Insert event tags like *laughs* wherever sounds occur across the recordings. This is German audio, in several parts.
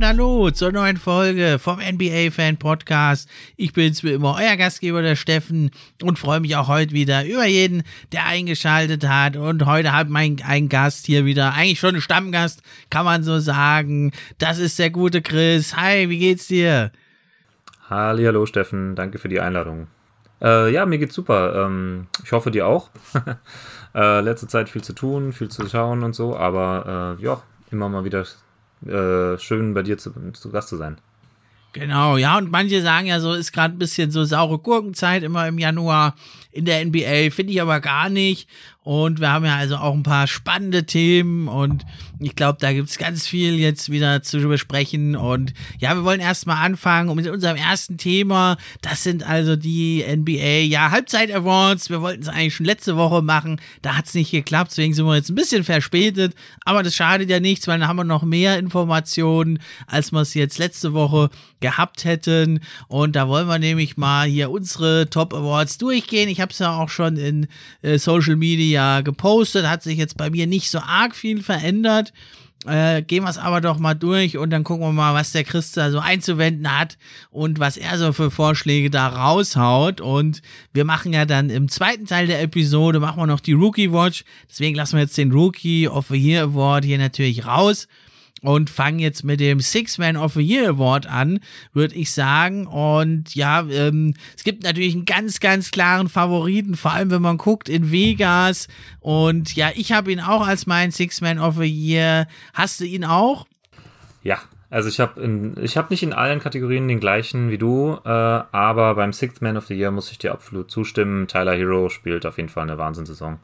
und hallo zur neuen Folge vom NBA Fan Podcast. Ich bin's wie immer, euer Gastgeber, der Steffen, und freue mich auch heute wieder über jeden, der eingeschaltet hat. Und heute hat mein ein Gast hier wieder, eigentlich schon ein Stammgast, kann man so sagen. Das ist der gute Chris. Hi, wie geht's dir? Hallo Steffen, danke für die Einladung. Äh, ja, mir geht's super. Ähm, ich hoffe dir auch. *laughs* äh, letzte Zeit viel zu tun, viel zu schauen und so, aber äh, ja, immer mal wieder äh, schön bei dir zu, zu Gast zu sein. Genau, ja, und manche sagen ja so, ist gerade ein bisschen so saure Gurkenzeit immer im Januar in der NBA, finde ich aber gar nicht. Und wir haben ja also auch ein paar spannende Themen und ich glaube, da gibt's ganz viel jetzt wieder zu besprechen. Und ja, wir wollen erstmal anfangen mit unserem ersten Thema. Das sind also die NBA, ja, Halbzeit Awards. Wir wollten es eigentlich schon letzte Woche machen. Da hat's nicht geklappt, deswegen sind wir jetzt ein bisschen verspätet. Aber das schadet ja nichts, weil dann haben wir noch mehr Informationen, als wir es jetzt letzte Woche gehabt hätten. Und da wollen wir nämlich mal hier unsere Top Awards durchgehen. Ich habe es ja auch schon in äh, Social Media gepostet, hat sich jetzt bei mir nicht so arg viel verändert. Äh, gehen wir es aber doch mal durch und dann gucken wir mal, was der Christ da so einzuwenden hat und was er so für Vorschläge da raushaut. Und wir machen ja dann im zweiten Teil der Episode, machen wir noch die Rookie Watch. Deswegen lassen wir jetzt den Rookie of the Year Award hier natürlich raus und fangen jetzt mit dem Six Man of the Year Award an, würde ich sagen. Und ja, ähm, es gibt natürlich einen ganz, ganz klaren Favoriten, vor allem wenn man guckt in Vegas. Und ja, ich habe ihn auch als mein Six Man of the Year. Hast du ihn auch? Ja, also ich habe ich nicht in allen Kategorien den gleichen wie du, äh, aber beim Sixth Man of the Year muss ich dir absolut zustimmen. Tyler Hero spielt auf jeden Fall eine Wahnsinnssaison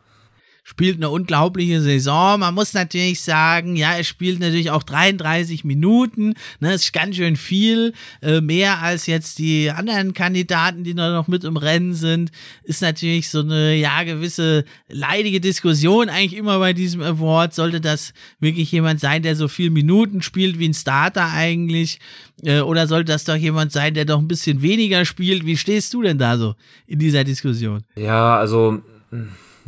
spielt eine unglaubliche Saison. Man muss natürlich sagen, ja, er spielt natürlich auch 33 Minuten. Ne, ist ganz schön viel. Äh, mehr als jetzt die anderen Kandidaten, die noch mit im Rennen sind. Ist natürlich so eine, ja, gewisse leidige Diskussion eigentlich immer bei diesem Award. Sollte das wirklich jemand sein, der so viel Minuten spielt wie ein Starter eigentlich? Äh, oder sollte das doch jemand sein, der doch ein bisschen weniger spielt? Wie stehst du denn da so in dieser Diskussion? Ja, also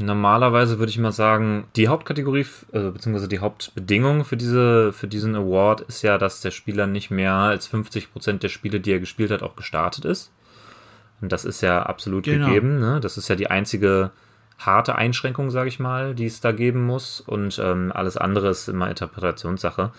Normalerweise würde ich mal sagen, die Hauptkategorie, äh, beziehungsweise die Hauptbedingung für, diese, für diesen Award ist ja, dass der Spieler nicht mehr als 50% der Spiele, die er gespielt hat, auch gestartet ist. Und das ist ja absolut genau. gegeben. Ne? Das ist ja die einzige harte Einschränkung, sage ich mal, die es da geben muss. Und ähm, alles andere ist immer Interpretationssache.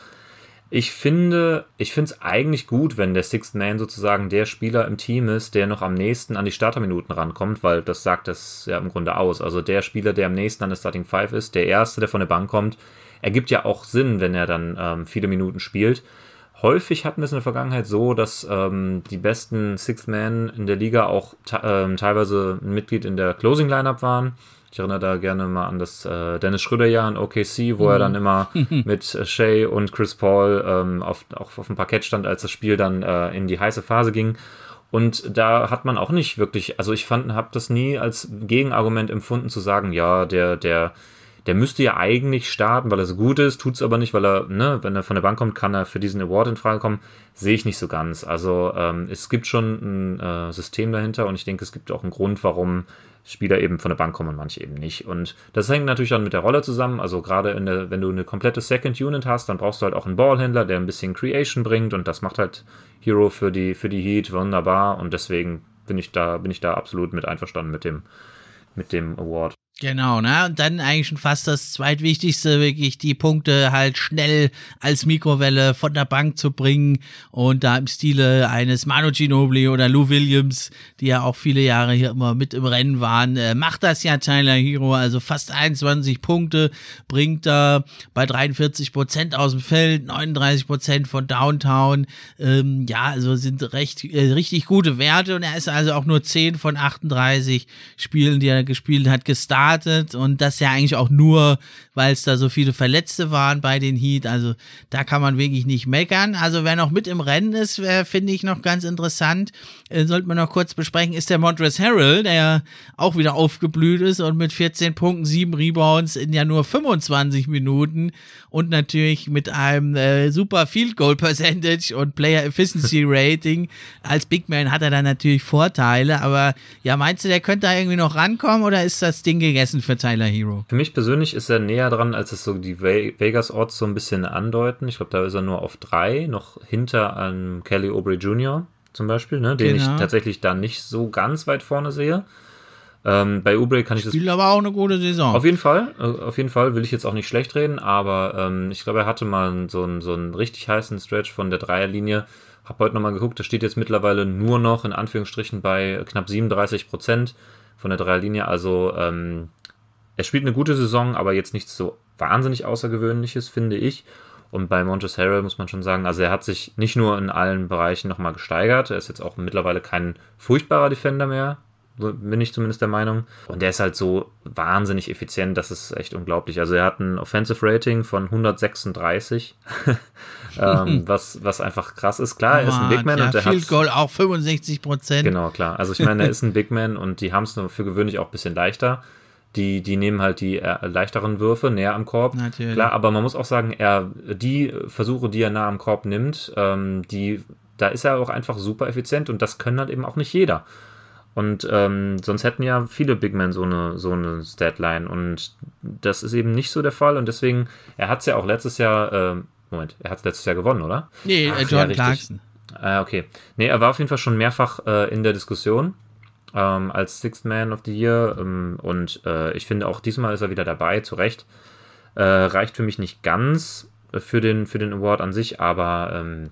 Ich finde, ich finde es eigentlich gut, wenn der Sixth Man sozusagen der Spieler im Team ist, der noch am nächsten an die Starterminuten rankommt, weil das sagt das ja im Grunde aus. Also der Spieler, der am nächsten an der Starting Five ist, der erste, der von der Bank kommt, ergibt ja auch Sinn, wenn er dann ähm, viele Minuten spielt. Häufig hatten wir es in der Vergangenheit so, dass ähm, die besten Sixth Man in der Liga auch ähm, teilweise ein Mitglied in der Closing Lineup waren. Ich erinnere da gerne mal an das äh, Dennis Schröder-Jahr in OKC, wo mhm. er dann immer *laughs* mit äh, Shea und Chris Paul ähm, auf, auch auf dem Parkett stand, als das Spiel dann äh, in die heiße Phase ging. Und da hat man auch nicht wirklich, also ich fand, habe das nie als Gegenargument empfunden zu sagen, ja, der, der, der müsste ja eigentlich starten, weil er so gut ist, tut es aber nicht, weil er, ne, wenn er von der Bank kommt, kann er für diesen Award in Frage kommen. Sehe ich nicht so ganz. Also ähm, es gibt schon ein äh, System dahinter und ich denke, es gibt auch einen Grund, warum Spieler eben von der Bank kommen und manche eben nicht. Und das hängt natürlich dann mit der Rolle zusammen. Also gerade der, wenn du eine komplette Second Unit hast, dann brauchst du halt auch einen Ballhändler, der ein bisschen Creation bringt und das macht halt Hero für die, für die Heat wunderbar und deswegen bin ich da, bin ich da absolut mit einverstanden mit dem, mit dem Award. Genau, ne? Und dann eigentlich schon fast das zweitwichtigste, wirklich die Punkte halt schnell als Mikrowelle von der Bank zu bringen und da im Stile eines Manu Ginobili oder Lou Williams, die ja auch viele Jahre hier immer mit im Rennen waren, äh, macht das ja Tyler Hero, also fast 21 Punkte bringt er bei 43 Prozent aus dem Feld, 39 Prozent von Downtown, ähm, ja, also sind recht, äh, richtig gute Werte und er ist also auch nur 10 von 38 Spielen, die er gespielt hat, gestartet gestartet und das ja eigentlich auch nur, weil es da so viele Verletzte waren bei den Heat. Also da kann man wirklich nicht meckern. Also wer noch mit im Rennen ist, finde ich noch ganz interessant. Äh, sollte man noch kurz besprechen, ist der Montrezl Harrell, der auch wieder aufgeblüht ist und mit 14 Punkten, 7 Rebounds in ja nur 25 Minuten und natürlich mit einem äh, super Field Goal Percentage und Player Efficiency *laughs* Rating. Als Big Man hat er dann natürlich Vorteile, aber ja, meinst du, der könnte da irgendwie noch rankommen oder ist das Ding gegessen für Tyler Hero? Für mich persönlich ist er näher dran, als es so die Vegas Odds so ein bisschen andeuten. Ich glaube, da ist er nur auf drei, noch hinter an Kelly Aubrey Jr. zum Beispiel, ne, den genau. ich tatsächlich da nicht so ganz weit vorne sehe. Ähm, bei Ubre kann ich das. Spielt aber auch eine gute Saison. Auf jeden Fall, äh, auf jeden Fall will ich jetzt auch nicht schlecht reden, aber ähm, ich glaube, er hatte mal so einen, so einen richtig heißen Stretch von der Dreierlinie. Hab heute nochmal geguckt, da steht jetzt mittlerweile nur noch in Anführungsstrichen bei knapp 37 Prozent von der Dreierlinie. Also ähm, er spielt eine gute Saison, aber jetzt nichts so wahnsinnig Außergewöhnliches, finde ich. Und bei Montes Harrell muss man schon sagen, also er hat sich nicht nur in allen Bereichen nochmal gesteigert, er ist jetzt auch mittlerweile kein furchtbarer Defender mehr, bin ich zumindest der Meinung. Und der ist halt so wahnsinnig effizient, das ist echt unglaublich. Also er hat ein Offensive Rating von 136, *laughs* ähm, *laughs* was, was einfach krass ist. Klar, er ist ein Big Man und er Field hat... Goal auch 65 Prozent. Genau, klar. Also ich meine, er ist ein Big Man und die haben es für gewöhnlich auch ein bisschen leichter. Die, die nehmen halt die äh, leichteren Würfe näher am Korb. Natürlich. Klar, aber man muss auch sagen, er, die Versuche, die er nah am Korb nimmt, ähm, die, da ist er auch einfach super effizient und das können halt eben auch nicht jeder. Und ähm, sonst hätten ja viele Big Men so eine, so eine Statline. Und das ist eben nicht so der Fall. Und deswegen, er hat es ja auch letztes Jahr, äh, Moment, er hat es letztes Jahr gewonnen, oder? Nee, Ach, John ja, Clarkson. Ah, okay. Nee, er war auf jeden Fall schon mehrfach äh, in der Diskussion ähm, als Sixth Man of the Year. Ähm, und äh, ich finde auch diesmal ist er wieder dabei, zu Recht. Äh, reicht für mich nicht ganz für den, für den Award an sich, aber ähm,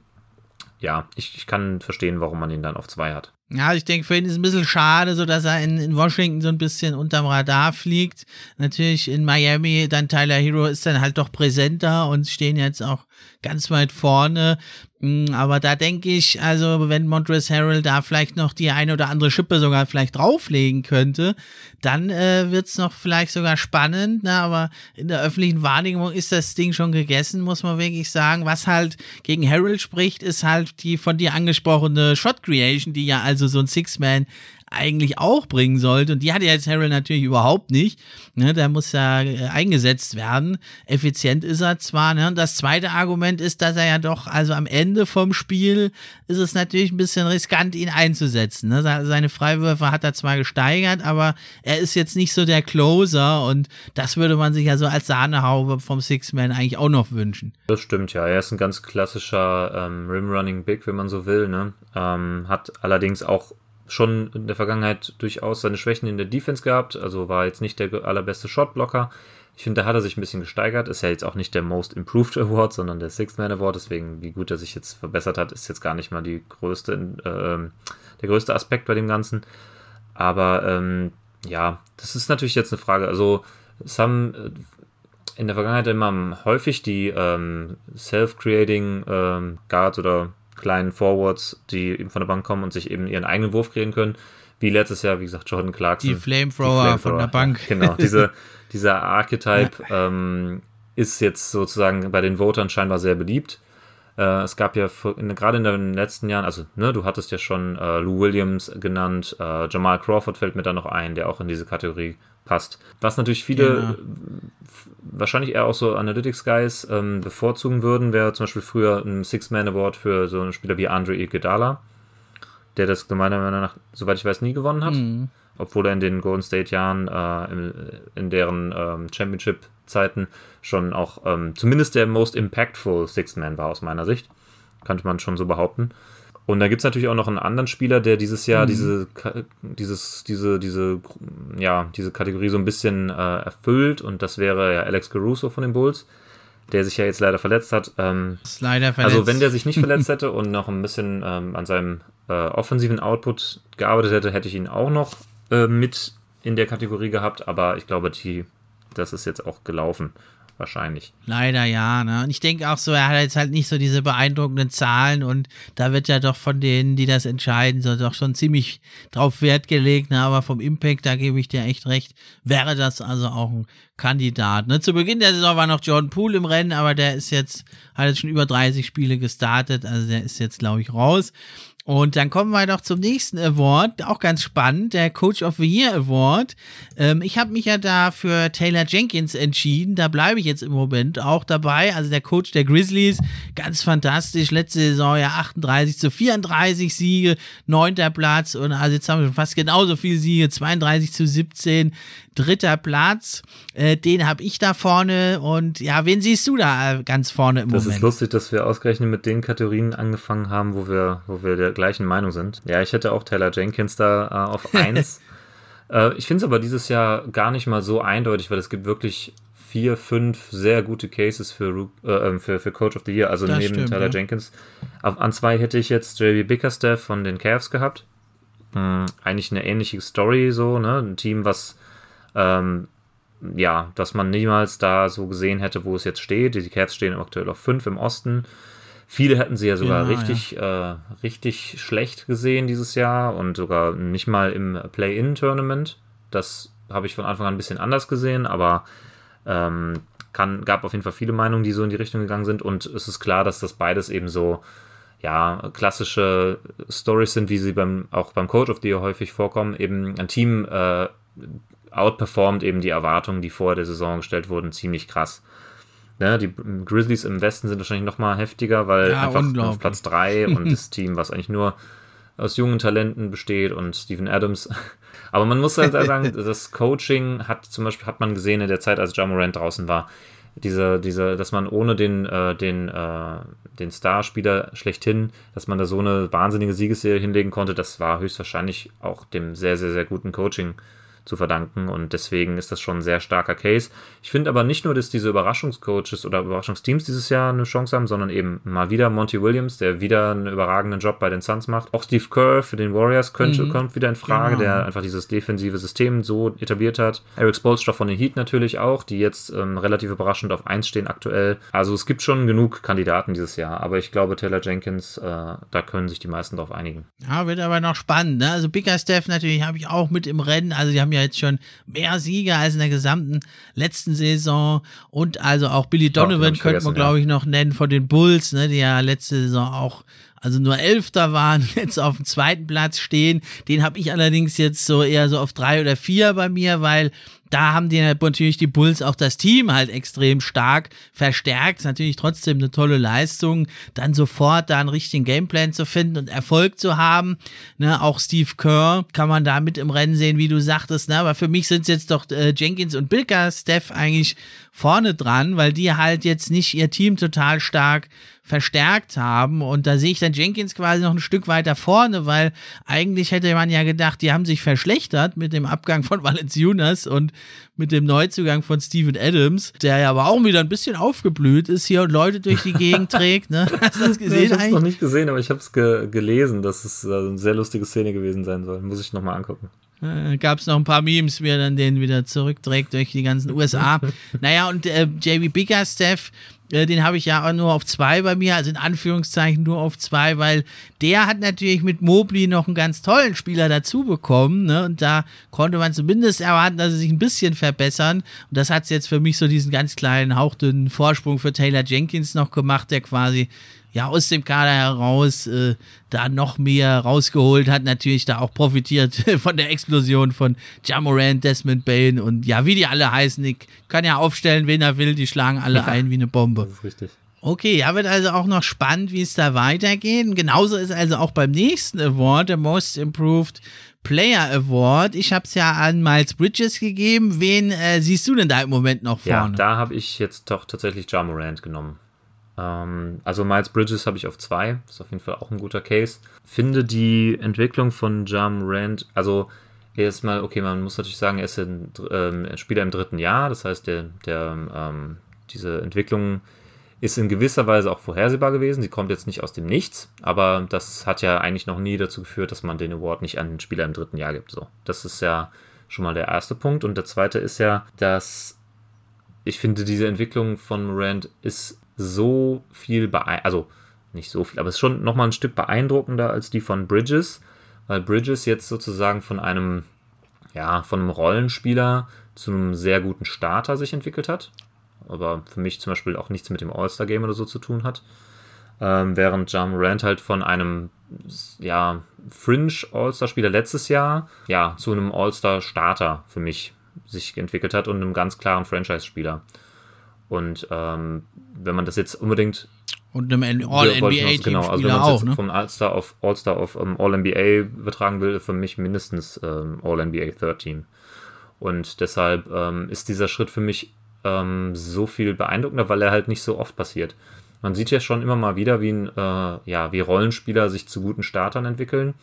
ja, ich, ich kann verstehen, warum man ihn dann auf zwei hat. Ja, ich denke, für ihn ist es ein bisschen schade, so dass er in, in Washington so ein bisschen unterm Radar fliegt. Natürlich in Miami, dann Tyler Hero ist dann halt doch präsenter und stehen jetzt auch ganz weit vorne. Mm, aber da denke ich, also wenn Montrezl Harrell da vielleicht noch die eine oder andere Schippe sogar vielleicht drauflegen könnte, dann äh, wird's noch vielleicht sogar spannend. Ne? Aber in der öffentlichen Wahrnehmung ist das Ding schon gegessen, muss man wirklich sagen. Was halt gegen Harrell spricht, ist halt die von dir angesprochene Shot Creation, die ja also so ein Six-Man eigentlich auch bringen sollte. Und die hat jetzt Harrell natürlich überhaupt nicht. Ne, der muss ja äh, eingesetzt werden. Effizient ist er zwar. Ne? Und das zweite Argument ist, dass er ja doch, also am Ende vom Spiel ist es natürlich ein bisschen riskant, ihn einzusetzen. Ne? Seine Freiwürfe hat er zwar gesteigert, aber er ist jetzt nicht so der Closer und das würde man sich ja so als Sahnehaube vom Six-Man eigentlich auch noch wünschen. Das stimmt, ja. Er ist ein ganz klassischer ähm, Rim-Running Big, wenn man so will. Ne? Ähm, hat allerdings auch schon in der Vergangenheit durchaus seine Schwächen in der Defense gehabt, also war jetzt nicht der allerbeste Shotblocker. Ich finde, da hat er sich ein bisschen gesteigert. Ist ja jetzt auch nicht der Most Improved *laughs* Award, sondern der Sixth Man Award. Deswegen, wie gut er sich jetzt verbessert hat, ist jetzt gar nicht mal die größte, äh, der größte Aspekt bei dem Ganzen. Aber ähm, ja, das ist natürlich jetzt eine Frage. Also, es äh, in der Vergangenheit immer häufig die ähm, Self-Creating ähm, Guards oder kleinen Forwards, die eben von der Bank kommen und sich eben ihren eigenen Wurf kreieren können. Wie letztes Jahr, wie gesagt, Jordan Clarkson. Die Flamethrower, die Flamethrower von der Bank. Genau, diese, *laughs* dieser Archetype ja. ähm, ist jetzt sozusagen bei den Votern scheinbar sehr beliebt. Äh, es gab ja in, gerade in den letzten Jahren, also ne, du hattest ja schon äh, Lou Williams genannt, äh, Jamal Crawford fällt mir da noch ein, der auch in diese Kategorie passt. Was natürlich viele genau. wahrscheinlich eher auch so Analytics-Guys ähm, bevorzugen würden, wäre zum Beispiel früher ein Six-Man-Award für so einen Spieler wie Andre Iguodala, der das meiner Meinung nach, soweit ich weiß, nie gewonnen hat. Mhm. Obwohl er in den Golden State-Jahren, äh, in, in, deren ähm, Championship-Zeiten schon auch ähm, zumindest der most impactful Six-Man war aus meiner Sicht. Könnte man schon so behaupten. Und da gibt es natürlich auch noch einen anderen Spieler, der dieses Jahr mhm. diese, dieses, diese, diese, ja, diese Kategorie so ein bisschen äh, erfüllt und das wäre ja Alex Caruso von den Bulls, der sich ja jetzt leider verletzt hat. Ähm, ist leider verletzt. Also wenn der sich nicht verletzt *laughs* hätte und noch ein bisschen ähm, an seinem äh, offensiven Output gearbeitet hätte, hätte ich ihn auch noch äh, mit in der Kategorie gehabt, aber ich glaube, die, das ist jetzt auch gelaufen wahrscheinlich. Leider ja, ne? Und ich denke auch so, er hat jetzt halt nicht so diese beeindruckenden Zahlen und da wird ja doch von denen, die das entscheiden, so doch schon ziemlich drauf Wert gelegt, ne? Aber vom Impact, da gebe ich dir echt recht, wäre das also auch ein Kandidat. Ne? Zu Beginn der Saison war noch Jordan Poole im Rennen, aber der ist jetzt, hat jetzt schon über 30 Spiele gestartet, also der ist jetzt, glaube ich, raus. Und dann kommen wir doch zum nächsten Award, auch ganz spannend, der Coach of the Year Award. Ähm, ich habe mich ja da für Taylor Jenkins entschieden, da bleibe ich jetzt im Moment auch dabei. Also der Coach der Grizzlies, ganz fantastisch, letzte Saison ja 38 zu 34 Siege, neunter Platz und also jetzt haben wir schon fast genauso viele Siege, 32 zu 17 dritter Platz. Äh, den habe ich da vorne. Und ja, wen siehst du da äh, ganz vorne im das Moment? Das ist lustig, dass wir ausgerechnet mit den Kategorien angefangen haben, wo wir, wo wir der gleichen Meinung sind. Ja, ich hätte auch Taylor Jenkins da äh, auf *laughs* 1. äh, ich finde es aber dieses Jahr gar nicht mal so eindeutig, weil es gibt wirklich vier, fünf sehr gute Cases für, äh, ähm, für, für Coach of the Year. Also das neben stimmt, Tyler ja. Jenkins. An zwei hätte ich jetzt JB Bickerstaff von den Cavs gehabt. Hm, eigentlich eine ähnliche Story so, ne? Ein Team, was ähm, ja, dass man niemals da so gesehen hätte, wo es jetzt steht. Die Cavs stehen aktuell auf 5 im Osten. Viele hätten sie ja sogar ja, richtig, ja. Äh, richtig schlecht gesehen dieses Jahr und sogar nicht mal im Play-In-Tournament. Das habe ich von Anfang an ein bisschen anders gesehen, aber ähm, kann, gab auf jeden Fall viele Meinungen, die so in die Richtung gegangen sind. Und es ist klar, dass das beides eben so ja, klassische Stories sind, wie sie beim, auch beim Code of the Year häufig vorkommen. Eben ein Team äh, outperformt eben die Erwartungen, die vor der Saison gestellt wurden, ziemlich krass. Ja, die Grizzlies im Westen sind wahrscheinlich noch mal heftiger, weil ja, einfach auf Platz 3 *laughs* und das Team, was eigentlich nur aus jungen Talenten besteht und Steven Adams. *laughs* Aber man muss halt sagen, *laughs* das Coaching hat zum Beispiel, hat man gesehen in der Zeit, als Jamorant draußen war, diese, diese, dass man ohne den, äh, den, äh, den Starspieler schlechthin, dass man da so eine wahnsinnige Siegesserie hinlegen konnte, das war höchstwahrscheinlich auch dem sehr, sehr, sehr guten Coaching zu verdanken und deswegen ist das schon ein sehr starker Case. Ich finde aber nicht nur, dass diese Überraschungscoaches oder Überraschungsteams dieses Jahr eine Chance haben, sondern eben mal wieder Monty Williams, der wieder einen überragenden Job bei den Suns macht. Auch Steve Kerr für den Warriors könnte, mhm. kommt wieder in Frage, genau. der einfach dieses defensive System so etabliert hat. Eric Spolstra von den Heat natürlich auch, die jetzt ähm, relativ überraschend auf 1 stehen aktuell. Also es gibt schon genug Kandidaten dieses Jahr, aber ich glaube Taylor Jenkins, äh, da können sich die meisten drauf einigen. Ja, wird aber noch spannend. Ne? Also Bigger Steph natürlich habe ich auch mit im Rennen. Also die haben ja ja jetzt schon mehr Siege als in der gesamten letzten Saison. Und also auch Billy Donovan oh, könnte man, glaube ich, noch nennen von den Bulls, ne, die ja letzte Saison auch also nur Elfter waren, *laughs* jetzt auf dem zweiten Platz stehen. Den habe ich allerdings jetzt so eher so auf drei oder vier bei mir, weil da haben die natürlich die Bulls auch das Team halt extrem stark verstärkt. Natürlich trotzdem eine tolle Leistung, dann sofort da einen richtigen Gameplan zu finden und Erfolg zu haben. Ne, auch Steve Kerr kann man da mit im Rennen sehen, wie du sagtest. Ne, aber für mich sind es jetzt doch äh, Jenkins und Bilker Steph eigentlich vorne dran, weil die halt jetzt nicht ihr Team total stark verstärkt haben. Und da sehe ich dann Jenkins quasi noch ein Stück weiter vorne, weil eigentlich hätte man ja gedacht, die haben sich verschlechtert mit dem Abgang von *laughs* Valenciunas und mit dem Neuzugang von Steven Adams, der ja aber auch wieder ein bisschen aufgeblüht ist hier und Leute durch die Gegend *laughs* trägt. Ne? Hast du das gesehen? Nee, ich habe es noch nicht gesehen, aber ich habe es ge gelesen, dass es äh, eine sehr lustige Szene gewesen sein soll. Muss ich nochmal angucken. Äh, Gab es noch ein paar Memes, wie er dann den wieder zurückträgt durch die ganzen USA. *laughs* naja, und äh, JB Bickerstaff, den habe ich ja nur auf zwei bei mir, also in Anführungszeichen nur auf zwei, weil der hat natürlich mit Mobley noch einen ganz tollen Spieler dazu bekommen. Ne? Und da konnte man zumindest erwarten, dass sie sich ein bisschen verbessern. Und das hat jetzt für mich so diesen ganz kleinen, hauchdünnen Vorsprung für Taylor Jenkins noch gemacht, der quasi ja aus dem Kader heraus äh, da noch mehr rausgeholt hat, natürlich da auch profitiert *laughs* von der Explosion von Jamoran, Desmond Bain und ja, wie die alle heißen. Ich kann ja aufstellen, wen er will, die schlagen alle ein wie eine Bombe. Das ist richtig. Okay, ja, wird also auch noch spannend, wie es da weitergeht. Genauso ist also auch beim nächsten Award, der Most Improved Player Award. Ich habe es ja an Miles Bridges gegeben. Wen äh, siehst du denn da im Moment noch vorne? Ja, da habe ich jetzt doch tatsächlich Ja genommen. Ähm, also Miles Bridges habe ich auf zwei, ist auf jeden Fall auch ein guter Case. Finde die Entwicklung von Jam Rand, also erstmal, okay, man muss natürlich sagen, er ist ein, ähm, Spieler im dritten Jahr, das heißt, der, der, ähm, diese Entwicklung ist in gewisser Weise auch vorhersehbar gewesen. Sie kommt jetzt nicht aus dem Nichts, aber das hat ja eigentlich noch nie dazu geführt, dass man den Award nicht an einen Spieler im dritten Jahr gibt. So, das ist ja schon mal der erste Punkt. Und der zweite ist ja, dass ich finde, diese Entwicklung von Morant ist so viel beeindruckend, also nicht so viel, aber es ist schon nochmal ein Stück beeindruckender als die von Bridges, weil Bridges jetzt sozusagen von einem, ja, von einem Rollenspieler zu einem sehr guten Starter sich entwickelt hat. Aber für mich zum Beispiel auch nichts mit dem All-Star-Game oder so zu tun hat. Ähm, während John Morant halt von einem ja, Fringe All-Star-Spieler letztes Jahr ja, zu einem All-Star-Starter für mich sich entwickelt hat und einem ganz klaren Franchise-Spieler. Und ähm, wenn man das jetzt unbedingt und einem All-NBA-Team genau, also wenn man auch, ne? vom All-Star auf All-Star auf um, All-NBA übertragen will, für mich mindestens ähm, All-NBA Third Team. Und deshalb ähm, ist dieser Schritt für mich ähm, so viel beeindruckender, weil er halt nicht so oft passiert. Man sieht ja schon immer mal wieder, wie, ein, äh, ja, wie Rollenspieler sich zu guten Startern entwickeln.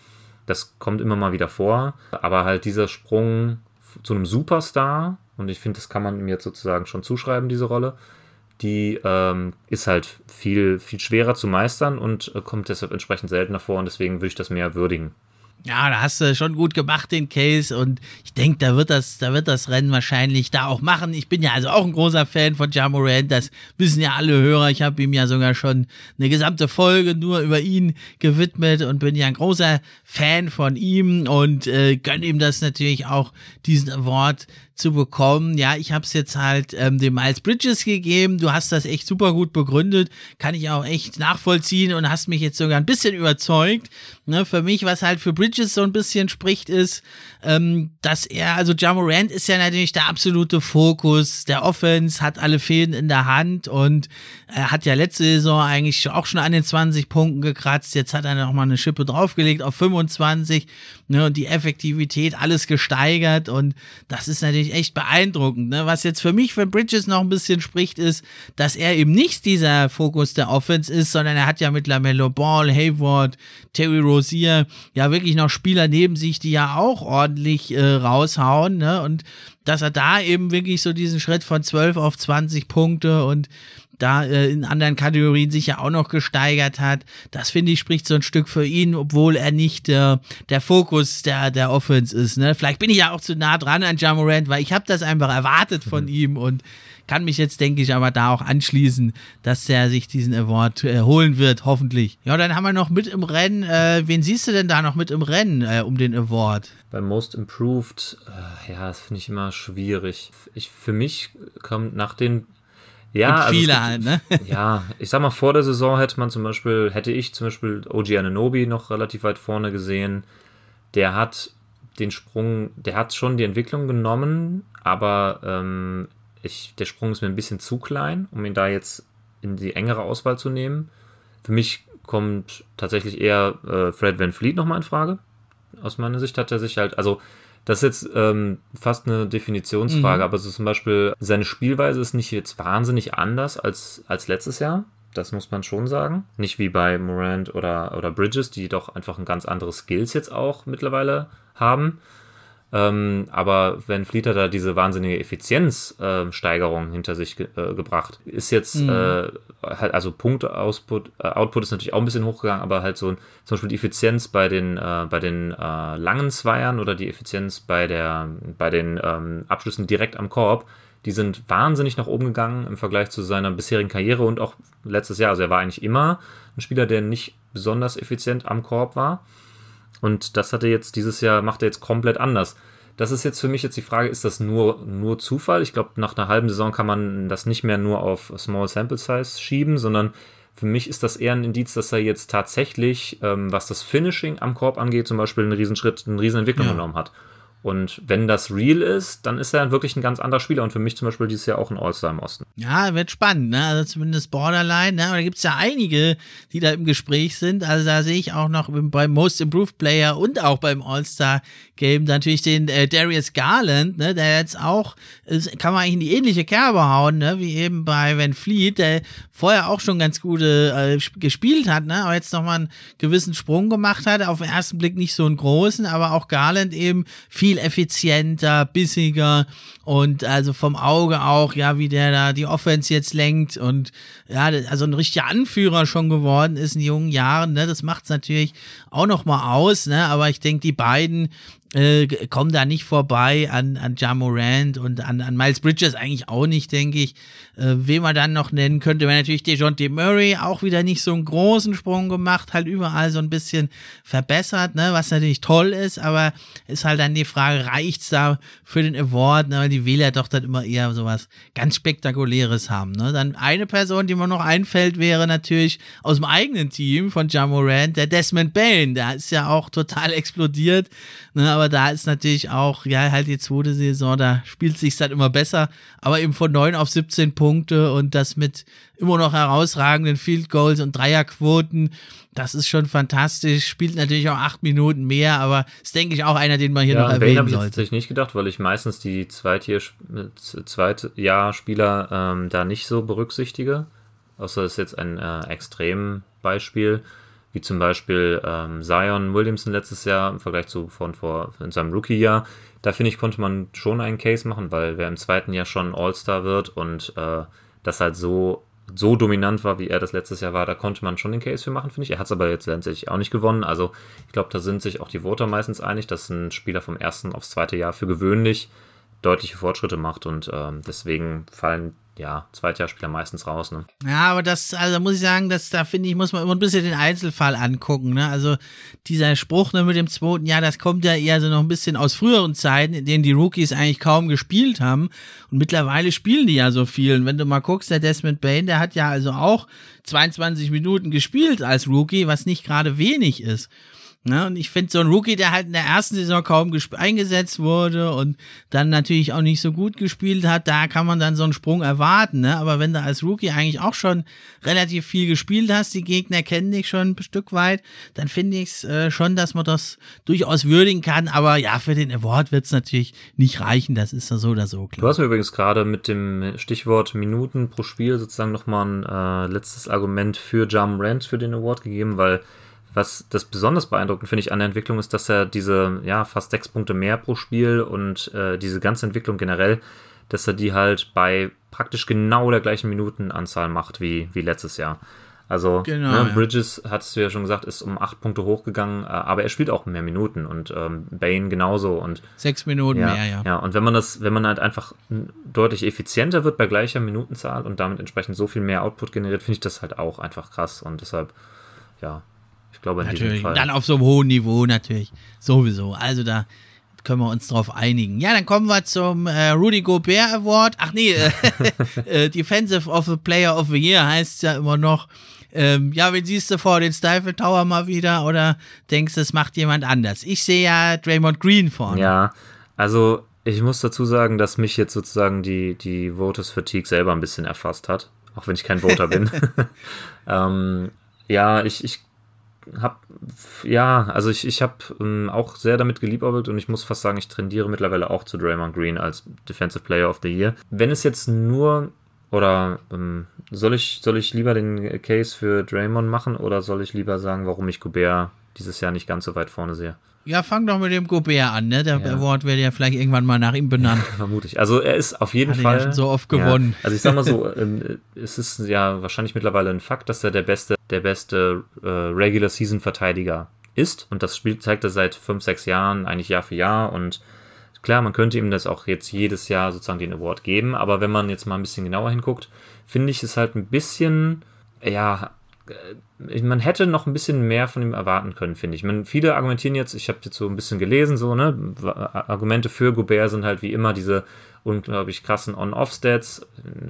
Das kommt immer mal wieder vor. Aber halt dieser Sprung zu einem Superstar, und ich finde, das kann man ihm jetzt sozusagen schon zuschreiben, diese Rolle, die ähm, ist halt viel, viel schwerer zu meistern und äh, kommt deshalb entsprechend seltener vor und deswegen würde ich das mehr würdigen. Ja, da hast du schon gut gemacht, den Case. Und ich denke, da wird das, da wird das Rennen wahrscheinlich da auch machen. Ich bin ja also auch ein großer Fan von Jamorant. Das wissen ja alle Hörer. Ich habe ihm ja sogar schon eine gesamte Folge nur über ihn gewidmet und bin ja ein großer Fan von ihm und äh, gönne ihm das natürlich auch, diesen Award zu bekommen. Ja, ich habe es jetzt halt ähm, dem Miles Bridges gegeben. Du hast das echt super gut begründet, kann ich auch echt nachvollziehen und hast mich jetzt sogar ein bisschen überzeugt. Ne, für mich, was halt für Bridges so ein bisschen spricht, ist, ähm, dass er, also Jamorant ist ja natürlich der absolute Fokus der Offense, hat alle Fäden in der Hand und er hat ja letzte Saison eigentlich auch schon an den 20 Punkten gekratzt. Jetzt hat er noch mal eine Schippe draufgelegt auf 25 ne, und die Effektivität alles gesteigert und das ist natürlich echt beeindruckend. Ne? Was jetzt für mich für Bridges noch ein bisschen spricht, ist, dass er eben nicht dieser Fokus der Offense ist, sondern er hat ja mit LaMelo Ball, Hayward, Terry Rozier ja wirklich noch Spieler neben sich, die ja auch ordentlich äh, raushauen ne? und dass er da eben wirklich so diesen Schritt von 12 auf 20 Punkte und da äh, in anderen Kategorien sich ja auch noch gesteigert hat. Das finde ich spricht so ein Stück für ihn, obwohl er nicht äh, der Fokus der, der Offense ist. Ne? Vielleicht bin ich ja auch zu nah dran an Jamorant, weil ich habe das einfach erwartet von mhm. ihm und kann mich jetzt, denke ich, aber da auch anschließen, dass er sich diesen Award äh, holen wird, hoffentlich. Ja, dann haben wir noch mit im Rennen. Äh, wen siehst du denn da noch mit im Rennen äh, um den Award? Beim Most Improved, äh, ja, das finde ich immer schwierig. Ich, für mich kommt nach den ja, also viele halt, ne? *laughs* Ja, ich sag mal, vor der Saison hätte man zum Beispiel, hätte ich zum Beispiel OG Ananobi noch relativ weit vorne gesehen. Der hat den Sprung, der hat schon die Entwicklung genommen, aber ähm, ich, der Sprung ist mir ein bisschen zu klein, um ihn da jetzt in die engere Auswahl zu nehmen. Für mich kommt tatsächlich eher äh, Fred Van Fleet nochmal in Frage. Aus meiner Sicht hat er sich halt, also das ist jetzt ähm, fast eine Definitionsfrage, mhm. aber so zum Beispiel seine Spielweise ist nicht jetzt wahnsinnig anders als, als letztes Jahr. Das muss man schon sagen. Nicht wie bei Morant oder, oder Bridges, die doch einfach ein ganz anderes Skills jetzt auch mittlerweile haben. Ähm, aber wenn Fleet da diese wahnsinnige Effizienzsteigerung äh, hinter sich ge äh, gebracht. Ist jetzt mhm. äh, halt, also Punkt-Output äh, Output ist natürlich auch ein bisschen hochgegangen, aber halt so zum Beispiel die Effizienz bei den, äh, bei den äh, langen Zweiern oder die Effizienz bei, der, bei den ähm, Abschlüssen direkt am Korb, die sind wahnsinnig nach oben gegangen im Vergleich zu seiner bisherigen Karriere und auch letztes Jahr. Also er war eigentlich immer ein Spieler, der nicht besonders effizient am Korb war. Und das hat er jetzt dieses Jahr, macht er jetzt komplett anders. Das ist jetzt für mich jetzt die Frage, ist das nur, nur Zufall? Ich glaube, nach einer halben Saison kann man das nicht mehr nur auf Small Sample Size schieben, sondern für mich ist das eher ein Indiz, dass er jetzt tatsächlich, ähm, was das Finishing am Korb angeht, zum Beispiel einen Riesenschritt, eine Riesenentwicklung ja. genommen hat. Und wenn das real ist, dann ist er wirklich ein ganz anderer Spieler und für mich zum Beispiel dieses Jahr auch ein All-Star im Osten. Ja, wird spannend, ne? Also zumindest Borderline, ne? Aber da gibt es ja einige, die da im Gespräch sind. Also da sehe ich auch noch beim Most Improved Player und auch beim All-Star-Game natürlich den äh, Darius Garland, ne? Der jetzt auch, kann man eigentlich in die ähnliche Kerbe hauen, ne? Wie eben bei Van Fleet, der vorher auch schon ganz gute äh, gespielt hat, ne? Aber jetzt nochmal einen gewissen Sprung gemacht hat. Auf den ersten Blick nicht so einen großen, aber auch Garland eben viel viel effizienter, bissiger und also vom Auge auch, ja, wie der da die Offense jetzt lenkt und ja, also ein richtiger Anführer schon geworden ist in jungen Jahren, ne, das macht's natürlich auch noch mal aus, ne, aber ich denke, die beiden äh, kommen da nicht vorbei an, an Jamorant und an, an Miles Bridges eigentlich auch nicht, denke ich. Äh, wen man dann noch nennen könnte, wäre natürlich DeJounte Murray, auch wieder nicht so einen großen Sprung gemacht, halt überall so ein bisschen verbessert, ne, was natürlich toll ist, aber ist halt dann die Frage, reicht's da für den Award, ne, weil die Wähler doch dann immer eher sowas ganz Spektakuläres haben, ne. Dann eine Person, die mir noch einfällt, wäre natürlich aus dem eigenen Team von Jamorant, der Desmond Bain, der ist ja auch total explodiert, ne, aber da ist natürlich auch, ja, halt die zweite Saison, da spielt sich dann immer besser, aber eben von 9 auf 17 Punkte und das mit immer noch herausragenden Field Goals und Dreierquoten. Das ist schon fantastisch. Spielt natürlich auch acht Minuten mehr, aber ist, denke ich, auch einer, den man hier ja, noch erwähnen sollte. habe ich tatsächlich nicht gedacht, weil ich meistens die Zweitjahr-Spieler ähm, da nicht so berücksichtige. Außer das ist jetzt ein äh, Extrembeispiel, wie zum Beispiel ähm, Zion Williamson letztes Jahr im Vergleich zu von vor in seinem Rookie-Jahr da finde ich, konnte man schon einen Case machen, weil wer im zweiten Jahr schon All-Star wird und äh, das halt so, so dominant war, wie er das letztes Jahr war, da konnte man schon den Case für machen, finde ich. Er hat es aber jetzt letztendlich auch nicht gewonnen. Also ich glaube, da sind sich auch die Voter meistens einig, dass ein Spieler vom ersten aufs zweite Jahr für gewöhnlich deutliche Fortschritte macht und ähm, deswegen fallen ja, Zweitjahrspieler meistens raus, ne? Ja, aber das, also muss ich sagen, dass da finde ich, muss man immer ein bisschen den Einzelfall angucken, ne? Also dieser Spruch ne, mit dem zweiten Jahr, das kommt ja eher so noch ein bisschen aus früheren Zeiten, in denen die Rookies eigentlich kaum gespielt haben. Und mittlerweile spielen die ja so viel. Und wenn du mal guckst, der Desmond Bain, der hat ja also auch 22 Minuten gespielt als Rookie, was nicht gerade wenig ist. Ne? Und ich finde, so ein Rookie, der halt in der ersten Saison kaum eingesetzt wurde und dann natürlich auch nicht so gut gespielt hat, da kann man dann so einen Sprung erwarten. Ne? Aber wenn du als Rookie eigentlich auch schon relativ viel gespielt hast, die Gegner kennen dich schon ein Stück weit, dann finde ich es äh, schon, dass man das durchaus würdigen kann. Aber ja, für den Award wird es natürlich nicht reichen. Das ist ja so oder so klar. Du hast mir übrigens gerade mit dem Stichwort Minuten pro Spiel sozusagen nochmal ein äh, letztes Argument für Jam Rand für den Award gegeben, weil was das besonders beeindruckend finde ich an der Entwicklung ist, dass er diese, ja, fast sechs Punkte mehr pro Spiel und äh, diese ganze Entwicklung generell, dass er die halt bei praktisch genau der gleichen Minutenanzahl macht wie, wie letztes Jahr. Also genau, ne, Bridges, ja. hattest du ja schon gesagt, ist um acht Punkte hochgegangen, äh, aber er spielt auch mehr Minuten und ähm, Bane genauso und sechs Minuten ja, mehr, ja. Ja, und wenn man das, wenn man halt einfach deutlich effizienter wird bei gleicher Minutenzahl und damit entsprechend so viel mehr Output generiert, finde ich das halt auch einfach krass und deshalb, ja, glaube in natürlich. diesem Fall. Dann auf so einem hohen Niveau natürlich. Sowieso. Also da können wir uns drauf einigen. Ja, dann kommen wir zum äh, Rudy Gobert Award. Ach nee, äh, *laughs* äh, Defensive of the Player of the Year heißt es ja immer noch. Ähm, ja, wen siehst du vor den Stifle Tower mal wieder oder denkst du, es macht jemand anders? Ich sehe ja Draymond Green vorne. Ja, also ich muss dazu sagen, dass mich jetzt sozusagen die, die Voters Fatigue selber ein bisschen erfasst hat, auch wenn ich kein Voter bin. *laughs* *laughs* ähm, ja, ich, ich habe, ja, also ich, ich habe ähm, auch sehr damit geliebäugelt und ich muss fast sagen, ich trendiere mittlerweile auch zu Draymond Green als Defensive Player of the Year. Wenn es jetzt nur, oder ähm, soll, ich, soll ich lieber den Case für Draymond machen oder soll ich lieber sagen, warum ich Gobert dieses Jahr nicht ganz so weit vorne sehe? Ja, fang doch mit dem Gobert an, ne? Der ja. Award wird ja vielleicht irgendwann mal nach ihm benannt. *laughs* Ja, vermutlich. Also er ist auf jeden Hat Fall. Er ja schon so oft gewonnen. Ja. Also ich sag mal so, ähm, es ist ja wahrscheinlich mittlerweile ein Fakt, dass er der beste, der beste äh, Regular Season Verteidiger ist. Und das Spiel zeigt er seit fünf, sechs Jahren, eigentlich Jahr für Jahr. Und klar, man könnte ihm das auch jetzt jedes Jahr sozusagen den Award geben. Aber wenn man jetzt mal ein bisschen genauer hinguckt, finde ich es halt ein bisschen, ja, äh, man hätte noch ein bisschen mehr von ihm erwarten können, finde ich. Man, viele argumentieren jetzt, ich habe jetzt so ein bisschen gelesen, so, ne, Argumente für Gobert sind halt wie immer diese unglaublich krassen On-Off-Stats.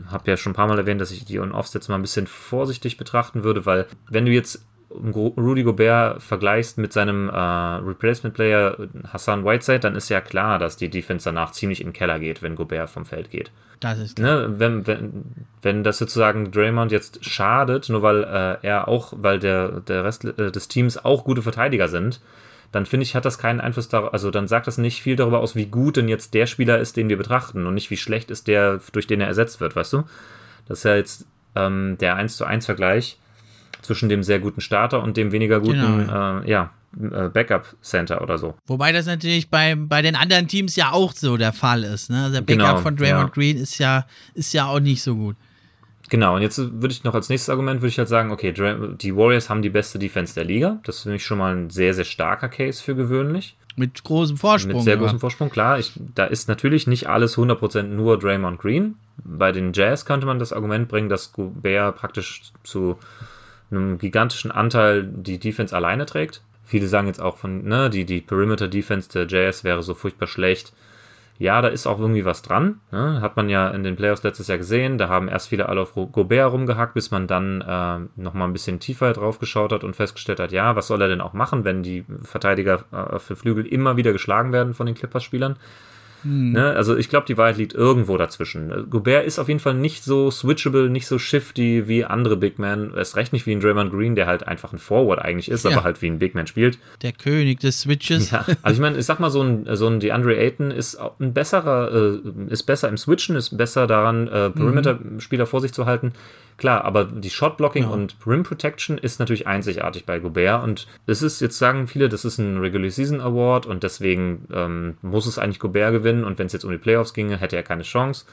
Habe ja schon ein paar Mal erwähnt, dass ich die On-Off-Stats mal ein bisschen vorsichtig betrachten würde, weil wenn du jetzt Rudy Gobert vergleichst mit seinem äh, Replacement-Player Hassan Whiteside, dann ist ja klar, dass die Defense danach ziemlich in den Keller geht, wenn Gobert vom Feld geht. Das ist klar. Ne, wenn, wenn, wenn das sozusagen Draymond jetzt schadet, nur weil äh, er auch, weil der, der Rest äh, des Teams auch gute Verteidiger sind, dann finde ich, hat das keinen Einfluss darauf, also dann sagt das nicht viel darüber aus, wie gut denn jetzt der Spieler ist, den wir betrachten und nicht wie schlecht ist der, durch den er ersetzt wird, weißt du? Das ist ja jetzt ähm, der 1 zu 1 Vergleich zwischen dem sehr guten Starter und dem weniger guten, genau. äh, ja, äh, Backup-Center oder so. Wobei das natürlich bei, bei den anderen Teams ja auch so der Fall ist. Ne? Der Backup genau, von Draymond ja. Green ist ja, ist ja auch nicht so gut. Genau, und jetzt würde ich noch als nächstes Argument würde ich halt sagen, okay, die Warriors haben die beste Defense der Liga. Das ist für mich schon mal ein sehr, sehr starker Case für gewöhnlich. Mit großem Vorsprung. Mit sehr großem Vorsprung, klar. Ich, da ist natürlich nicht alles 100% nur Draymond Green. Bei den Jazz könnte man das Argument bringen, dass Gobert praktisch zu einem gigantischen Anteil die Defense alleine trägt. Viele sagen jetzt auch von, ne, die, die Perimeter Defense der Jazz wäre so furchtbar schlecht. Ja, da ist auch irgendwie was dran. Ne? Hat man ja in den Playoffs letztes Jahr gesehen. Da haben erst viele alle auf Gobert rumgehackt, bis man dann äh, nochmal ein bisschen tiefer drauf geschaut hat und festgestellt hat, ja, was soll er denn auch machen, wenn die Verteidiger äh, für Flügel immer wieder geschlagen werden von den Clippers-Spielern? Hm. Ne? Also ich glaube, die Wahrheit liegt irgendwo dazwischen. Gobert ist auf jeden Fall nicht so switchable, nicht so shifty wie andere Big Men. Erst recht nicht wie ein Draymond Green, der halt einfach ein Forward eigentlich ist, ja. aber halt wie ein Big Man spielt. Der König des Switches. Ja. *laughs* Also ich meine, ich sag mal, so ein, so ein DeAndre Ayton ist ein besserer, äh, ist besser im Switchen, ist besser daran, äh, Perimeter-Spieler vor sich zu halten. Klar, aber die Shot-Blocking ja. und Rim Protection ist natürlich einzigartig bei Gobert und es ist, jetzt sagen viele, das ist ein Regular Season Award und deswegen ähm, muss es eigentlich Gobert gewinnen und wenn es jetzt um die Playoffs ginge, hätte er keine Chance.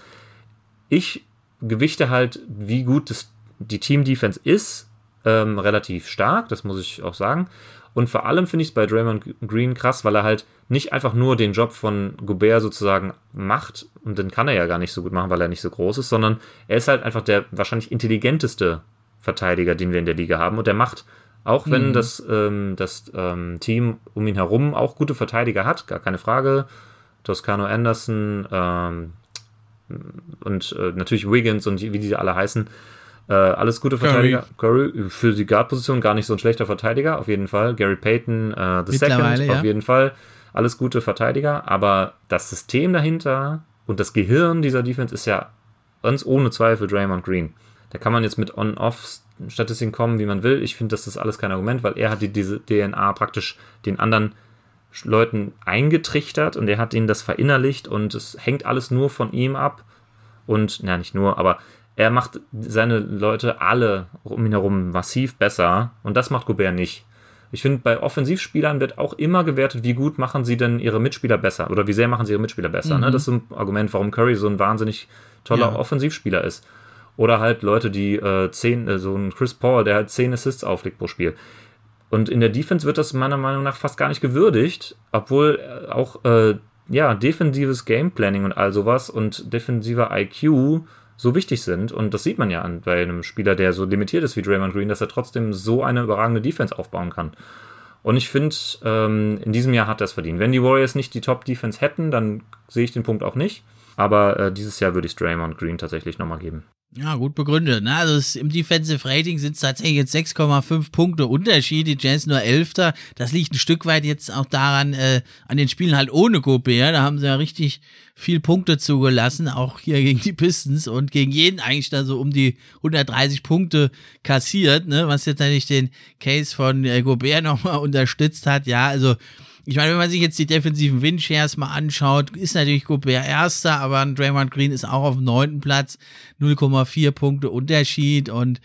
Ich gewichte halt, wie gut das, die Team-Defense ist, ähm, relativ stark, das muss ich auch sagen. Und vor allem finde ich es bei Draymond Green krass, weil er halt nicht einfach nur den Job von Gobert sozusagen macht, und den kann er ja gar nicht so gut machen, weil er nicht so groß ist, sondern er ist halt einfach der wahrscheinlich intelligenteste Verteidiger, den wir in der Liga haben. Und der macht, auch wenn mhm. das, ähm, das ähm, Team um ihn herum auch gute Verteidiger hat, gar keine Frage. Toscano Anderson ähm, und äh, natürlich Wiggins und wie die alle heißen, äh, alles gute Verteidiger. Curry. Curry für die Guard-Position gar nicht so ein schlechter Verteidiger, auf jeden Fall. Gary Payton, äh, The Second, ja. auf jeden Fall. Alles gute Verteidiger, aber das System dahinter und das Gehirn dieser Defense ist ja ganz ohne Zweifel Draymond Green. Da kann man jetzt mit On-Off-Statistiken kommen, wie man will. Ich finde, das ist alles kein Argument, weil er hat die, diese DNA praktisch den anderen Leuten eingetrichtert und er hat ihnen das verinnerlicht und es hängt alles nur von ihm ab. Und, na, nicht nur, aber er macht seine Leute alle um ihn herum massiv besser und das macht Gobert nicht. Ich finde, bei Offensivspielern wird auch immer gewertet, wie gut machen sie denn ihre Mitspieler besser oder wie sehr machen sie ihre Mitspieler besser. Ne? Mhm. Ne? Das ist ein Argument, warum Curry so ein wahnsinnig toller ja. Offensivspieler ist. Oder halt Leute, die äh, zehn, äh, so ein Chris Paul, der halt zehn Assists auflegt pro Spiel. Und in der Defense wird das meiner Meinung nach fast gar nicht gewürdigt, obwohl äh, auch äh, ja, defensives Gameplanning und all sowas und defensiver IQ so wichtig sind. Und das sieht man ja an, bei einem Spieler, der so limitiert ist wie Draymond Green, dass er trotzdem so eine überragende Defense aufbauen kann. Und ich finde, ähm, in diesem Jahr hat er es verdient. Wenn die Warriors nicht die Top-Defense hätten, dann sehe ich den Punkt auch nicht. Aber äh, dieses Jahr würde ich Draymond Green tatsächlich nochmal geben. Ja, gut begründet. Ne? Also es, im Defensive Rating sind es tatsächlich jetzt 6,5 Punkte Unterschied. Die Jazz nur Elfter. Das liegt ein Stück weit jetzt auch daran, äh, an den Spielen halt ohne Gobert. Da haben sie ja richtig viel Punkte zugelassen, auch hier gegen die Pistons und gegen jeden eigentlich da so um die 130 Punkte kassiert, ne? was jetzt natürlich den Case von äh, Gobert nochmal unterstützt hat. Ja, also ich meine, wenn man sich jetzt die defensiven Windshares mal anschaut, ist natürlich Gobert erster, aber Draymond Green ist auch auf dem neunten Platz, 0,4 Punkte Unterschied und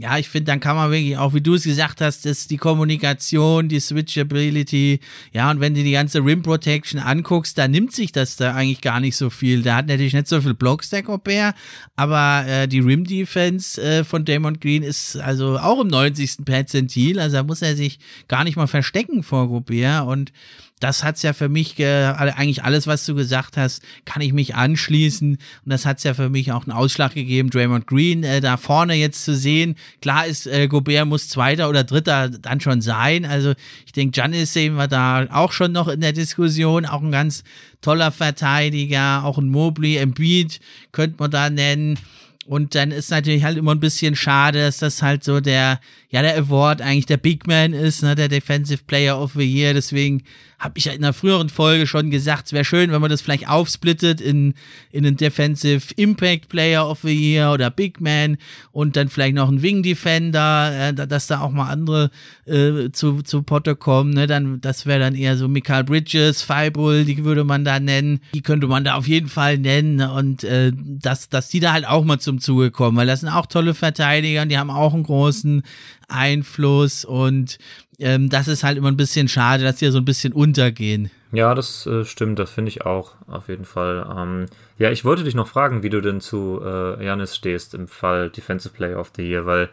ja, ich finde, dann kann man wirklich auch, wie du es gesagt hast, dass die Kommunikation, die Switchability, ja, und wenn du die ganze Rim Protection anguckst, da nimmt sich das da eigentlich gar nicht so viel. Da hat natürlich nicht so viel Blocks der Gobert, aber äh, die Rim Defense äh, von Damon Green ist also auch im 90. Perzentil, also da muss er sich gar nicht mal verstecken vor Gobert und das hat's ja für mich, äh, eigentlich alles, was du gesagt hast, kann ich mich anschließen. Und das hat's ja für mich auch einen Ausschlag gegeben, Draymond Green äh, da vorne jetzt zu sehen. Klar ist, äh, Gobert muss Zweiter oder Dritter dann schon sein. Also ich denke, Giannis sehen wir da auch schon noch in der Diskussion. Auch ein ganz toller Verteidiger, auch ein Mobley, Embiid könnte man da nennen. Und dann ist natürlich halt immer ein bisschen schade, dass das halt so der, ja, der Award eigentlich der Big Man ist, ne, der Defensive Player of the Year. Deswegen habe ich ja in einer früheren Folge schon gesagt, es wäre schön, wenn man das vielleicht aufsplittet in, in einen Defensive Impact Player of the Year oder Big Man und dann vielleicht noch ein Wing Defender, äh, dass da auch mal andere äh, zu, zu Potter kommen. Ne? Dann, das wäre dann eher so Michael Bridges, Fibull, die würde man da nennen. Die könnte man da auf jeden Fall nennen ne? und äh, dass, dass die da halt auch mal zum Zuge kommen, weil das sind auch tolle Verteidiger und die haben auch einen großen Einfluss und ähm, das ist halt immer ein bisschen schade, dass die ja so ein bisschen untergehen. Ja, das äh, stimmt, das finde ich auch, auf jeden Fall. Ähm, ja, ich wollte dich noch fragen, wie du denn zu äh, Janis stehst im Fall Defensive Player of the Year, weil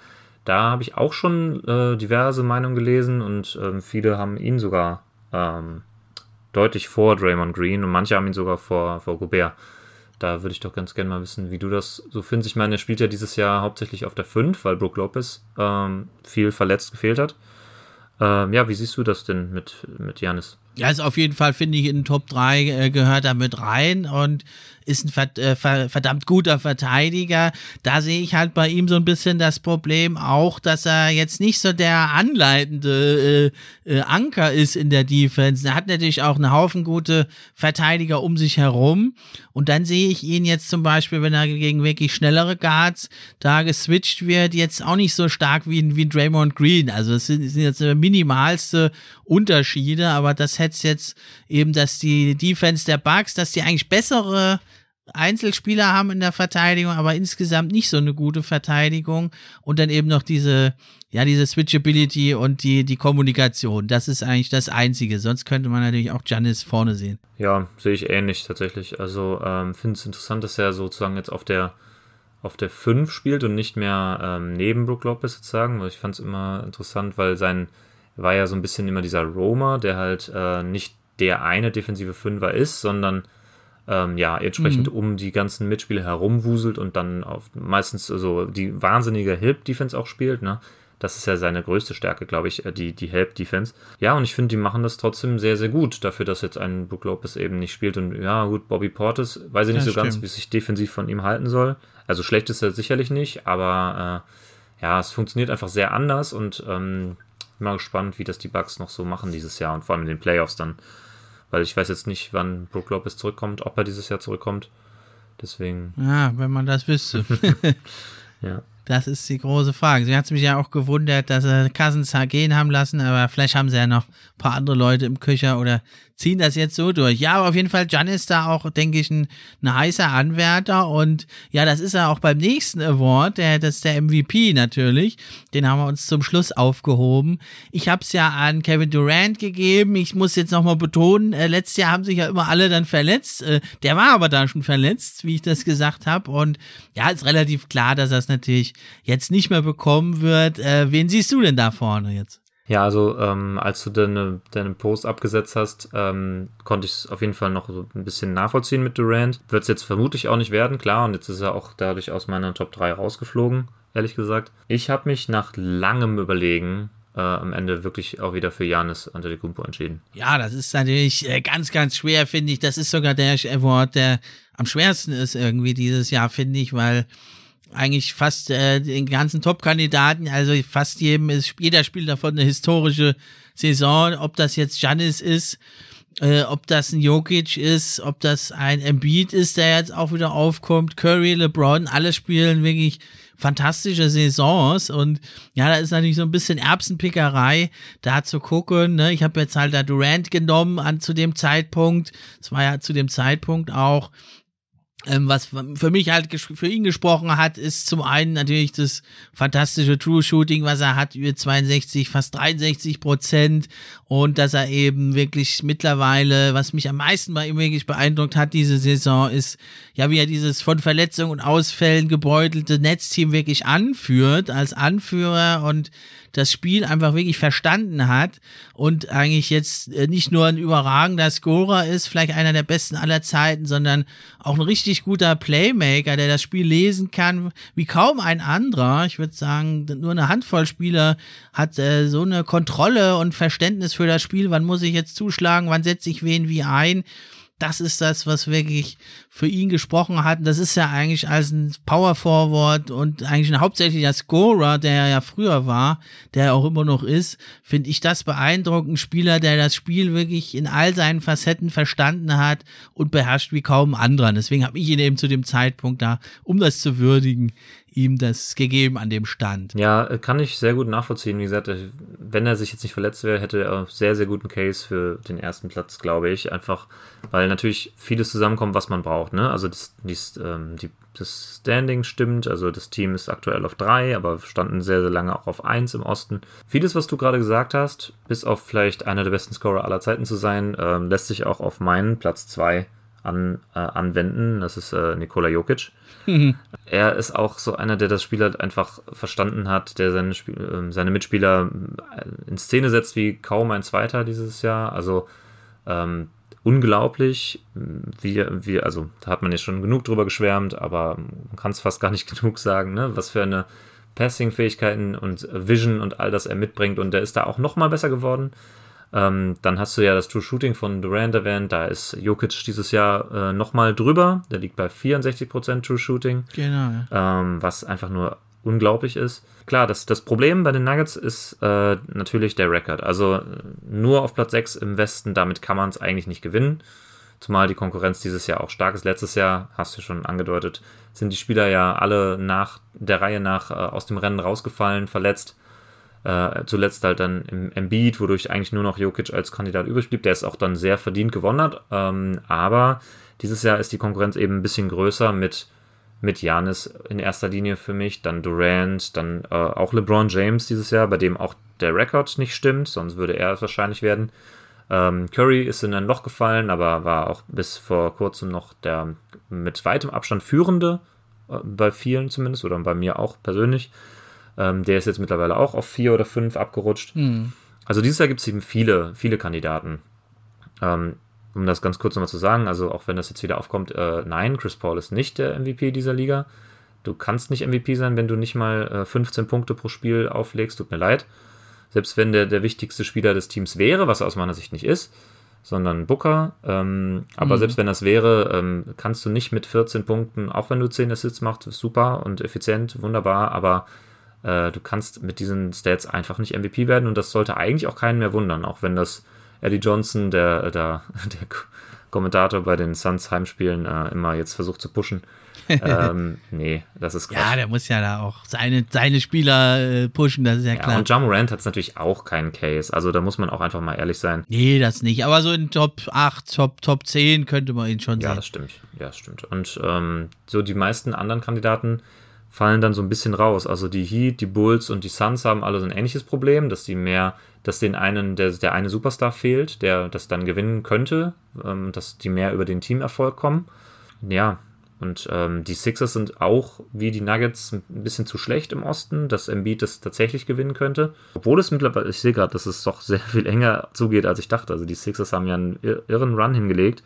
da habe ich auch schon äh, diverse Meinungen gelesen und ähm, viele haben ihn sogar ähm, deutlich vor Draymond Green und manche haben ihn sogar vor, vor Gobert. Da würde ich doch ganz gerne mal wissen, wie du das so findest. Ich meine, er spielt ja dieses Jahr hauptsächlich auf der 5, weil Brook Lopez ähm, viel verletzt gefehlt hat. Ähm, ja, wie siehst du das denn mit, mit Janis? Ja, also auf jeden Fall finde ich in den Top 3 äh, gehört er mit rein und ist ein äh, verdammt guter Verteidiger. Da sehe ich halt bei ihm so ein bisschen das Problem auch, dass er jetzt nicht so der anleitende äh, äh, Anker ist in der Defense. Er hat natürlich auch einen Haufen gute Verteidiger um sich herum. Und dann sehe ich ihn jetzt zum Beispiel, wenn er gegen wirklich schnellere Guards da geswitcht wird, jetzt auch nicht so stark wie, wie Draymond Green. Also es sind, sind jetzt minimalste Unterschiede, aber das hätte jetzt eben, dass die Defense der Bucks, dass die eigentlich bessere Einzelspieler haben in der Verteidigung, aber insgesamt nicht so eine gute Verteidigung und dann eben noch diese, ja, diese Switchability und die, die Kommunikation. Das ist eigentlich das Einzige. Sonst könnte man natürlich auch Janis vorne sehen. Ja, sehe ich ähnlich tatsächlich. Also ähm, finde es interessant, dass er sozusagen jetzt auf der auf der 5 spielt und nicht mehr ähm, neben Brook Lopez sozusagen. Ich fand es immer interessant, weil sein war ja so ein bisschen immer dieser Roma, der halt äh, nicht der eine defensive Fünfer ist, sondern ähm, ja, entsprechend mhm. um die ganzen Mitspieler herumwuselt und dann auf meistens so die wahnsinnige Help-Defense auch spielt, ne? Das ist ja seine größte Stärke, glaube ich, äh, die, die Help-Defense. Ja, und ich finde, die machen das trotzdem sehr, sehr gut, dafür, dass jetzt ein Brook Lopez eben nicht spielt. Und ja, gut, Bobby Portis, weiß ich nicht ja, so stimmt. ganz, wie sich defensiv von ihm halten soll. Also schlecht ist er sicherlich nicht, aber äh, ja, es funktioniert einfach sehr anders und ähm, bin mal gespannt, wie das die Bugs noch so machen dieses Jahr und vor allem in den Playoffs dann. Weil ich weiß jetzt nicht, wann Brook Lopez zurückkommt, ob er dieses Jahr zurückkommt. Deswegen. Ja, wenn man das wüsste. *laughs* ja. Das ist die große Frage. Sie hat mich ja auch gewundert, dass sie Cousins gehen haben lassen, aber vielleicht haben sie ja noch ein paar andere Leute im Köcher oder ziehen das jetzt so durch. Ja, aber auf jeden Fall, Jan ist da auch, denke ich, ein, ein heißer Anwärter und ja, das ist er auch beim nächsten Award, der, das ist der MVP natürlich. Den haben wir uns zum Schluss aufgehoben. Ich habe es ja an Kevin Durant gegeben. Ich muss jetzt nochmal betonen, äh, letztes Jahr haben sich ja immer alle dann verletzt. Äh, der war aber da schon verletzt, wie ich das gesagt habe. Und ja, ist relativ klar, dass er es natürlich jetzt nicht mehr bekommen wird. Äh, wen siehst du denn da vorne jetzt? Ja, also ähm, als du deine, deinen Post abgesetzt hast, ähm, konnte ich es auf jeden Fall noch so ein bisschen nachvollziehen mit Durant. Wird es jetzt vermutlich auch nicht werden, klar, und jetzt ist er auch dadurch aus meiner Top 3 rausgeflogen, ehrlich gesagt. Ich habe mich nach langem Überlegen äh, am Ende wirklich auch wieder für Janis Antetokounmpo entschieden. Ja, das ist natürlich äh, ganz, ganz schwer, finde ich. Das ist sogar der Award, der am schwersten ist irgendwie dieses Jahr, finde ich, weil eigentlich fast äh, den ganzen Top-Kandidaten, also fast jedem ist, jeder spielt davon eine historische Saison, ob das jetzt Janis ist, äh, ob das ein Jokic ist, ob das ein Embiid ist, der jetzt auch wieder aufkommt, Curry, LeBron, alle spielen wirklich fantastische Saisons und ja, da ist natürlich so ein bisschen Erbsenpickerei, da zu gucken. Ne? Ich habe jetzt halt da Durant genommen an zu dem Zeitpunkt. Es war ja zu dem Zeitpunkt auch ähm, was für mich halt für ihn gesprochen hat, ist zum einen natürlich das fantastische True Shooting, was er hat, über 62, fast 63 Prozent. Und dass er eben wirklich mittlerweile, was mich am meisten bei ihm wirklich beeindruckt hat, diese Saison ist, ja, wie er dieses von Verletzungen und Ausfällen gebeutelte Netzteam wirklich anführt, als Anführer. Und das Spiel einfach wirklich verstanden hat und eigentlich jetzt äh, nicht nur ein überragender Scorer ist, vielleicht einer der besten aller Zeiten, sondern auch ein richtig guter Playmaker, der das Spiel lesen kann, wie kaum ein anderer. Ich würde sagen, nur eine Handvoll Spieler hat äh, so eine Kontrolle und Verständnis für das Spiel. Wann muss ich jetzt zuschlagen? Wann setze ich wen wie ein? Das ist das, was wirklich für ihn gesprochen hat. Das ist ja eigentlich als ein Power Forward und eigentlich ein hauptsächlicher Scorer, der er ja früher war, der er auch immer noch ist, finde ich das beeindruckend. Ein Spieler, der das Spiel wirklich in all seinen Facetten verstanden hat und beherrscht wie kaum ein anderer. Deswegen habe ich ihn eben zu dem Zeitpunkt da, um das zu würdigen, ihm das gegeben an dem Stand. Ja, kann ich sehr gut nachvollziehen. Wie gesagt, wenn er sich jetzt nicht verletzt wäre, hätte er sehr, sehr guten Case für den ersten Platz, glaube ich. Einfach, weil natürlich vieles zusammenkommt, was man braucht. Ne? Also das, dies, ähm, die, das Standing stimmt, also das Team ist aktuell auf drei, aber standen sehr, sehr lange auch auf eins im Osten. Vieles, was du gerade gesagt hast, bis auf vielleicht einer der besten Scorer aller Zeiten zu sein, ähm, lässt sich auch auf meinen Platz zwei an, äh, anwenden. Das ist äh, Nikola Jokic. Mhm. *laughs* Er ist auch so einer, der das Spiel halt einfach verstanden hat, der seine, Spiel, äh, seine Mitspieler äh, in Szene setzt wie kaum ein Zweiter dieses Jahr. Also ähm, unglaublich, wie, wie, also da hat man jetzt schon genug drüber geschwärmt, aber man kann es fast gar nicht *laughs* genug sagen, ne? was für eine Passing-Fähigkeiten und Vision und all das er mitbringt und der ist da auch noch mal besser geworden. Ähm, dann hast du ja das True Shooting von Durant erwähnt. Da ist Jokic dieses Jahr äh, nochmal drüber. Der liegt bei 64% True Shooting. Genau. Ähm, was einfach nur unglaublich ist. Klar, das, das Problem bei den Nuggets ist äh, natürlich der Rekord. Also nur auf Platz 6 im Westen, damit kann man es eigentlich nicht gewinnen. Zumal die Konkurrenz dieses Jahr auch stark ist. Letztes Jahr, hast du schon angedeutet, sind die Spieler ja alle nach der Reihe nach äh, aus dem Rennen rausgefallen, verletzt. Äh, zuletzt halt dann im Embiid, wodurch eigentlich nur noch Jokic als Kandidat übrig blieb, der es auch dann sehr verdient gewonnen hat. Ähm, aber dieses Jahr ist die Konkurrenz eben ein bisschen größer mit mit Janis in erster Linie für mich, dann Durant, dann äh, auch LeBron James dieses Jahr, bei dem auch der Rekord nicht stimmt, sonst würde er es wahrscheinlich werden. Ähm, Curry ist in ein Loch gefallen, aber war auch bis vor kurzem noch der mit weitem Abstand führende, äh, bei vielen zumindest, oder bei mir auch persönlich. Ähm, der ist jetzt mittlerweile auch auf vier oder fünf abgerutscht. Mhm. Also dieses Jahr gibt es eben viele, viele Kandidaten. Ähm, um das ganz kurz nochmal zu sagen, also auch wenn das jetzt wieder aufkommt, äh, nein, Chris Paul ist nicht der MVP dieser Liga. Du kannst nicht MVP sein, wenn du nicht mal äh, 15 Punkte pro Spiel auflegst. Tut mir leid. Selbst wenn der der wichtigste Spieler des Teams wäre, was er aus meiner Sicht nicht ist, sondern Booker. Ähm, aber mhm. selbst wenn das wäre, ähm, kannst du nicht mit 14 Punkten, auch wenn du 10 Assists machst, super und effizient, wunderbar, aber äh, du kannst mit diesen Stats einfach nicht MVP werden und das sollte eigentlich auch keinen mehr wundern, auch wenn das Eddie Johnson, der, *laughs* der, der Kommentator bei den Suns Heimspielen, äh, immer jetzt versucht zu pushen. ähm, *laughs* nee, das ist Quatsch. Ja, der muss ja da auch seine, seine Spieler äh, pushen, das ist ja, ja klar. Und Jamorant hat es natürlich auch keinen Case. Also da muss man auch einfach mal ehrlich sein. Nee, das nicht. Aber so in Top 8, Top, Top 10 könnte man ihn schon ja, sehen. Ja, das stimmt. Ja, das stimmt. Und ähm, so die meisten anderen Kandidaten fallen dann so ein bisschen raus. Also die Heat, die Bulls und die Suns haben alle so ein ähnliches Problem, dass die mehr, dass den einen, der, der eine Superstar fehlt, der das dann gewinnen könnte, ähm, dass die mehr über den Teamerfolg kommen. Ja, und ähm, die Sixers sind auch wie die Nuggets ein bisschen zu schlecht im Osten, dass Embiid das tatsächlich gewinnen könnte. Obwohl es mittlerweile, ich sehe gerade, dass es doch *laughs* sehr viel enger zugeht, als ich dachte. Also die Sixers haben ja einen irren Run hingelegt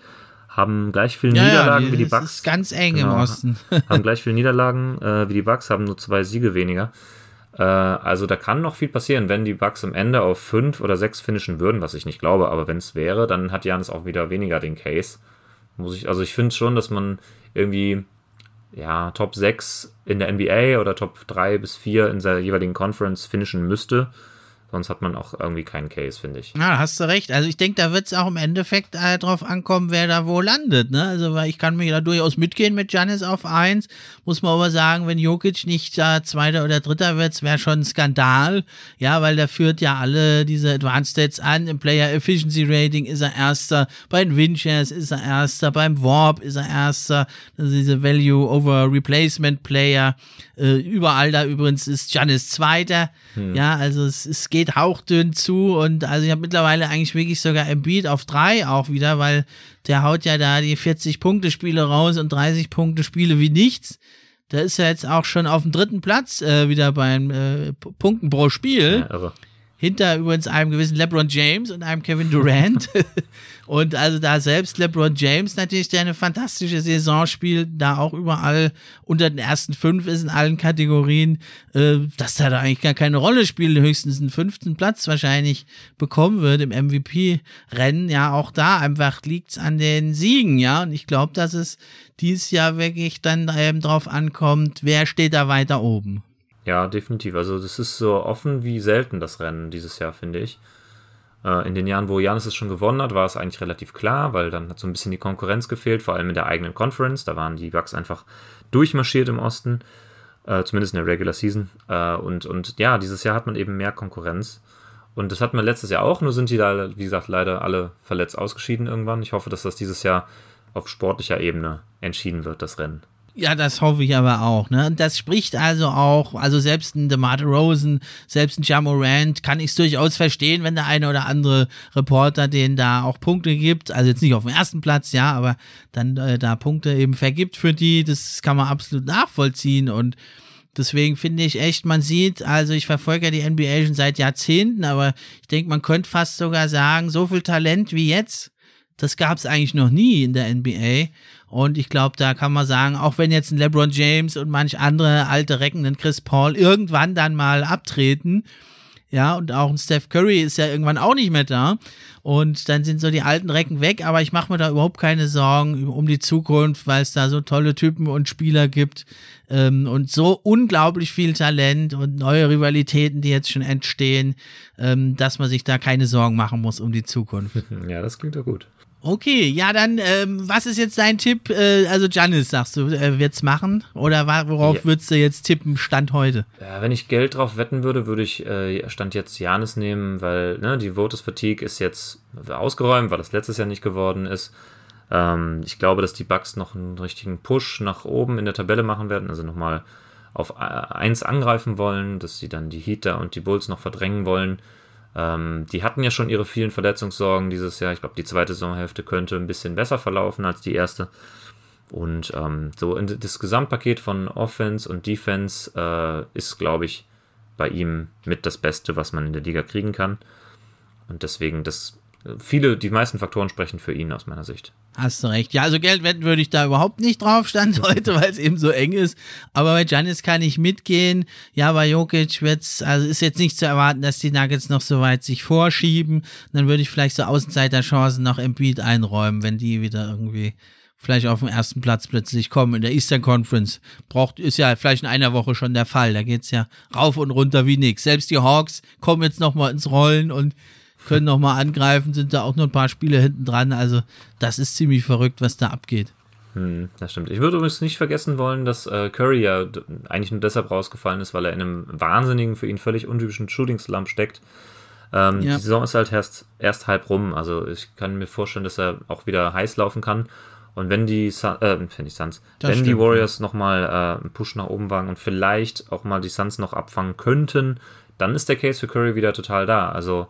haben gleich viele ja, Niederlagen ja, wie die Bucks. Ist ganz eng genau, im Osten. *laughs* haben gleich viele Niederlagen äh, wie die Bucks, haben nur zwei Siege weniger. Äh, also da kann noch viel passieren, wenn die Bucks am Ende auf fünf oder sechs finishen würden, was ich nicht glaube, aber wenn es wäre, dann hat Janis auch wieder weniger den Case. Muss ich, also ich finde schon, dass man irgendwie ja, Top 6 in der NBA oder Top 3 bis 4 in der jeweiligen Conference finishen müsste. Sonst hat man auch irgendwie keinen Case, finde ich. Ja, hast du recht. Also ich denke, da wird es auch im Endeffekt äh, drauf ankommen, wer da wo landet. Ne? Also weil ich kann mir da durchaus mitgehen mit Janis auf 1. Muss man aber sagen, wenn Jokic nicht äh, Zweiter oder Dritter wird, wäre schon ein Skandal. Ja, weil der führt ja alle diese Advanced Stats an. Im Player Efficiency Rating ist er Erster. Bei den Winchers ist er Erster. Beim Warp ist er Erster. Also diese Value over Replacement Player. Äh, überall da übrigens ist Janis Zweiter. Hm. Ja, also es, es geht hauchdünn zu und also ich habe mittlerweile eigentlich wirklich sogar Embiid auf drei auch wieder, weil der haut ja da die 40-Punkte-Spiele raus und 30-Punkte-Spiele wie nichts. Da ist er jetzt auch schon auf dem dritten Platz äh, wieder beim äh, Punkten pro Spiel. Ja, irre. Hinter übrigens einem gewissen LeBron James und einem Kevin Durant. *laughs* und also da selbst LeBron James natürlich, der eine fantastische Saison spielt, da auch überall unter den ersten fünf ist in allen Kategorien, äh, dass er da eigentlich gar keine Rolle spielt, höchstens einen fünften Platz wahrscheinlich bekommen wird im MVP-Rennen. Ja, auch da einfach liegt's an den Siegen, ja. Und ich glaube, dass es dieses Jahr wirklich dann ähm, drauf ankommt, wer steht da weiter oben. Ja, definitiv. Also das ist so offen wie selten das Rennen dieses Jahr, finde ich. Äh, in den Jahren, wo Janis es schon gewonnen hat, war es eigentlich relativ klar, weil dann hat so ein bisschen die Konkurrenz gefehlt, vor allem in der eigenen Conference. Da waren die Bucks einfach durchmarschiert im Osten, äh, zumindest in der Regular Season. Äh, und, und ja, dieses Jahr hat man eben mehr Konkurrenz. Und das hatten wir letztes Jahr auch, nur sind die da, wie gesagt, leider alle verletzt ausgeschieden irgendwann. Ich hoffe, dass das dieses Jahr auf sportlicher Ebene entschieden wird, das Rennen. Ja, das hoffe ich aber auch. Ne? Das spricht also auch, also selbst ein DeMar Rosen, selbst ein Jamorant kann ich es durchaus verstehen, wenn der eine oder andere Reporter den da auch Punkte gibt. Also jetzt nicht auf dem ersten Platz, ja, aber dann äh, da Punkte eben vergibt für die. Das kann man absolut nachvollziehen und Deswegen finde ich echt, man sieht, also ich verfolge ja die NBA schon seit Jahrzehnten, aber ich denke, man könnte fast sogar sagen, so viel Talent wie jetzt, das gab es eigentlich noch nie in der NBA. Und ich glaube, da kann man sagen, auch wenn jetzt ein LeBron James und manch andere alte Recken, ein Chris Paul irgendwann dann mal abtreten, ja, und auch ein Steph Curry ist ja irgendwann auch nicht mehr da. Und dann sind so die alten Recken weg, aber ich mache mir da überhaupt keine Sorgen um die Zukunft, weil es da so tolle Typen und Spieler gibt ähm, und so unglaublich viel Talent und neue Rivalitäten, die jetzt schon entstehen, ähm, dass man sich da keine Sorgen machen muss um die Zukunft. *laughs* Ja, das klingt ja gut. Okay, ja, dann, ähm, was ist jetzt dein Tipp? Äh, also, Janis, sagst du, äh, wird's machen? Oder worauf ja. würdest du jetzt tippen, Stand heute? Ja, wenn ich Geld drauf wetten würde, würde ich äh, Stand jetzt Janis nehmen, weil ne, die Votus Fatigue ist jetzt ausgeräumt, weil das letztes Jahr nicht geworden ist. Ähm, ich glaube, dass die Bugs noch einen richtigen Push nach oben in der Tabelle machen werden, also nochmal auf 1 angreifen wollen, dass sie dann die Heater und die Bulls noch verdrängen wollen. Ähm, die hatten ja schon ihre vielen Verletzungssorgen dieses Jahr. Ich glaube, die zweite Saisonhälfte könnte ein bisschen besser verlaufen als die erste. Und ähm, so das Gesamtpaket von Offense und Defense äh, ist, glaube ich, bei ihm mit das Beste, was man in der Liga kriegen kann. Und deswegen, das viele, die meisten Faktoren sprechen für ihn aus meiner Sicht. Hast du recht. Ja, also Geld wetten würde ich da überhaupt nicht drauf stand *laughs* heute, weil es eben so eng ist. Aber bei Janis kann ich mitgehen. Ja, bei Jokic wird's, also ist jetzt nicht zu erwarten, dass die Nuggets noch so weit sich vorschieben. Dann würde ich vielleicht so Außenseiterchancen noch im Beat einräumen, wenn die wieder irgendwie vielleicht auf den ersten Platz plötzlich kommen in der Eastern Conference. Braucht, ist ja vielleicht in einer Woche schon der Fall. Da geht's ja rauf und runter wie nix. Selbst die Hawks kommen jetzt noch mal ins Rollen und können nochmal angreifen, sind da auch noch ein paar Spiele hinten dran. Also, das ist ziemlich verrückt, was da abgeht. Hm, das stimmt. Ich würde übrigens nicht vergessen wollen, dass äh, Curry ja eigentlich nur deshalb rausgefallen ist, weil er in einem wahnsinnigen, für ihn völlig untypischen Shooting-Slump steckt. Ähm, ja. Die Saison ist halt erst, erst halb rum. Also ich kann mir vorstellen, dass er auch wieder heiß laufen kann. Und wenn die, Sun, äh, wenn die Suns, das wenn stimmt, die Warriors ja. nochmal äh, einen Push nach oben wagen und vielleicht auch mal die Suns noch abfangen könnten, dann ist der Case für Curry wieder total da. Also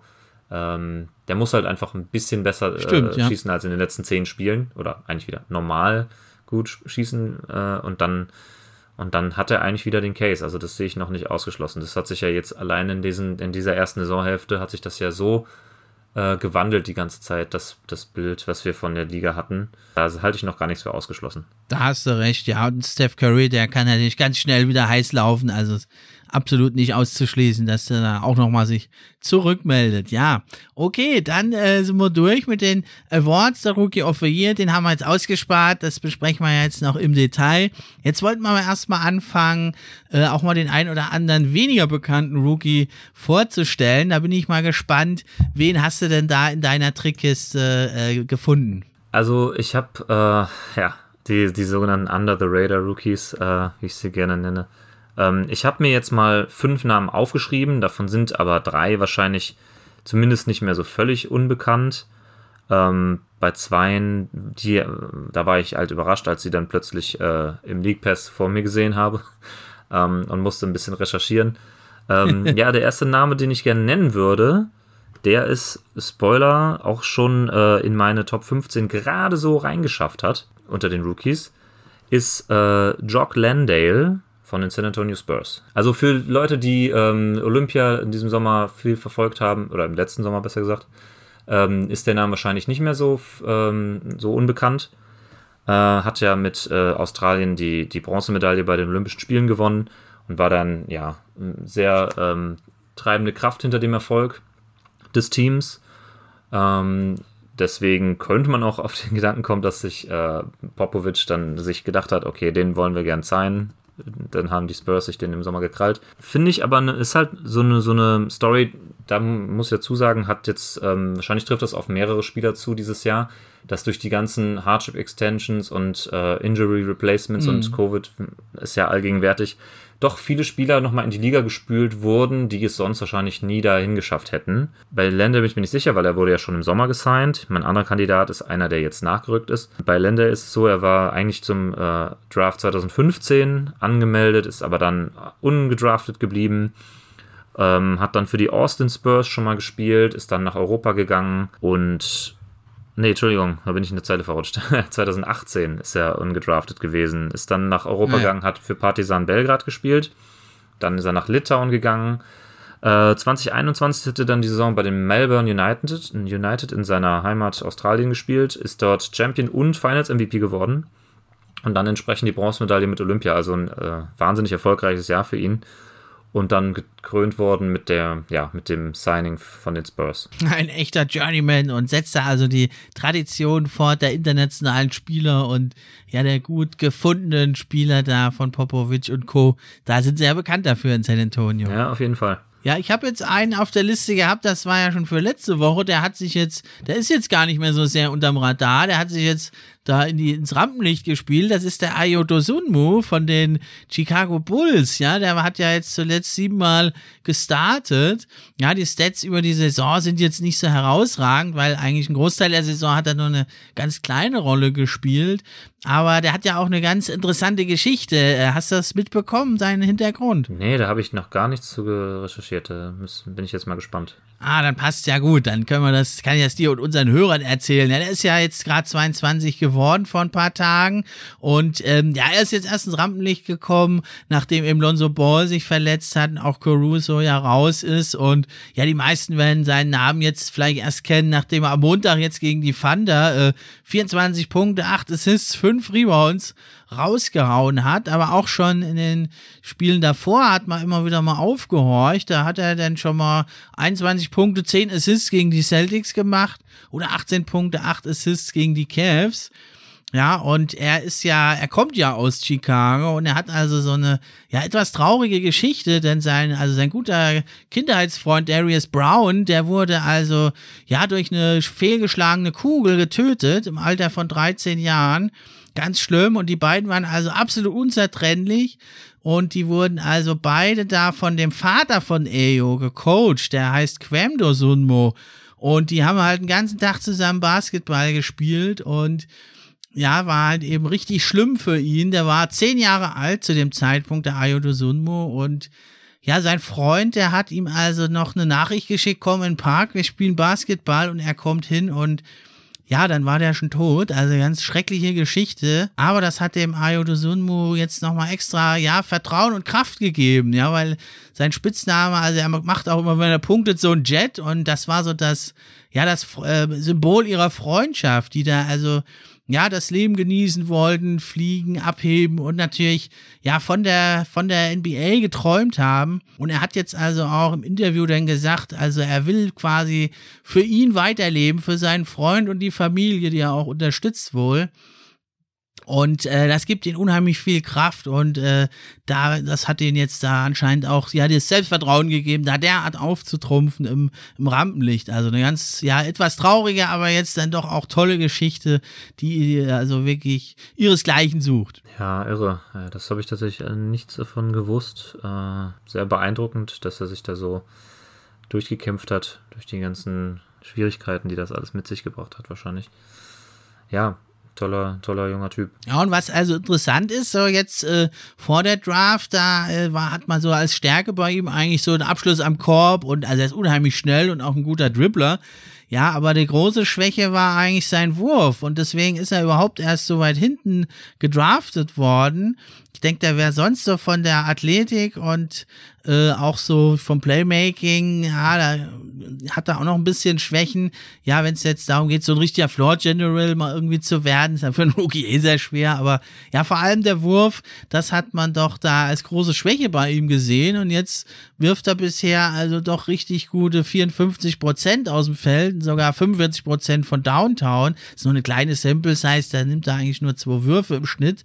ähm, der muss halt einfach ein bisschen besser Stimmt, äh, schießen ja. als in den letzten zehn Spielen oder eigentlich wieder normal gut schießen äh, und dann und dann hat er eigentlich wieder den Case. Also das sehe ich noch nicht ausgeschlossen. Das hat sich ja jetzt allein in, diesen, in dieser ersten Saisonhälfte hat sich das ja so äh, gewandelt die ganze Zeit, das, das Bild, was wir von der Liga hatten. Da halte ich noch gar nichts für ausgeschlossen. Da hast du recht, ja. Und Steph Curry, der kann natürlich ganz schnell wieder heiß laufen. Also absolut nicht auszuschließen, dass er da auch nochmal sich zurückmeldet. Ja, okay, dann äh, sind wir durch mit den Awards. Der Rookie of the Year, den haben wir jetzt ausgespart. Das besprechen wir jetzt noch im Detail. Jetzt wollten wir erstmal anfangen, äh, auch mal den ein oder anderen weniger bekannten Rookie vorzustellen. Da bin ich mal gespannt. Wen hast du denn da in deiner Trickkiste äh, gefunden? Also ich habe, äh, ja, die, die sogenannten Under the Radar Rookies, äh, wie ich sie gerne nenne. Ähm, ich habe mir jetzt mal fünf Namen aufgeschrieben, davon sind aber drei wahrscheinlich zumindest nicht mehr so völlig unbekannt. Ähm, bei zweien, die, da war ich halt überrascht, als sie dann plötzlich äh, im League Pass vor mir gesehen habe *laughs* ähm, und musste ein bisschen recherchieren. Ähm, *laughs* ja, der erste Name, den ich gerne nennen würde, der ist, Spoiler, auch schon äh, in meine Top 15 gerade so reingeschafft hat unter den Rookies, ist äh, Jock Landale von den San Antonio Spurs. Also für Leute, die ähm, Olympia in diesem Sommer viel verfolgt haben, oder im letzten Sommer besser gesagt, ähm, ist der Name wahrscheinlich nicht mehr so, ähm, so unbekannt. Äh, hat ja mit äh, Australien die, die Bronzemedaille bei den Olympischen Spielen gewonnen und war dann ja sehr ähm, treibende Kraft hinter dem Erfolg des Teams. Ähm, deswegen könnte man auch auf den *laughs* Gedanken kommen, dass sich äh, Popovic dann sich gedacht hat, okay, den wollen wir gern sein. Dann haben die Spurs sich den im Sommer gekrallt. Finde ich aber, ne, ist halt so eine, so eine Story, da muss ich dazu sagen, hat jetzt, ähm, wahrscheinlich trifft das auf mehrere Spieler zu dieses Jahr, dass durch die ganzen Hardship Extensions und äh, Injury Replacements mhm. und Covid ist ja allgegenwärtig, doch viele Spieler nochmal in die Liga gespült wurden, die es sonst wahrscheinlich nie dahin geschafft hätten. Bei Lender bin ich mir nicht sicher, weil er wurde ja schon im Sommer gesigned. Mein anderer Kandidat ist einer, der jetzt nachgerückt ist. Bei Lender ist es so, er war eigentlich zum äh, Draft 2015 angemeldet, ist aber dann ungedraftet geblieben. Ähm, hat dann für die Austin Spurs schon mal gespielt, ist dann nach Europa gegangen und Nee, Entschuldigung, da bin ich in der Zeile verrutscht. *laughs* 2018 ist er ungedraftet gewesen, ist dann nach Europa ja. gegangen, hat für Partizan Belgrad gespielt, dann ist er nach Litauen gegangen. Äh, 2021 hat er dann die Saison bei den Melbourne United, United in seiner Heimat Australien gespielt, ist dort Champion und Finals MVP geworden und dann entsprechend die Bronzemedaille mit Olympia, also ein äh, wahnsinnig erfolgreiches Jahr für ihn und dann gekrönt worden mit der, ja, mit dem Signing von den Spurs. *laughs* Ein echter Journeyman und setzt da also die Tradition fort der internationalen Spieler und ja, der gut gefundenen Spieler da von Popovic und Co. Da sind sie ja bekannt dafür in San Antonio. Ja, auf jeden Fall. Ja, ich habe jetzt einen auf der Liste gehabt, das war ja schon für letzte Woche, der hat sich jetzt, der ist jetzt gar nicht mehr so sehr unterm Radar, der hat sich jetzt da in die, ins Rampenlicht gespielt. Das ist der Ayo Dosunmu von den Chicago Bulls. Ja, der hat ja jetzt zuletzt siebenmal gestartet. Ja, die Stats über die Saison sind jetzt nicht so herausragend, weil eigentlich ein Großteil der Saison hat er nur eine ganz kleine Rolle gespielt. Aber der hat ja auch eine ganz interessante Geschichte. Äh, hast du das mitbekommen, seinen Hintergrund? Nee, da habe ich noch gar nichts zu recherchiert. Da bin ich jetzt mal gespannt. Ah, dann passt ja gut. Dann können wir das, kann ich das dir und unseren Hörern erzählen. Ja, der ist ja jetzt gerade 22 geworden vor ein paar Tagen. Und ähm, ja, er ist jetzt erst ins Rampenlicht gekommen, nachdem eben Lonzo Ball sich verletzt hat und auch Caruso ja raus ist. Und ja, die meisten werden seinen Namen jetzt vielleicht erst kennen, nachdem er am Montag jetzt gegen die Thunder äh, 24 Punkte, 8 Assists, 5 Rebounds rausgehauen hat, aber auch schon in den Spielen davor hat man immer wieder mal aufgehorcht. Da hat er dann schon mal 21 Punkte, 10 Assists gegen die Celtics gemacht oder 18 Punkte, 8 Assists gegen die Cavs. Ja, und er ist ja, er kommt ja aus Chicago und er hat also so eine, ja, etwas traurige Geschichte, denn sein, also sein guter Kindheitsfreund Darius Brown, der wurde also, ja, durch eine fehlgeschlagene Kugel getötet im Alter von 13 Jahren. Ganz schlimm. Und die beiden waren also absolut unzertrennlich. Und die wurden also beide da von dem Vater von Eyo gecoacht. Der heißt Quemdo Sunmo. Und die haben halt den ganzen Tag zusammen Basketball gespielt und ja, war halt eben richtig schlimm für ihn. Der war zehn Jahre alt zu dem Zeitpunkt, der Ayodo Sunmo. Und ja, sein Freund, der hat ihm also noch eine Nachricht geschickt, komm in den Park, wir spielen Basketball und er kommt hin und ja, dann war der schon tot. Also ganz schreckliche Geschichte. Aber das hat dem Ayodo Sunmu jetzt nochmal extra, ja, Vertrauen und Kraft gegeben. Ja, weil sein Spitzname, also er macht auch immer, wenn er punktet, so ein Jet. Und das war so das, ja, das äh, Symbol ihrer Freundschaft, die da also ja, das Leben genießen wollten, fliegen, abheben und natürlich, ja, von der, von der NBA geträumt haben. Und er hat jetzt also auch im Interview dann gesagt, also er will quasi für ihn weiterleben, für seinen Freund und die Familie, die er auch unterstützt wohl. Und äh, das gibt ihnen unheimlich viel Kraft und äh, da, das hat ihnen jetzt da anscheinend auch, ja, das Selbstvertrauen gegeben, da derart aufzutrumpfen im, im Rampenlicht. Also eine ganz, ja, etwas traurige, aber jetzt dann doch auch tolle Geschichte, die also wirklich ihresgleichen sucht. Ja, irre. Das habe ich tatsächlich äh, nichts davon gewusst. Äh, sehr beeindruckend, dass er sich da so durchgekämpft hat, durch die ganzen Schwierigkeiten, die das alles mit sich gebracht hat, wahrscheinlich. Ja, toller, toller junger Typ. Ja, und was also interessant ist, so jetzt äh, vor der Draft, da äh, war, hat man so als Stärke bei ihm eigentlich so einen Abschluss am Korb und also er ist unheimlich schnell und auch ein guter Dribbler. Ja, aber die große Schwäche war eigentlich sein Wurf und deswegen ist er überhaupt erst so weit hinten gedraftet worden. Ich denke, der wäre sonst so von der Athletik und äh, auch so vom Playmaking, ja, da hat er auch noch ein bisschen Schwächen. Ja, wenn es jetzt darum geht, so ein richtiger Floor General mal irgendwie zu werden, ist ja für einen Rookie eh sehr schwer, aber ja, vor allem der Wurf, das hat man doch da als große Schwäche bei ihm gesehen und jetzt wirft er bisher also doch richtig gute 54 Prozent aus dem Feld, sogar 45 Prozent von Downtown. Ist nur eine kleine Sample Size, da nimmt er eigentlich nur zwei Würfe im Schnitt.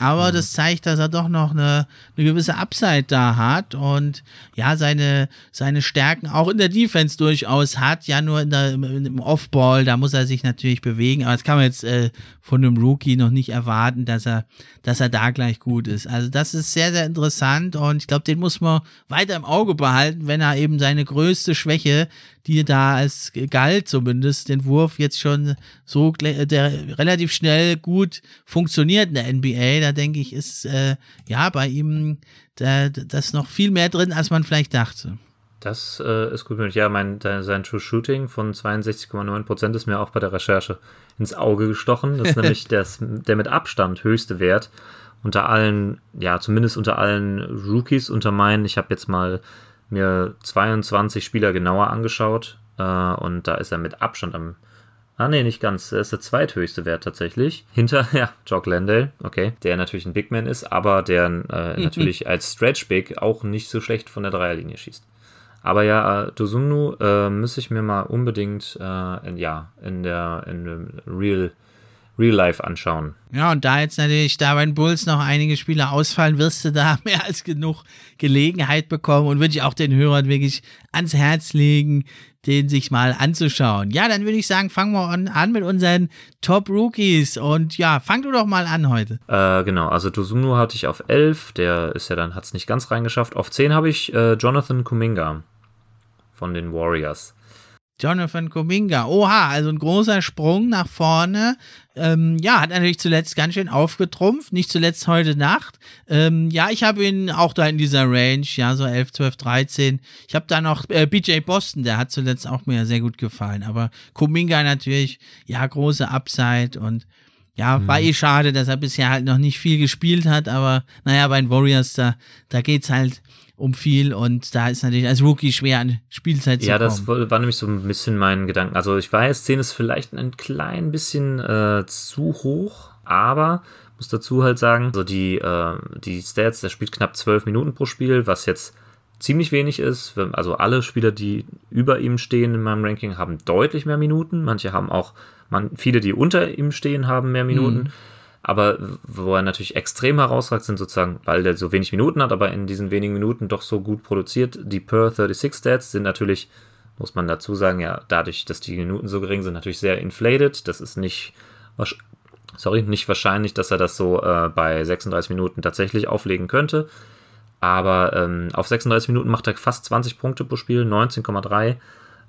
Aber mhm. das zeigt, dass er doch noch eine, eine gewisse Upside da hat und ja, seine, seine Stärken auch in der Defense durchaus hat. Ja, nur in der, im Offball, da muss er sich natürlich bewegen. Aber das kann man jetzt äh, von einem Rookie noch nicht erwarten, dass er, dass er da gleich gut ist. Also das ist sehr, sehr interessant und ich glaube, den muss man weiter im Auge behalten, wenn er eben seine größte Schwäche, die da als galt zumindest, den Wurf jetzt schon so der relativ schnell gut funktioniert in der NBA. Da denke ich, ist äh, ja bei ihm da, das noch viel mehr drin, als man vielleicht dachte. Das äh, ist gut möglich. Ja, mein, sein True Shooting von 62,9% ist mir auch bei der Recherche ins Auge gestochen. Das ist *laughs* nämlich das, der mit Abstand höchste Wert unter allen, ja, zumindest unter allen Rookies unter meinen. Ich habe jetzt mal mir 22 Spieler genauer angeschaut äh, und da ist er mit Abstand am. Ah, nee, nicht ganz. Er ist der zweithöchste Wert tatsächlich. Hinter, *laughs* ja, Jock Landale, okay, der natürlich ein Big Man ist, aber der äh, *laughs* natürlich als Stretch Big auch nicht so schlecht von der Dreierlinie schießt. Aber ja, äh, Dosumnu äh, muss ich mir mal unbedingt äh, in, ja, in der in Real Real Life anschauen. Ja, und da jetzt natürlich da bei den Bulls noch einige Spieler ausfallen, wirst du da *laughs* mehr als genug Gelegenheit bekommen und würde ich auch den Hörern wirklich ans Herz legen, den sich mal anzuschauen. Ja, dann würde ich sagen, fangen wir an, an mit unseren Top Rookies und ja, fang du doch mal an heute. Äh, genau, also Dosumnu hatte ich auf 11, der ist ja dann, hat es nicht ganz reingeschafft. Auf 10 habe ich äh, Jonathan Kuminga von den Warriors. Jonathan Kuminga. Oha, also ein großer Sprung nach vorne. Ähm, ja, hat natürlich zuletzt ganz schön aufgetrumpft, nicht zuletzt heute Nacht. Ähm, ja, ich habe ihn auch da in dieser Range, ja, so 11, 12, 13. Ich habe da noch äh, BJ Boston, der hat zuletzt auch mir sehr gut gefallen. Aber Kuminga natürlich, ja, große Upside und ja, mhm. war eh schade, dass er bisher halt noch nicht viel gespielt hat, aber naja, bei den Warriors, da, da geht's halt um viel und da ist natürlich als Rookie schwer an Spielzeit zu ja, kommen. Ja, das war nämlich so ein bisschen mein Gedanken. Also ich weiß, 10 ist vielleicht ein klein bisschen äh, zu hoch, aber muss dazu halt sagen, also die, äh, die Stats, der spielt knapp 12 Minuten pro Spiel, was jetzt ziemlich wenig ist. Also alle Spieler, die über ihm stehen in meinem Ranking, haben deutlich mehr Minuten. Manche haben auch, man, viele, die unter ihm stehen, haben mehr Minuten. Mhm. Aber wo er natürlich extrem herausragt, sind sozusagen, weil der so wenig Minuten hat, aber in diesen wenigen Minuten doch so gut produziert. Die Per 36 Stats sind natürlich, muss man dazu sagen, ja, dadurch, dass die Minuten so gering sind, natürlich sehr inflated. Das ist nicht, sorry, nicht wahrscheinlich, dass er das so äh, bei 36 Minuten tatsächlich auflegen könnte. Aber ähm, auf 36 Minuten macht er fast 20 Punkte pro Spiel, 19,3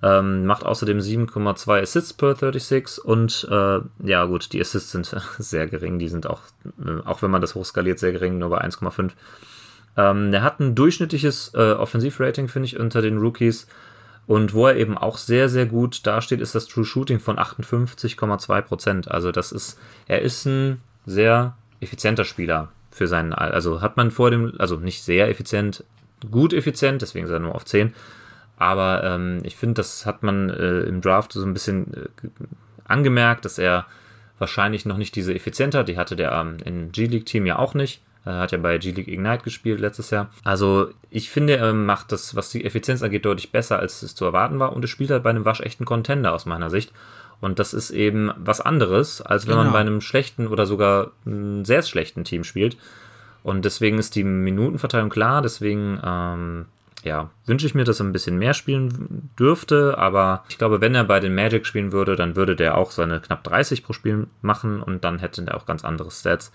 ähm, macht außerdem 7,2 Assists per 36 und äh, ja gut, die Assists sind *laughs* sehr gering, die sind auch, äh, auch wenn man das hochskaliert, sehr gering, nur bei 1,5. Ähm, er hat ein durchschnittliches äh, Offensivrating, finde ich, unter den Rookies. Und wo er eben auch sehr, sehr gut dasteht, ist das True Shooting von 58,2%. Also das ist, er ist ein sehr effizienter Spieler für seinen, also hat man vor dem, also nicht sehr effizient, gut effizient, deswegen ist er nur auf 10, aber ähm, ich finde, das hat man äh, im Draft so ein bisschen äh, angemerkt, dass er wahrscheinlich noch nicht diese Effizienz hat. Die hatte der ähm, im G-League-Team ja auch nicht. Er hat ja bei G-League Ignite gespielt letztes Jahr. Also ich finde, er macht das, was die Effizienz angeht, deutlich besser, als es zu erwarten war. Und er spielt halt bei einem waschechten Contender aus meiner Sicht. Und das ist eben was anderes, als wenn genau. man bei einem schlechten oder sogar einem sehr schlechten Team spielt. Und deswegen ist die Minutenverteilung klar. Deswegen ähm, ja, wünsche ich mir, dass er ein bisschen mehr spielen dürfte, aber ich glaube, wenn er bei den Magic spielen würde, dann würde der auch seine knapp 30 pro Spiel machen und dann hätte er auch ganz andere Stats.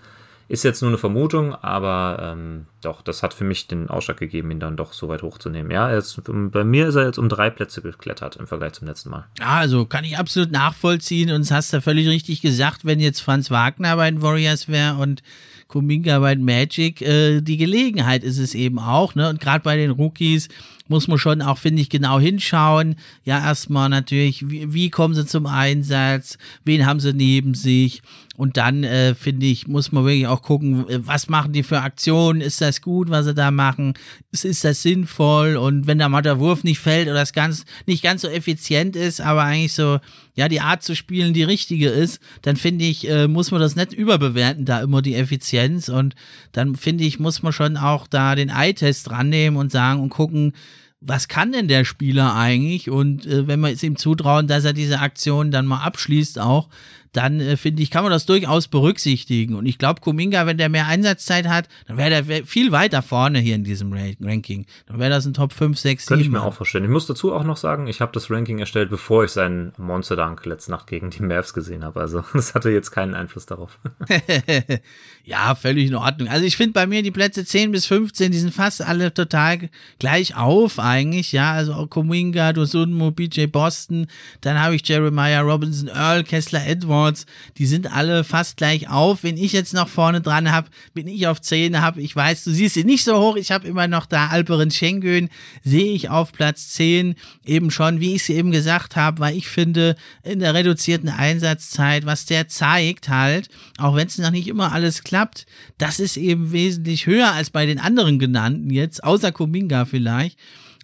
Ist jetzt nur eine Vermutung, aber ähm, doch, das hat für mich den Ausschlag gegeben, ihn dann doch so weit hochzunehmen. Ja, jetzt, bei mir ist er jetzt um drei Plätze geklettert im Vergleich zum letzten Mal. Ja, also kann ich absolut nachvollziehen und das hast du völlig richtig gesagt, wenn jetzt Franz Wagner bei den Warriors wäre und Kuminga bei Magic, äh, die Gelegenheit ist es eben auch, ne? Und gerade bei den Rookies, muss man schon auch, finde ich, genau hinschauen. Ja, erstmal natürlich, wie, wie kommen sie zum Einsatz? Wen haben sie neben sich? Und dann, äh, finde ich, muss man wirklich auch gucken, was machen die für Aktionen? Ist das gut, was sie da machen? Ist, ist das sinnvoll? Und wenn da mal der Wurf nicht fällt oder das ganz, nicht ganz so effizient ist, aber eigentlich so, ja, die Art zu spielen die richtige ist, dann finde ich, äh, muss man das nicht überbewerten, da immer die Effizienz. Und dann finde ich, muss man schon auch da den Eye-Test rannehmen und sagen und gucken, was kann denn der Spieler eigentlich? Und äh, wenn wir es ihm zutrauen, dass er diese Aktion dann mal abschließt auch, dann äh, finde ich, kann man das durchaus berücksichtigen. Und ich glaube, Kuminga, wenn der mehr Einsatzzeit hat, dann wäre der viel weiter vorne hier in diesem Ranking. Dann wäre das ein Top 5, 6, 7. Könnte ich mir auch vorstellen. Ich muss dazu auch noch sagen, ich habe das Ranking erstellt, bevor ich seinen Monster Dunk letzte Nacht gegen die Mavs gesehen habe. Also *laughs* das hatte jetzt keinen Einfluss darauf. *laughs* ja, völlig in Ordnung. Also ich finde bei mir die Plätze 10 bis 15, die sind fast alle total gleich auf eigentlich. Ja, also Kuminga, Dosunmo, BJ Boston, dann habe ich Jeremiah Robinson, Earl, Kessler, Edwards, Records, die sind alle fast gleich auf. Wenn ich jetzt noch vorne dran habe, bin ich auf 10 habe, ich weiß, du siehst sie nicht so hoch, ich habe immer noch da Alperin Schengen, sehe ich auf Platz 10 eben schon, wie ich es eben gesagt habe, weil ich finde, in der reduzierten Einsatzzeit, was der zeigt halt, auch wenn es noch nicht immer alles klappt, das ist eben wesentlich höher als bei den anderen genannten jetzt, außer Kuminga vielleicht.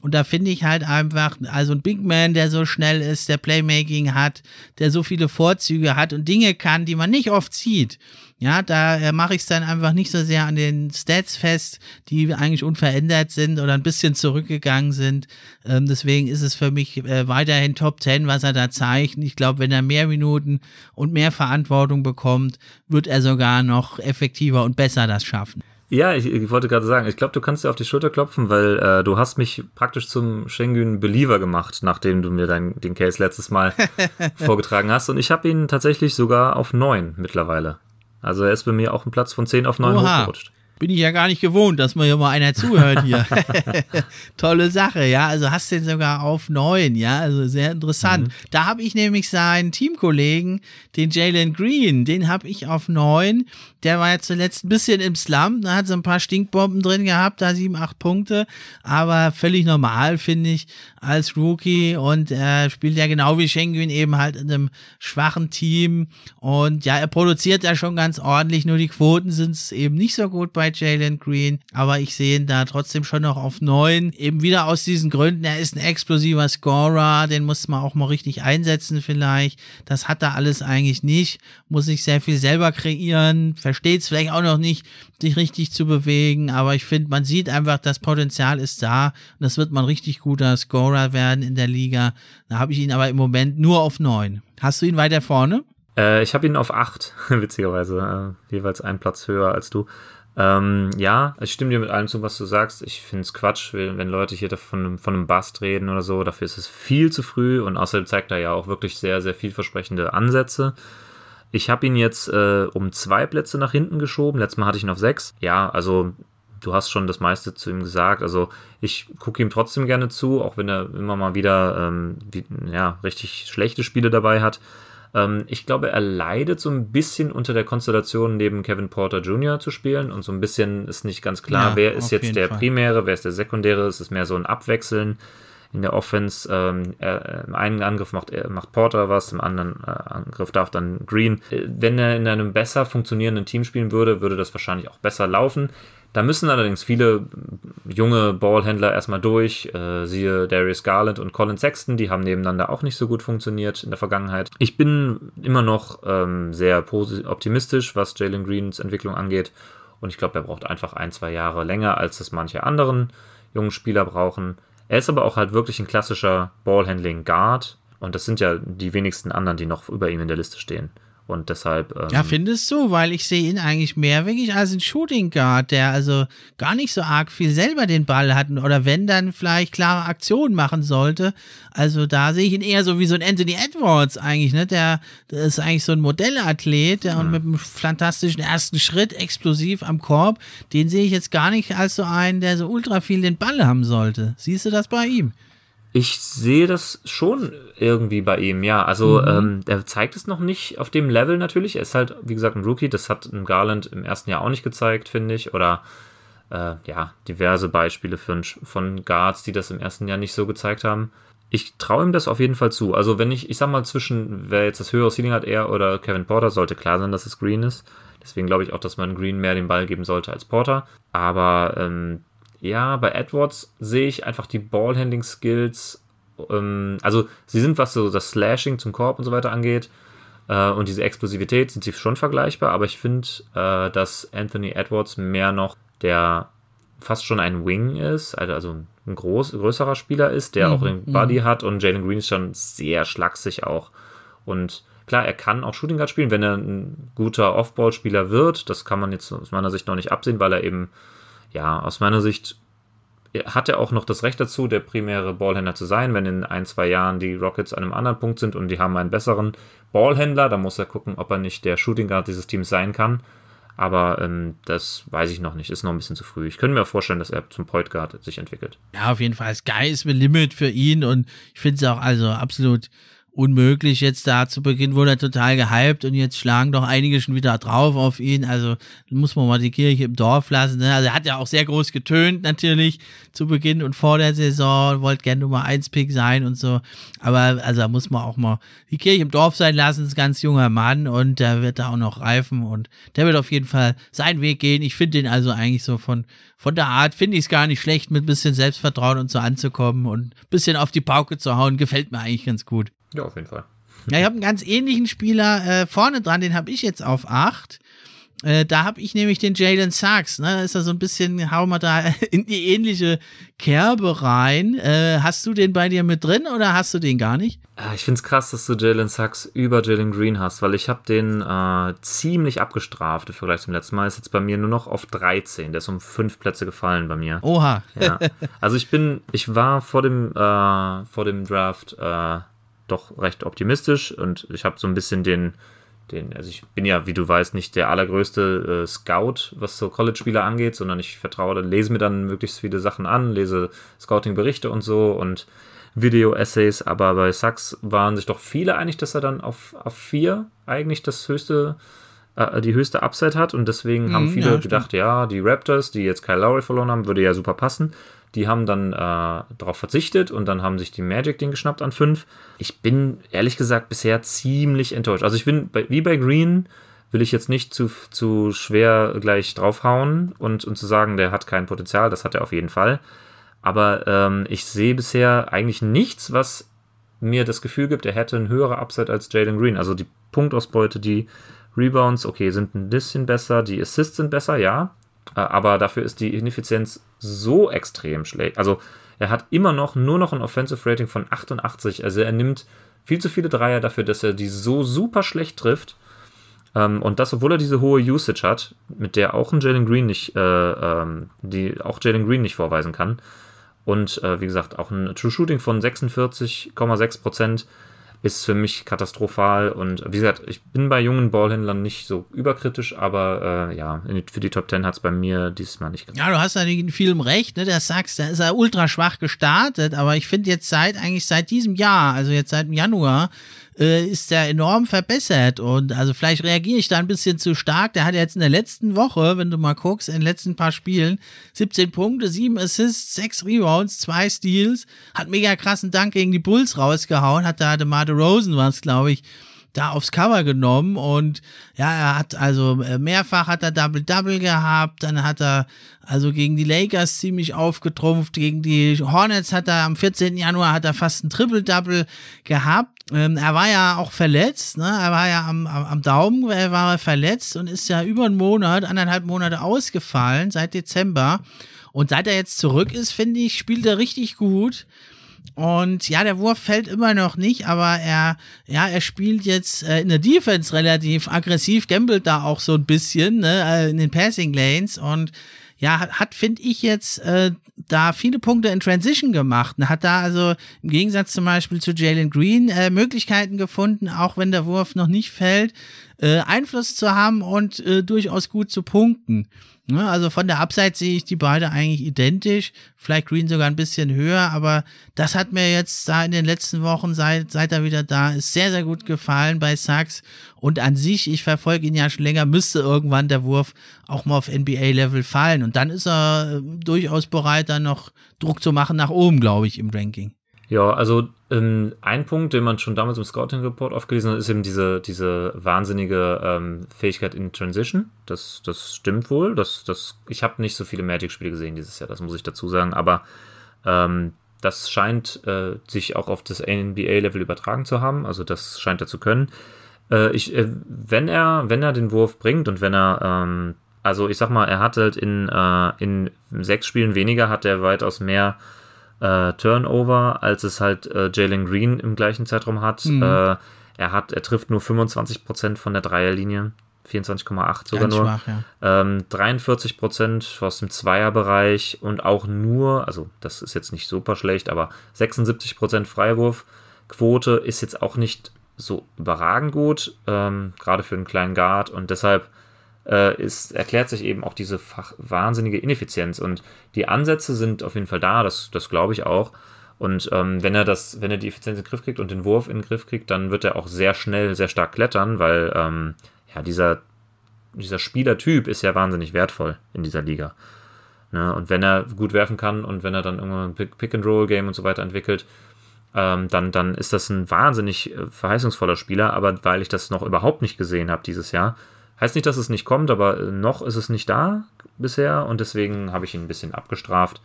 Und da finde ich halt einfach, also ein Big Man, der so schnell ist, der Playmaking hat, der so viele Vorzüge hat und Dinge kann, die man nicht oft sieht. Ja, da äh, mache ich es dann einfach nicht so sehr an den Stats fest, die eigentlich unverändert sind oder ein bisschen zurückgegangen sind. Ähm, deswegen ist es für mich äh, weiterhin Top 10, was er da zeigt. Ich glaube, wenn er mehr Minuten und mehr Verantwortung bekommt, wird er sogar noch effektiver und besser das schaffen. Ja, ich, ich wollte gerade sagen, ich glaube, du kannst dir auf die Schulter klopfen, weil äh, du hast mich praktisch zum Schengen Believer gemacht, nachdem du mir dein, den Case letztes Mal *laughs* vorgetragen hast. Und ich habe ihn tatsächlich sogar auf 9 mittlerweile. Also er ist bei mir auch ein Platz von 10 auf 9 Oha. hochgerutscht bin ich ja gar nicht gewohnt, dass mir hier mal einer zuhört hier. *laughs* Tolle Sache, ja. Also hast du den sogar auf neun, ja. Also sehr interessant. Mhm. Da habe ich nämlich seinen Teamkollegen, den Jalen Green, den habe ich auf neun. Der war ja zuletzt ein bisschen im Slum, da hat so ein paar Stinkbomben drin gehabt, da sieben, acht Punkte. Aber völlig normal, finde ich, als Rookie. Und er spielt ja genau wie Schengen eben halt in einem schwachen Team. Und ja, er produziert ja schon ganz ordentlich, nur die Quoten sind es eben nicht so gut bei Jalen Green, aber ich sehe ihn da trotzdem schon noch auf neun. Eben wieder aus diesen Gründen, er ist ein explosiver Scorer, den muss man auch mal richtig einsetzen vielleicht. Das hat er alles eigentlich nicht, muss sich sehr viel selber kreieren, versteht es vielleicht auch noch nicht, sich richtig zu bewegen, aber ich finde, man sieht einfach, das Potenzial ist da und das wird man richtig guter Scorer werden in der Liga. Da habe ich ihn aber im Moment nur auf neun. Hast du ihn weiter vorne? Äh, ich habe ihn auf acht, *laughs* witzigerweise, äh, jeweils einen Platz höher als du. Ähm, ja, ich stimme dir mit allem zu, was du sagst. Ich finde es Quatsch, wenn Leute hier von, von einem Bust reden oder so. Dafür ist es viel zu früh und außerdem zeigt er ja auch wirklich sehr, sehr vielversprechende Ansätze. Ich habe ihn jetzt äh, um zwei Plätze nach hinten geschoben. Letztes Mal hatte ich ihn auf sechs. Ja, also du hast schon das meiste zu ihm gesagt. Also ich gucke ihm trotzdem gerne zu, auch wenn er immer mal wieder ähm, wie, ja, richtig schlechte Spiele dabei hat. Ähm, ich glaube, er leidet so ein bisschen unter der Konstellation, neben Kevin Porter Jr. zu spielen. Und so ein bisschen ist nicht ganz klar, ja, wer ist jetzt der Fall. Primäre, wer ist der Sekundäre. Es ist mehr so ein Abwechseln in der Offense. Ähm, er, Im einen Angriff macht, er, macht Porter was, im anderen äh, Angriff darf dann Green. Äh, wenn er in einem besser funktionierenden Team spielen würde, würde das wahrscheinlich auch besser laufen. Da müssen allerdings viele junge Ballhändler erstmal durch, äh, siehe Darius Garland und Colin Sexton, die haben nebeneinander auch nicht so gut funktioniert in der Vergangenheit. Ich bin immer noch ähm, sehr optimistisch, was Jalen Greens Entwicklung angeht und ich glaube, er braucht einfach ein, zwei Jahre länger, als das manche anderen jungen Spieler brauchen. Er ist aber auch halt wirklich ein klassischer Ballhandling Guard und das sind ja die wenigsten anderen, die noch über ihm in der Liste stehen. Und deshalb. Ähm, ja, findest du? Weil ich sehe ihn eigentlich mehr wirklich als ein Shooting Guard, der also gar nicht so arg viel selber den Ball hat oder wenn dann vielleicht klare Aktionen machen sollte. Also da sehe ich ihn eher so wie so ein Anthony Edwards eigentlich, ne? Der, der ist eigentlich so ein Modellathlet der, mhm. und mit einem fantastischen ersten Schritt explosiv am Korb. Den sehe ich jetzt gar nicht als so einen, der so ultra viel den Ball haben sollte. Siehst du das bei ihm? Ich sehe das schon irgendwie bei ihm, ja. Also mhm. ähm, er zeigt es noch nicht auf dem Level natürlich. Er ist halt, wie gesagt, ein Rookie. Das hat ein Garland im ersten Jahr auch nicht gezeigt, finde ich. Oder äh, ja, diverse Beispiele von, von Guards, die das im ersten Jahr nicht so gezeigt haben. Ich traue ihm das auf jeden Fall zu. Also wenn ich, ich sag mal, zwischen, wer jetzt das höhere Ceiling hat, er oder Kevin Porter, sollte klar sein, dass es Green ist. Deswegen glaube ich auch, dass man Green mehr den Ball geben sollte als Porter. Aber ähm, ja, bei Edwards sehe ich einfach die Ballhandling-Skills. Ähm, also sie sind, was so das Slashing zum Korb und so weiter angeht, äh, und diese Explosivität sind sie schon vergleichbar, aber ich finde, äh, dass Anthony Edwards mehr noch der fast schon ein Wing ist, also, also ein groß, größerer Spieler ist, der mhm, auch den mhm. hat und Jalen Green ist schon sehr schlaksig auch. Und klar, er kann auch Shooting Guard spielen, wenn er ein guter Off-Ball-Spieler wird. Das kann man jetzt aus meiner Sicht noch nicht absehen, weil er eben, ja, aus meiner Sicht hat er auch noch das Recht dazu, der primäre Ballhändler zu sein, wenn in ein, zwei Jahren die Rockets an einem anderen Punkt sind und die haben einen besseren Ballhändler, dann muss er gucken, ob er nicht der Shooting Guard dieses Teams sein kann. Aber ähm, das weiß ich noch nicht, ist noch ein bisschen zu früh. Ich könnte mir vorstellen, dass er zum Point Guard sich entwickelt. Ja, auf jeden Fall. Sky ist mit Limit für ihn und ich finde es auch also absolut unmöglich jetzt da zu Beginn wurde er total gehypt und jetzt schlagen doch einige schon wieder drauf auf ihn. Also muss man mal die Kirche im Dorf lassen. Ne? Also er hat ja auch sehr groß getönt natürlich zu Beginn und vor der Saison, wollte gerne Nummer 1 Pick sein und so. Aber also da muss man auch mal die Kirche im Dorf sein lassen. Ist ein ganz junger Mann und der wird da auch noch reifen und der wird auf jeden Fall seinen Weg gehen. Ich finde den also eigentlich so von von der Art finde ich es gar nicht schlecht, mit ein bisschen Selbstvertrauen und so anzukommen und bisschen auf die Pauke zu hauen. Gefällt mir eigentlich ganz gut. Ja, auf jeden Fall. Ja, ich habe einen ganz ähnlichen Spieler äh, vorne dran, den habe ich jetzt auf 8. Äh, da habe ich nämlich den Jalen Sachs. Ne? Da ist er so ein bisschen, hau mal da *laughs* in die ähnliche Kerbe rein. Äh, hast du den bei dir mit drin oder hast du den gar nicht? Ich finde es krass, dass du Jalen Sachs über Jalen Green hast, weil ich habe den äh, ziemlich abgestraft im Vergleich zum letzten Mal. Ist jetzt bei mir nur noch auf 13. Der ist um fünf Plätze gefallen bei mir. Oha. ja. Also ich bin, ich war vor dem, äh, vor dem Draft äh, doch recht optimistisch und ich habe so ein bisschen den, den, also ich bin ja, wie du weißt, nicht der allergrößte äh, Scout, was so College-Spieler angeht, sondern ich vertraue, lese mir dann möglichst viele Sachen an, lese Scouting-Berichte und so und Video-Essays, aber bei Sachs waren sich doch viele einig, dass er dann auf, auf vier eigentlich das höchste, äh, die höchste Upside hat und deswegen mhm, haben viele ja, gedacht, ja, die Raptors, die jetzt Kyle Lowry verloren haben, würde ja super passen. Die haben dann äh, darauf verzichtet und dann haben sich die Magic den geschnappt an 5. Ich bin ehrlich gesagt bisher ziemlich enttäuscht. Also ich bin bei, wie bei Green will ich jetzt nicht zu, zu schwer gleich draufhauen und, und zu sagen, der hat kein Potenzial, das hat er auf jeden Fall. Aber ähm, ich sehe bisher eigentlich nichts, was mir das Gefühl gibt, er hätte ein höherer Upside als Jalen Green. Also die Punktausbeute, die Rebounds, okay, sind ein bisschen besser, die Assists sind besser, ja. Äh, aber dafür ist die Ineffizienz so extrem schlecht. Also er hat immer noch nur noch ein Offensive Rating von 88. Also er nimmt viel zu viele Dreier dafür, dass er die so super schlecht trifft. Ähm, und das, obwohl er diese hohe Usage hat, mit der auch ein Jalen Green nicht, äh, ähm, die auch Jalen Green nicht vorweisen kann. Und äh, wie gesagt, auch ein True Shooting von 46,6 Prozent ist für mich katastrophal. Und wie gesagt, ich bin bei jungen Ballhändlern nicht so überkritisch, aber äh, ja, für die Top 10 hat es bei mir diesmal nicht geklappt. Ja, du hast ja in vielem recht, ne? Der sagst, da ist er ultra schwach gestartet, aber ich finde jetzt seit eigentlich seit diesem Jahr, also jetzt seit dem Januar, äh, ist der enorm verbessert. Und also vielleicht reagiere ich da ein bisschen zu stark. Der hat jetzt in der letzten Woche, wenn du mal guckst, in den letzten paar Spielen 17 Punkte, 7 Assists, 6 Rebounds, 2 Steals, hat mega krassen Dank gegen die Bulls rausgehauen, hat da DeMar Rosen was, glaube ich, da aufs Cover genommen und ja, er hat also äh, mehrfach hat er Double-Double gehabt, dann hat er also gegen die Lakers ziemlich aufgetrumpft, gegen die Hornets hat er am 14. Januar hat er fast ein Triple-Double gehabt. Ähm, er war ja auch verletzt, ne? er war ja am, am, am Daumen, er war verletzt und ist ja über einen Monat, anderthalb Monate ausgefallen, seit Dezember. Und seit er jetzt zurück ist, finde ich, spielt er richtig gut. Und ja, der Wurf fällt immer noch nicht, aber er, ja, er spielt jetzt äh, in der Defense relativ aggressiv, gambelt da auch so ein bisschen ne, äh, in den Passing Lanes und ja, hat, hat finde ich jetzt äh, da viele Punkte in Transition gemacht und hat da also im Gegensatz zum Beispiel zu Jalen Green äh, Möglichkeiten gefunden, auch wenn der Wurf noch nicht fällt, äh, Einfluss zu haben und äh, durchaus gut zu punkten. Ne, also von der Upside sehe ich die beide eigentlich identisch. Vielleicht Green sogar ein bisschen höher, aber das hat mir jetzt da in den letzten Wochen, seit, seit er wieder da ist, sehr, sehr gut gefallen bei Sachs. Und an sich, ich verfolge ihn ja schon länger, müsste irgendwann der Wurf auch mal auf NBA-Level fallen. Und dann ist er äh, durchaus bereit, dann noch Druck zu machen nach oben, glaube ich, im Ranking. Ja, also ähm, ein Punkt, den man schon damals im Scouting-Report aufgelesen hat, ist eben diese, diese wahnsinnige ähm, Fähigkeit in Transition. Das, das stimmt wohl. Das, das, ich habe nicht so viele Magic-Spiele gesehen dieses Jahr, das muss ich dazu sagen. Aber ähm, das scheint äh, sich auch auf das NBA-Level übertragen zu haben. Also das scheint er zu können. Äh, ich, äh, wenn er, wenn er den Wurf bringt und wenn er, ähm, also ich sag mal, er hat halt in, äh, in sechs Spielen weniger, hat er weitaus mehr äh, Turnover, als es halt äh, Jalen Green im gleichen Zeitraum hat. Mhm. Äh, er hat, er trifft nur 25% von der Dreierlinie. 24,8 sogar nur. Schwach, ja. ähm, 43% aus dem Zweierbereich und auch nur, also das ist jetzt nicht super schlecht, aber 76% Freiwurfquote ist jetzt auch nicht so überragend gut, ähm, gerade für einen kleinen Guard und deshalb äh, ist, erklärt sich eben auch diese wahnsinnige Ineffizienz. Und die Ansätze sind auf jeden Fall da, das, das glaube ich auch. Und ähm, wenn er das, wenn er die Effizienz in den Griff kriegt und den Wurf in den Griff kriegt, dann wird er auch sehr schnell, sehr stark klettern, weil ähm, ja, dieser, dieser Spielertyp ist ja wahnsinnig wertvoll in dieser Liga. Ne? Und wenn er gut werfen kann und wenn er dann irgendwann ein Pick-and-Roll-Game und so weiter entwickelt, ähm, dann, dann ist das ein wahnsinnig äh, verheißungsvoller Spieler. Aber weil ich das noch überhaupt nicht gesehen habe dieses Jahr, Heißt nicht, dass es nicht kommt, aber noch ist es nicht da bisher und deswegen habe ich ihn ein bisschen abgestraft.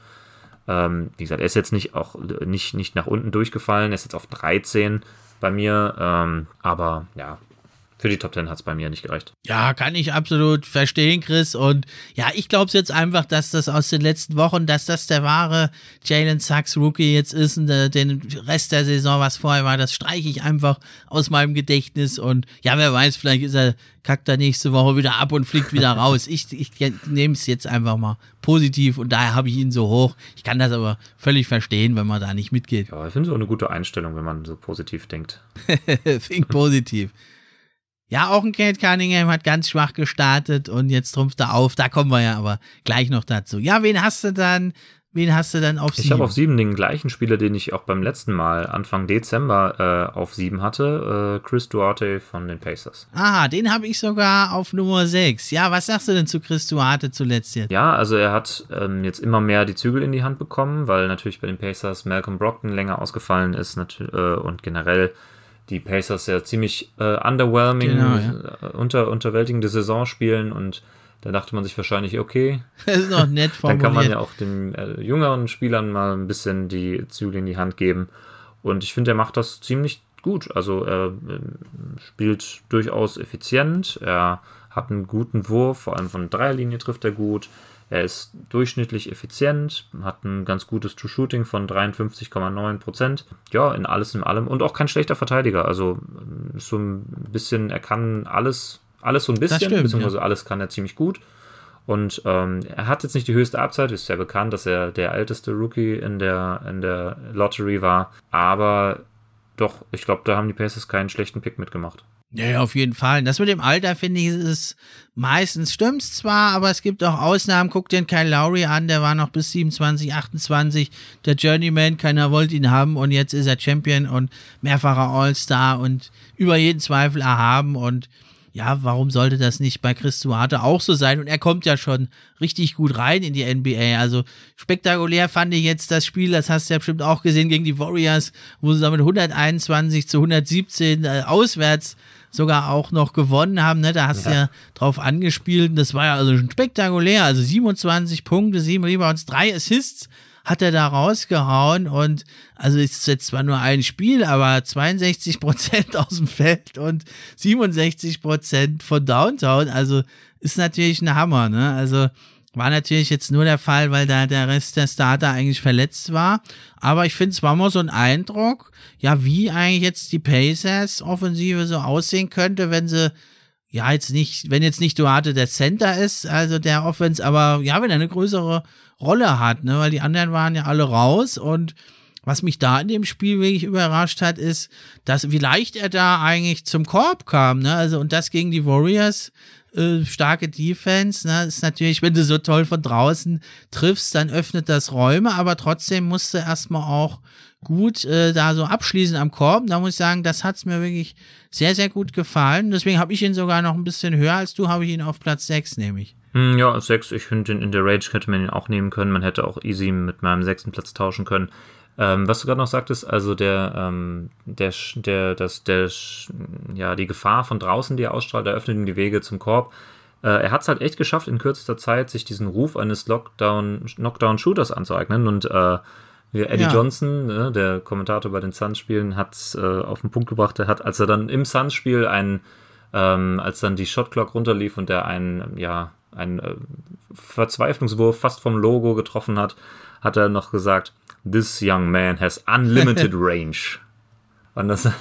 Ähm, wie gesagt, er ist jetzt nicht auch nicht, nicht nach unten durchgefallen, er ist jetzt auf 13 bei mir, ähm, aber ja, für die Top 10 hat es bei mir nicht gereicht. Ja, kann ich absolut verstehen, Chris. Und ja, ich glaube jetzt einfach, dass das aus den letzten Wochen, dass das der wahre Jalen Sachs Rookie jetzt ist und den Rest der Saison, was vorher war, das streiche ich einfach aus meinem Gedächtnis. Und ja, wer weiß, vielleicht ist er, kackt er nächste Woche wieder ab und fliegt wieder *laughs* raus. Ich, ich nehme es jetzt einfach mal positiv und daher habe ich ihn so hoch. Ich kann das aber völlig verstehen, wenn man da nicht mitgeht. Ja, ich finde es auch eine gute Einstellung, wenn man so positiv denkt. *laughs* Think positiv. Ja, auch ein Kate Cunningham hat ganz schwach gestartet und jetzt trumpft er auf. Da kommen wir ja aber gleich noch dazu. Ja, wen hast du dann? Wen hast du dann auf sieben? Ich habe auf sieben den gleichen Spieler, den ich auch beim letzten Mal Anfang Dezember äh, auf sieben hatte. Äh, Chris Duarte von den Pacers. Aha, den habe ich sogar auf Nummer sechs. Ja, was sagst du denn zu Chris Duarte zuletzt jetzt? Ja, also er hat ähm, jetzt immer mehr die Zügel in die Hand bekommen, weil natürlich bei den Pacers Malcolm Brockton länger ausgefallen ist äh, und generell die Pacers ja ziemlich äh, underwhelming, genau, ja. Äh, unter, unterwältigende Saison spielen und da dachte man sich wahrscheinlich, okay, *laughs* das ist noch nett dann kann man ja auch den äh, jüngeren Spielern mal ein bisschen die Zügel in die Hand geben. Und ich finde, er macht das ziemlich gut. Also er äh, spielt durchaus effizient, er hat einen guten Wurf, vor allem von Dreierlinie trifft er gut. Er ist durchschnittlich effizient, hat ein ganz gutes True-Shooting von 53,9%. Ja, in alles in allem. Und auch kein schlechter Verteidiger. Also so ein bisschen, er kann alles, alles so ein bisschen, stimmt, beziehungsweise ja. alles kann er ziemlich gut. Und ähm, er hat jetzt nicht die höchste Abzeit, ist ja bekannt, dass er der älteste Rookie in der, in der Lottery war. Aber doch, ich glaube, da haben die Pacers keinen schlechten Pick mitgemacht. Ja, auf jeden Fall. Das mit dem Alter finde ich, ist meistens stimmt's zwar, aber es gibt auch Ausnahmen. Guck den Kyle Lowry an, der war noch bis 27, 28 der Journeyman, keiner wollte ihn haben und jetzt ist er Champion und mehrfacher All-Star und über jeden Zweifel erhaben und ja, warum sollte das nicht bei Chris Duarte auch so sein? Und er kommt ja schon richtig gut rein in die NBA. Also spektakulär fand ich jetzt das Spiel, das hast du ja bestimmt auch gesehen, gegen die Warriors, wo sie damit 121 zu 117 äh, auswärts sogar auch noch gewonnen haben. Ne? Da hast du ja drauf angespielt. Das war ja also schon spektakulär. Also 27 Punkte, 7 Rebounds, 3 Assists hat er da rausgehauen und also ist jetzt zwar nur ein Spiel, aber 62 Prozent *laughs* aus dem Feld und 67 Prozent von Downtown, also ist natürlich ein Hammer, ne? Also war natürlich jetzt nur der Fall, weil da der Rest der Starter eigentlich verletzt war. Aber ich finde, es war mal so ein Eindruck, ja, wie eigentlich jetzt die Pacers-Offensive so aussehen könnte, wenn sie, ja, jetzt nicht, wenn jetzt nicht Duarte der Center ist, also der Offense, aber ja, wenn er eine größere Rolle hat, ne, weil die anderen waren ja alle raus und was mich da in dem Spiel wirklich überrascht hat, ist, dass wie leicht er da eigentlich zum Korb kam, ne? Also und das gegen die Warriors äh, starke Defense. Ne? Ist natürlich, wenn du so toll von draußen triffst, dann öffnet das Räume, aber trotzdem musst du erstmal auch gut äh, da so abschließen am Korb. Da muss ich sagen, das hat's mir wirklich sehr, sehr gut gefallen. Deswegen habe ich ihn sogar noch ein bisschen höher als du, habe ich ihn auf Platz 6 nämlich. Hm, ja, 6, ich finde, in der Rage hätte man ihn auch nehmen können. Man hätte auch easy mit meinem sechsten Platz tauschen können. Ähm, was du gerade noch sagtest, also der, ähm, der, der, das, der, ja, die Gefahr von draußen, die er ausstrahlt, eröffnet ihm die Wege zum Korb. Äh, er hat es halt echt geschafft, in kürzester Zeit sich diesen Ruf eines Lockdown, Knockdown-Shooters anzueignen und äh, Eddie ja. Johnson, ne, der Kommentator bei den Suns-Spielen, hat es äh, auf den Punkt gebracht. Er hat, als er dann im Suns-Spiel einen, ähm, als dann die Shotclock runterlief und er einen, ja, einen äh, Verzweiflungswurf fast vom Logo getroffen hat, hat er noch gesagt, This young man has unlimited *laughs* range. Und das *laughs* ist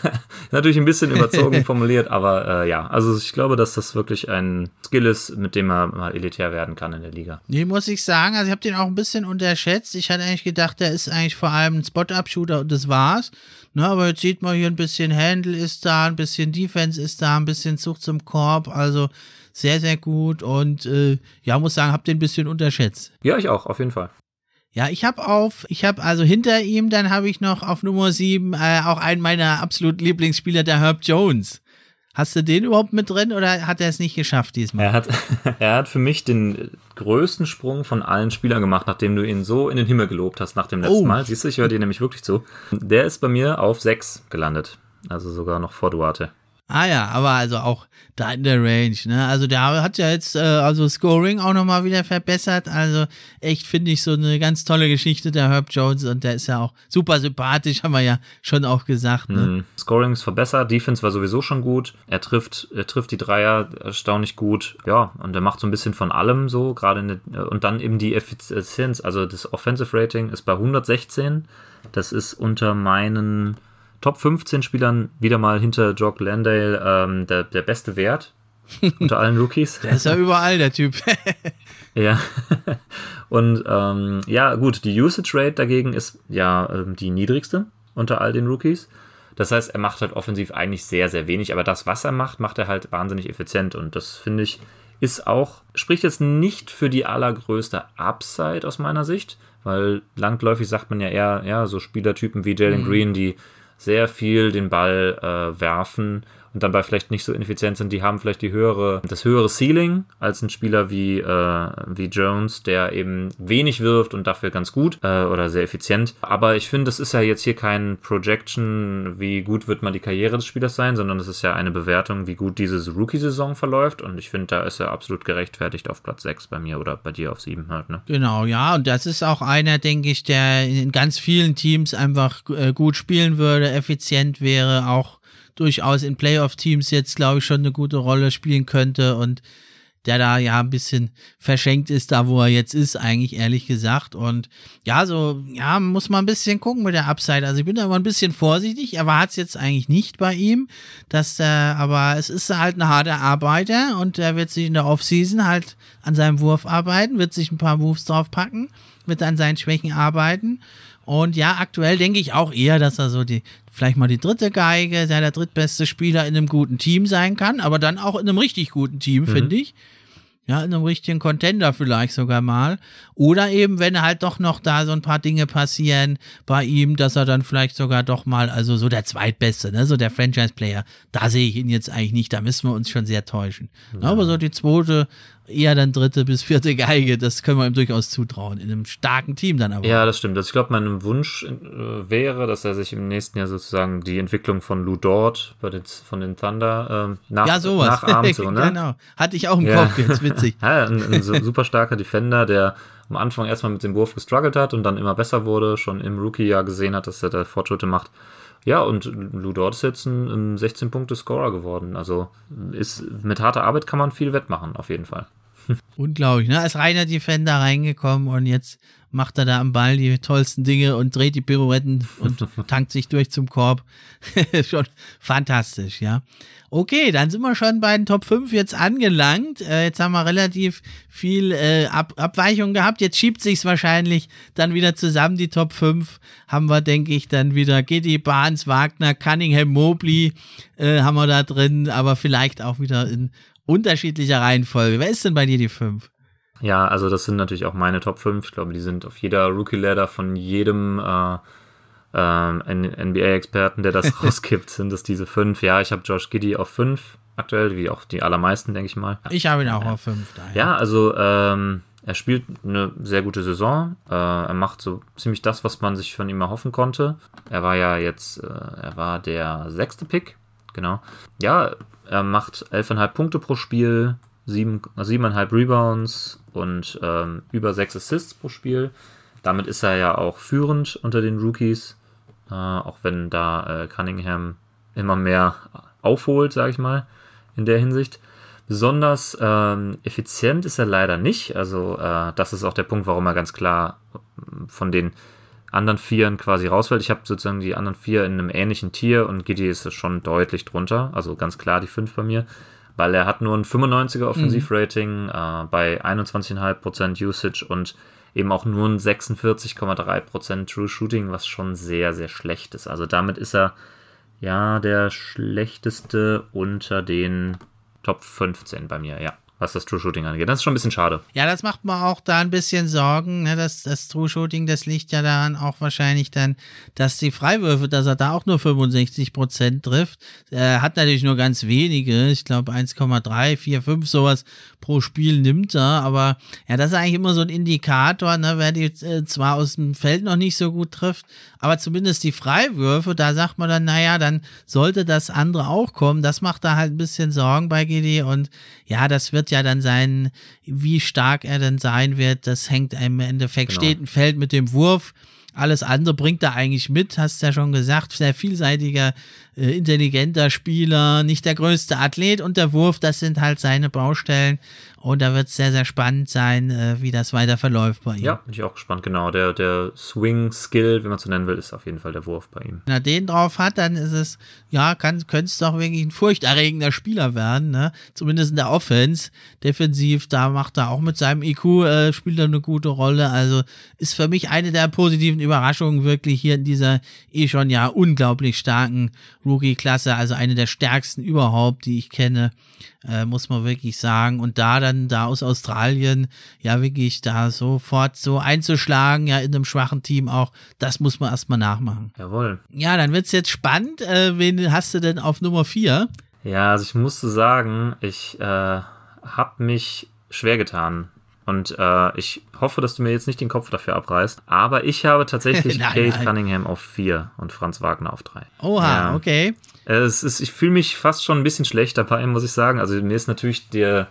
natürlich ein bisschen überzogen *laughs* formuliert, aber äh, ja, also ich glaube, dass das wirklich ein Skill ist, mit dem man mal elitär werden kann in der Liga. Nee, muss ich sagen, also ich habe den auch ein bisschen unterschätzt. Ich hatte eigentlich gedacht, der ist eigentlich vor allem ein Spot-Up-Shooter und das war's. Ne, aber jetzt sieht man hier ein bisschen Handle ist da, ein bisschen Defense ist da, ein bisschen Zug zum Korb, also sehr, sehr gut und äh, ja, muss sagen, hab den ein bisschen unterschätzt. Ja, ich auch, auf jeden Fall. Ja, ich habe auf, ich habe also hinter ihm, dann habe ich noch auf Nummer 7 äh, auch einen meiner absoluten Lieblingsspieler, der Herb Jones. Hast du den überhaupt mit drin oder hat er es nicht geschafft diesmal? Er hat, *laughs* er hat für mich den größten Sprung von allen Spielern gemacht, nachdem du ihn so in den Himmel gelobt hast nach dem letzten oh. Mal. Siehst du, ich höre dir nämlich wirklich zu. Der ist bei mir auf 6 gelandet. Also sogar noch vor Duarte. Ah ja, aber also auch da in der Range, ne? Also der hat ja jetzt äh, also Scoring auch nochmal wieder verbessert. Also echt finde ich so eine ganz tolle Geschichte der Herb Jones und der ist ja auch super sympathisch, haben wir ja schon auch gesagt. Ne? Mm, Scoring ist verbessert, Defense war sowieso schon gut. Er trifft, er trifft die Dreier erstaunlich gut. Ja, und er macht so ein bisschen von allem so, gerade und dann eben die Effizienz, also das Offensive Rating ist bei 116. Das ist unter meinen Top 15 Spielern wieder mal hinter Jock Landale ähm, der, der beste Wert *laughs* unter allen Rookies. Der ist ja überall, der Typ. *laughs* ja. Und ähm, ja, gut, die Usage Rate dagegen ist ja ähm, die niedrigste unter all den Rookies. Das heißt, er macht halt offensiv eigentlich sehr, sehr wenig, aber das, was er macht, macht er halt wahnsinnig effizient. Und das finde ich, ist auch, spricht jetzt nicht für die allergrößte Upside aus meiner Sicht, weil langläufig sagt man ja eher, ja, so Spielertypen wie Jalen mhm. Green, die sehr viel den Ball äh, werfen und dabei vielleicht nicht so ineffizient sind, die haben vielleicht die höhere, das höhere Ceiling als ein Spieler wie, äh, wie Jones, der eben wenig wirft und dafür ganz gut äh, oder sehr effizient. Aber ich finde, das ist ja jetzt hier kein Projection, wie gut wird mal die Karriere des Spielers sein, sondern es ist ja eine Bewertung, wie gut diese Rookie-Saison verläuft. Und ich finde, da ist er absolut gerechtfertigt auf Platz 6 bei mir oder bei dir auf 7 halt. Ne? Genau, ja. Und das ist auch einer, denke ich, der in ganz vielen Teams einfach äh, gut spielen würde, effizient wäre, auch durchaus in Playoff-Teams jetzt, glaube ich, schon eine gute Rolle spielen könnte und der da ja ein bisschen verschenkt ist, da wo er jetzt ist, eigentlich ehrlich gesagt. Und ja, so, ja, muss man ein bisschen gucken mit der Upside. Also ich bin da immer ein bisschen vorsichtig, erwarte es jetzt eigentlich nicht bei ihm, dass er, aber es ist halt ein harter Arbeiter und er wird sich in der Offseason halt an seinem Wurf arbeiten, wird sich ein paar Moves draufpacken, wird an seinen Schwächen arbeiten. Und ja, aktuell denke ich auch eher, dass er so die vielleicht mal die dritte Geige, der der drittbeste Spieler in einem guten Team sein kann, aber dann auch in einem richtig guten Team, mhm. finde ich. Ja, in einem richtigen Contender vielleicht sogar mal. Oder eben, wenn halt doch noch da so ein paar Dinge passieren bei ihm, dass er dann vielleicht sogar doch mal, also so der Zweitbeste, ne, so der Franchise-Player, da sehe ich ihn jetzt eigentlich nicht, da müssen wir uns schon sehr täuschen. Ja. Aber so die zweite, eher dann dritte bis vierte Geige, das können wir ihm durchaus zutrauen, in einem starken Team dann aber. Ja, das stimmt. Also ich glaube, mein Wunsch äh, wäre, dass er sich im nächsten Jahr sozusagen die Entwicklung von Lou Dort bei den, von den Thunder äh, nach, ja, sowas. nachahmt. *laughs* So, ne? genau. Hatte ich auch im ja. Kopf jetzt, witzig. *laughs* ja, ein, ein super starker Defender, der am Anfang erstmal mit dem Wurf gestruggelt hat und dann immer besser wurde, schon im Rookie-Jahr gesehen hat, dass er da Fortschritte macht. Ja, und Lou Dort ist jetzt ein, ein 16-Punkte-Scorer geworden. Also ist, mit harter Arbeit kann man viel wettmachen, auf jeden Fall. Unglaublich, ne? Als reiner Defender reingekommen und jetzt macht er da am Ball die tollsten Dinge und dreht die Pirouetten und *laughs* tankt sich durch zum Korb. *laughs* Schon fantastisch, ja. Okay, dann sind wir schon bei den Top 5 jetzt angelangt. Äh, jetzt haben wir relativ viel äh, Ab Abweichung gehabt. Jetzt schiebt sich's wahrscheinlich dann wieder zusammen. Die Top 5 haben wir, denke ich, dann wieder Giddy, Barnes, Wagner, Cunningham, Mobley äh, haben wir da drin, aber vielleicht auch wieder in unterschiedlicher Reihenfolge. Wer ist denn bei dir die 5? Ja, also das sind natürlich auch meine Top 5. Ich glaube, die sind auf jeder Rookie-Ladder von jedem äh, äh, NBA-Experten, der das *laughs* rauskippt, sind es diese 5. Ja, ich habe Josh Giddy auf 5 aktuell, wie auch die allermeisten, denke ich mal. Ich habe ihn auch auf 5. Ja, also ähm, er spielt eine sehr gute Saison. Äh, er macht so ziemlich das, was man sich von ihm erhoffen konnte. Er war ja jetzt, äh, er war der sechste Pick, genau. Ja, er macht 11,5 Punkte pro Spiel, 7, 7,5 Rebounds und ähm, über 6 Assists pro Spiel. Damit ist er ja auch führend unter den Rookies, äh, auch wenn da äh, Cunningham immer mehr aufholt, sage ich mal, in der Hinsicht. Besonders ähm, effizient ist er leider nicht. Also äh, das ist auch der Punkt, warum er ganz klar von den anderen Vieren quasi rausfällt. Ich habe sozusagen die anderen vier in einem ähnlichen Tier und Giddy ist schon deutlich drunter. Also ganz klar die fünf bei mir weil er hat nur ein 95er Offensivrating mhm. äh, bei 21,5% Usage und eben auch nur ein 46,3% True Shooting, was schon sehr, sehr schlecht ist. Also damit ist er ja der schlechteste unter den Top 15 bei mir, ja was das True Shooting angeht. Das ist schon ein bisschen schade. Ja, das macht mir auch da ein bisschen Sorgen. Ne? Das, das True Shooting, das liegt ja daran auch wahrscheinlich dann, dass die Freiwürfe, dass er da auch nur 65 Prozent trifft. Er hat natürlich nur ganz wenige, ich glaube 1,3, 4, 5 sowas pro Spiel nimmt er, aber ja, das ist eigentlich immer so ein Indikator, ne? wer die äh, zwar aus dem Feld noch nicht so gut trifft, aber zumindest die Freiwürfe, da sagt man dann, naja, dann sollte das andere auch kommen. Das macht da halt ein bisschen Sorgen bei GD und ja, das wird ja dann sein, wie stark er denn sein wird. Das hängt im Endeffekt, genau. steht ein Feld mit dem Wurf. Alles andere bringt er eigentlich mit, hast du ja schon gesagt. Sehr vielseitiger, intelligenter Spieler, nicht der größte Athlet und der Wurf, das sind halt seine Baustellen. Und da wird es sehr, sehr spannend sein, äh, wie das weiter verläuft bei ihm. Ja, bin ich auch gespannt, genau. Der, der Swing-Skill, wenn man so nennen will, ist auf jeden Fall der Wurf bei ihm. Wenn er den drauf hat, dann ist es, ja, könnte es doch wirklich ein furchterregender Spieler werden, ne? Zumindest in der Offense. Defensiv, da macht er auch mit seinem IQ, äh, spielt er eine gute Rolle. Also ist für mich eine der positiven Überraschungen wirklich hier in dieser eh schon ja unglaublich starken Rookie-Klasse. Also eine der stärksten überhaupt, die ich kenne äh, muss man wirklich sagen. Und da dann da aus Australien, ja wirklich da sofort so einzuschlagen, ja in einem schwachen Team auch, das muss man erstmal nachmachen. Jawohl. Ja, dann wird es jetzt spannend. Äh, wen hast du denn auf Nummer 4? Ja, also ich musste sagen, ich äh, habe mich schwer getan und äh, ich hoffe, dass du mir jetzt nicht den Kopf dafür abreißt. Aber ich habe tatsächlich *laughs* nein, Kate nein. Cunningham auf 4 und Franz Wagner auf 3. Oha, ja. okay. Es ist, ich fühle mich fast schon ein bisschen schlecht dabei, muss ich sagen. Also mir ist natürlich der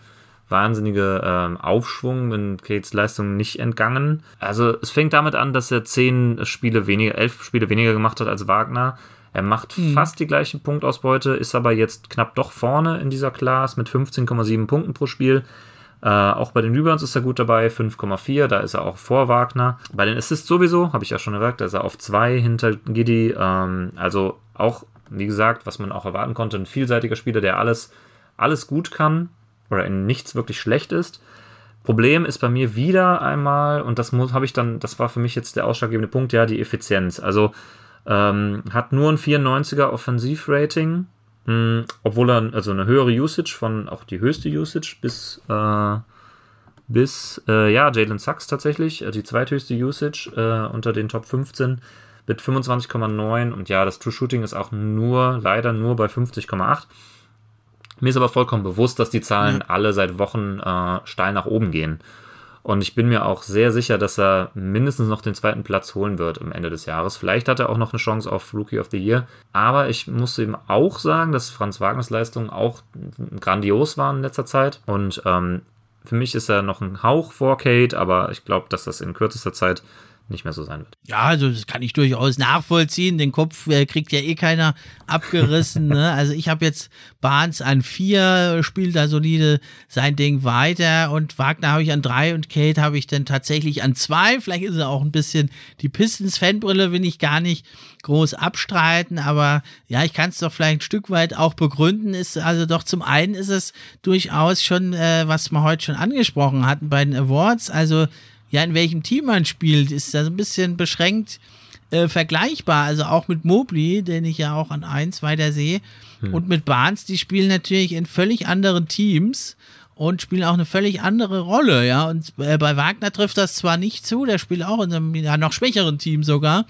wahnsinnige ähm, Aufschwung in Kates Leistung nicht entgangen. Also es fängt damit an, dass er 10 Spiele weniger, 11 Spiele weniger gemacht hat als Wagner. Er macht mhm. fast die gleiche Punktausbeute, ist aber jetzt knapp doch vorne in dieser Class mit 15,7 Punkten pro Spiel. Äh, auch bei den Rebounds ist er gut dabei, 5,4, da ist er auch vor Wagner. Bei den Assists sowieso, habe ich ja schon gesagt, da ist er auf 2 hinter Giddy. Ähm, also auch, wie gesagt, was man auch erwarten konnte, ein vielseitiger Spieler, der alles, alles gut kann oder in nichts wirklich schlecht ist. Problem ist bei mir wieder einmal, und das habe ich dann, das war für mich jetzt der ausschlaggebende Punkt, ja, die Effizienz. Also ähm, hat nur ein 94er Offensivrating, hm, obwohl er also eine höhere Usage von, auch die höchste Usage bis, äh, bis äh, ja, Jalen Sachs tatsächlich, äh, die zweithöchste Usage äh, unter den Top 15 mit 25,9 und ja, das True Shooting ist auch nur, leider nur bei 50,8. Mir ist aber vollkommen bewusst, dass die Zahlen ja. alle seit Wochen äh, steil nach oben gehen. Und ich bin mir auch sehr sicher, dass er mindestens noch den zweiten Platz holen wird am Ende des Jahres. Vielleicht hat er auch noch eine Chance auf Rookie of the Year. Aber ich muss eben auch sagen, dass Franz Wagners Leistungen auch grandios waren in letzter Zeit. Und ähm, für mich ist er noch ein Hauch vor Kate, aber ich glaube, dass das in kürzester Zeit nicht mehr so sein wird. Ja, also das kann ich durchaus nachvollziehen. Den Kopf äh, kriegt ja eh keiner abgerissen. *laughs* ne? Also ich habe jetzt Barnes an vier, spielt da solide sein Ding weiter und Wagner habe ich an drei und Kate habe ich dann tatsächlich an zwei. Vielleicht ist er auch ein bisschen die Pistons-Fanbrille, will ich gar nicht groß abstreiten, aber ja, ich kann es doch vielleicht ein Stück weit auch begründen. Ist also doch zum einen ist es durchaus schon, äh, was wir heute schon angesprochen hatten bei den Awards. Also ja, in welchem Team man spielt, ist da so ein bisschen beschränkt äh, vergleichbar. Also auch mit Mobley, den ich ja auch an eins weiter sehe. Hm. Und mit Barnes, die spielen natürlich in völlig anderen Teams und spielen auch eine völlig andere Rolle, ja. Und äh, bei Wagner trifft das zwar nicht zu, der spielt auch in einem ja, noch schwächeren Team sogar,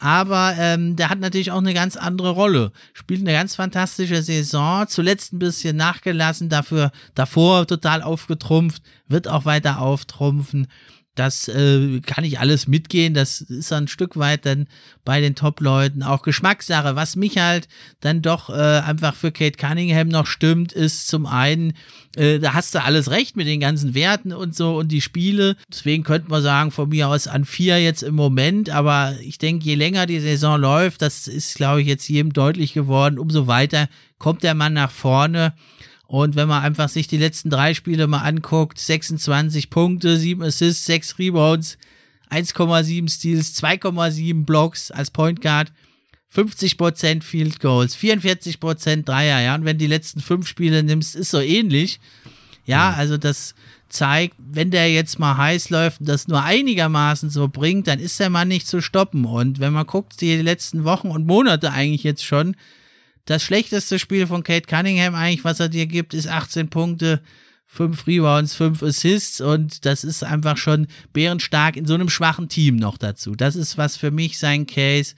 aber ähm, der hat natürlich auch eine ganz andere Rolle. Spielt eine ganz fantastische Saison, zuletzt ein bisschen nachgelassen, dafür davor total aufgetrumpft, wird auch weiter auftrumpfen. Das äh, kann ich alles mitgehen. Das ist ein Stück weit dann bei den Top-Leuten auch Geschmackssache. Was mich halt dann doch äh, einfach für Kate Cunningham noch stimmt, ist zum einen, äh, da hast du alles recht mit den ganzen Werten und so und die Spiele. Deswegen könnte man sagen, von mir aus an vier jetzt im Moment. Aber ich denke, je länger die Saison läuft, das ist, glaube ich, jetzt jedem deutlich geworden, umso weiter kommt der Mann nach vorne. Und wenn man einfach sich die letzten drei Spiele mal anguckt, 26 Punkte, 7 Assists, 6 Rebounds, 1,7 Steals, 2,7 Blocks als Point Guard, 50% Field Goals, 44% Dreier, ja. Und wenn die letzten fünf Spiele nimmst, ist so ähnlich. Ja, mhm. also das zeigt, wenn der jetzt mal heiß läuft und das nur einigermaßen so bringt, dann ist der Mann nicht zu stoppen. Und wenn man guckt, die letzten Wochen und Monate eigentlich jetzt schon, das schlechteste Spiel von Kate Cunningham eigentlich, was er dir gibt, ist 18 Punkte, 5 Rebounds, 5 Assists und das ist einfach schon bärenstark in so einem schwachen Team noch dazu. Das ist was für mich sein Case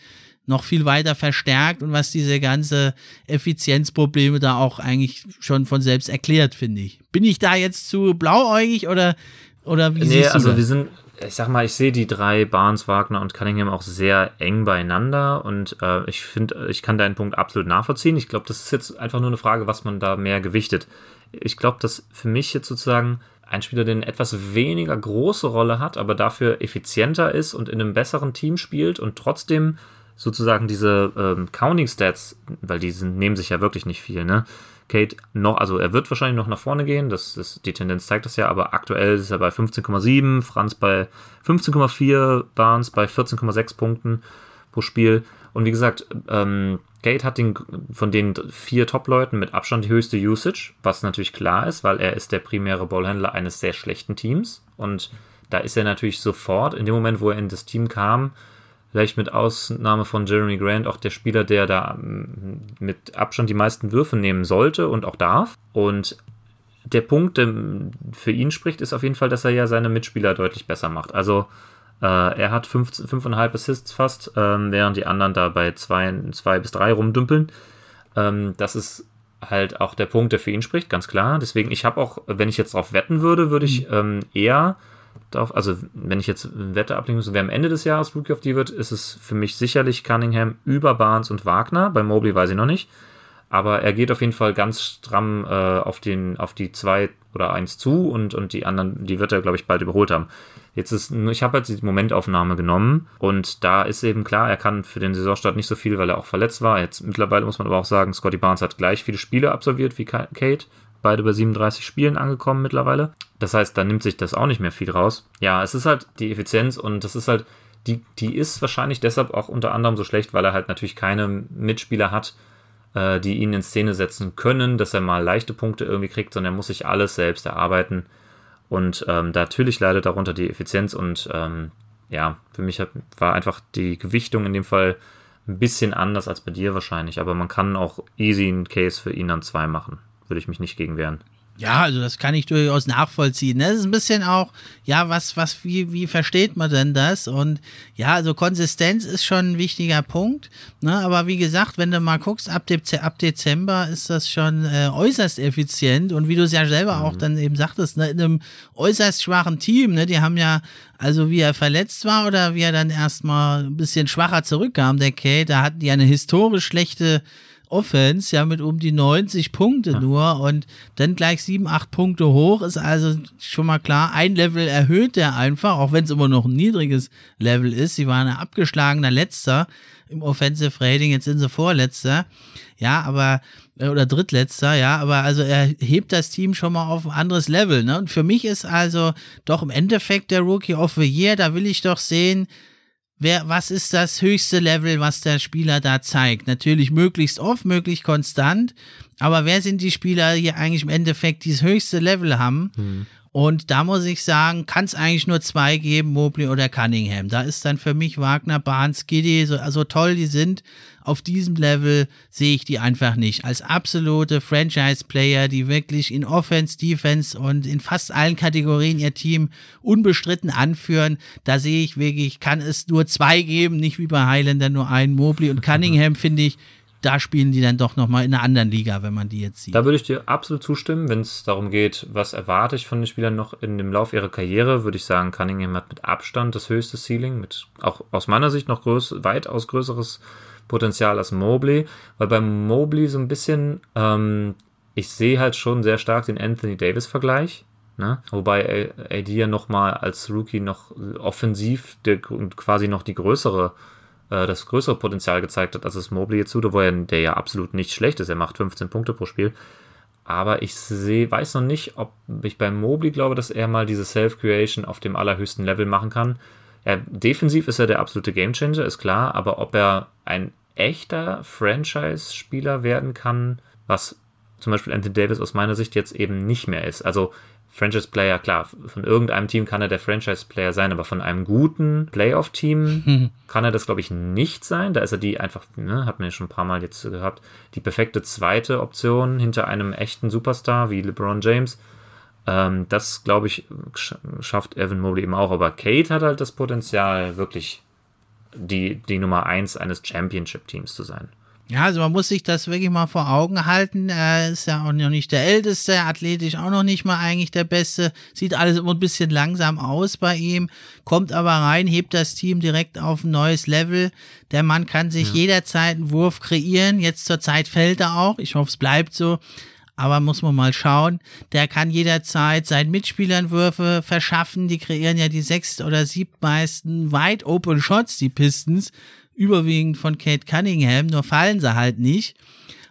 noch viel weiter verstärkt und was diese ganze Effizienzprobleme da auch eigentlich schon von selbst erklärt, finde ich. Bin ich da jetzt zu blauäugig oder, oder wie nee, siehst du also das? wir sind ich sag mal, ich sehe die drei, Barnes, Wagner und Cunningham auch sehr eng beieinander und äh, ich finde, ich kann deinen Punkt absolut nachvollziehen. Ich glaube, das ist jetzt einfach nur eine Frage, was man da mehr gewichtet. Ich glaube, dass für mich jetzt sozusagen ein Spieler, der eine etwas weniger große Rolle hat, aber dafür effizienter ist und in einem besseren Team spielt und trotzdem sozusagen diese ähm, Counting Stats, weil die sind, nehmen sich ja wirklich nicht viel, ne? Kate noch, also er wird wahrscheinlich noch nach vorne gehen, das ist, die Tendenz zeigt das ja, aber aktuell ist er bei 15,7, Franz bei 15,4, Barnes bei 14,6 Punkten pro Spiel. Und wie gesagt, ähm, Kate hat den, von den vier Top-Leuten mit Abstand die höchste Usage, was natürlich klar ist, weil er ist der primäre Ballhändler eines sehr schlechten Teams. Und da ist er natürlich sofort, in dem Moment, wo er in das Team kam, vielleicht mit Ausnahme von Jeremy Grant auch der Spieler, der da ähm, mit Abstand die meisten Würfe nehmen sollte und auch darf. Und der Punkt, der für ihn spricht, ist auf jeden Fall, dass er ja seine Mitspieler deutlich besser macht. Also äh, er hat 5,5 Assists fast, ähm, während die anderen da bei 2 bis 3 rumdümpeln. Ähm, das ist halt auch der Punkt, der für ihn spricht, ganz klar. Deswegen, ich habe auch, wenn ich jetzt darauf wetten würde, würde ich mhm. ähm, eher darauf, also wenn ich jetzt Wette ablegen müsste, wer am Ende des Jahres Rookie of the wird, ist es für mich sicherlich Cunningham über Barnes und Wagner. Bei Mobley weiß ich noch nicht. Aber er geht auf jeden Fall ganz stramm äh, auf, den, auf die 2 oder 1 zu und, und die anderen, die wird er, glaube ich, bald überholt haben. Jetzt ist, ich habe halt die Momentaufnahme genommen und da ist eben klar, er kann für den Saisonstart nicht so viel, weil er auch verletzt war. Jetzt mittlerweile muss man aber auch sagen, Scotty Barnes hat gleich viele Spiele absolviert wie Kate beide bei 37 Spielen angekommen mittlerweile. Das heißt, da nimmt sich das auch nicht mehr viel raus. Ja, es ist halt die Effizienz und das ist halt, die, die ist wahrscheinlich deshalb auch unter anderem so schlecht, weil er halt natürlich keine Mitspieler hat, äh, die ihn in Szene setzen können, dass er mal leichte Punkte irgendwie kriegt, sondern er muss sich alles selbst erarbeiten. Und ähm, natürlich leidet darunter die Effizienz und ähm, ja, für mich hat, war einfach die Gewichtung in dem Fall ein bisschen anders als bei dir wahrscheinlich, aber man kann auch easy einen Case für ihn an zwei machen würde ich mich nicht gegen wehren. Ja, also das kann ich durchaus nachvollziehen. Das ist ein bisschen auch, ja, was, was, wie, wie versteht man denn das? Und ja, also Konsistenz ist schon ein wichtiger Punkt. Ne? Aber wie gesagt, wenn du mal guckst, ab, De ab Dezember ist das schon äh, äußerst effizient. Und wie du es ja selber mhm. auch dann eben sagtest, ne, in einem äußerst schwachen Team, ne, die haben ja, also wie er verletzt war oder wie er dann erstmal ein bisschen schwacher zurückkam, der Kate, da hatten die eine historisch schlechte Offense, ja, mit um die 90 Punkte ja. nur und dann gleich 7, 8 Punkte hoch, ist also schon mal klar, ein Level erhöht der einfach, auch wenn es immer noch ein niedriges Level ist. Sie waren ein abgeschlagener Letzter im Offensive Rating, jetzt sind sie Vorletzter, ja, aber, äh, oder Drittletzter, ja, aber also er hebt das Team schon mal auf ein anderes Level, ne, und für mich ist also doch im Endeffekt der Rookie of the Year, da will ich doch sehen, wer, was ist das höchste Level, was der Spieler da zeigt? Natürlich möglichst oft, möglichst konstant, aber wer sind die Spieler, die eigentlich im Endeffekt dieses höchste Level haben? Mhm. Und da muss ich sagen, kann es eigentlich nur zwei geben, Mobley oder Cunningham. Da ist dann für mich Wagner, Barnes, Giddy, so also toll die sind, auf diesem Level sehe ich die einfach nicht. Als absolute Franchise-Player, die wirklich in Offense, Defense und in fast allen Kategorien ihr Team unbestritten anführen, da sehe ich wirklich, kann es nur zwei geben, nicht wie bei Highlander nur einen. Mobley und *laughs* Cunningham finde ich da spielen die dann doch nochmal in einer anderen Liga, wenn man die jetzt sieht. Da würde ich dir absolut zustimmen, wenn es darum geht, was erwarte ich von den Spielern noch in dem Lauf ihrer Karriere, würde ich sagen, Cunningham hat mit Abstand das höchste Ceiling, mit auch aus meiner Sicht noch größ, weitaus größeres Potenzial als Mobley, weil beim Mobley so ein bisschen, ähm, ich sehe halt schon sehr stark den Anthony Davis-Vergleich. Ne? Wobei AD ja nochmal als Rookie noch offensiv der, quasi noch die größere äh, das größere Potenzial gezeigt hat, als es Mobley jetzt tut, wo er, der ja absolut nicht schlecht ist. Er macht 15 Punkte pro Spiel. Aber ich sehe, weiß noch nicht, ob ich bei Mobley glaube, dass er mal diese Self-Creation auf dem allerhöchsten Level machen kann. Er, defensiv ist er der absolute Gamechanger, ist klar, aber ob er ein echter Franchise-Spieler werden kann, was zum Beispiel Anthony Davis aus meiner Sicht jetzt eben nicht mehr ist. Also Franchise-Player, klar, von irgendeinem Team kann er der Franchise-Player sein, aber von einem guten Playoff-Team *laughs* kann er das, glaube ich, nicht sein. Da ist er die einfach, ne, hat man ja schon ein paar Mal jetzt gehabt, die perfekte zweite Option hinter einem echten Superstar wie LeBron James. Ähm, das, glaube ich, schafft Evan Mobley eben auch. Aber Kate hat halt das Potenzial, wirklich die, die Nummer eins eines Championship-Teams zu sein. Ja, also man muss sich das wirklich mal vor Augen halten. Er ist ja auch noch nicht der Älteste, athletisch auch noch nicht mal eigentlich der Beste. Sieht alles immer ein bisschen langsam aus bei ihm, kommt aber rein, hebt das Team direkt auf ein neues Level. Der Mann kann sich ja. jederzeit einen Wurf kreieren. Jetzt zur Zeit fällt er auch. Ich hoffe, es bleibt so. Aber muss man mal schauen. Der kann jederzeit seinen Mitspielern Würfe verschaffen. Die kreieren ja die sechst oder siebtmeisten Wide Open Shots, die Pistons überwiegend von Kate Cunningham, nur fallen sie halt nicht.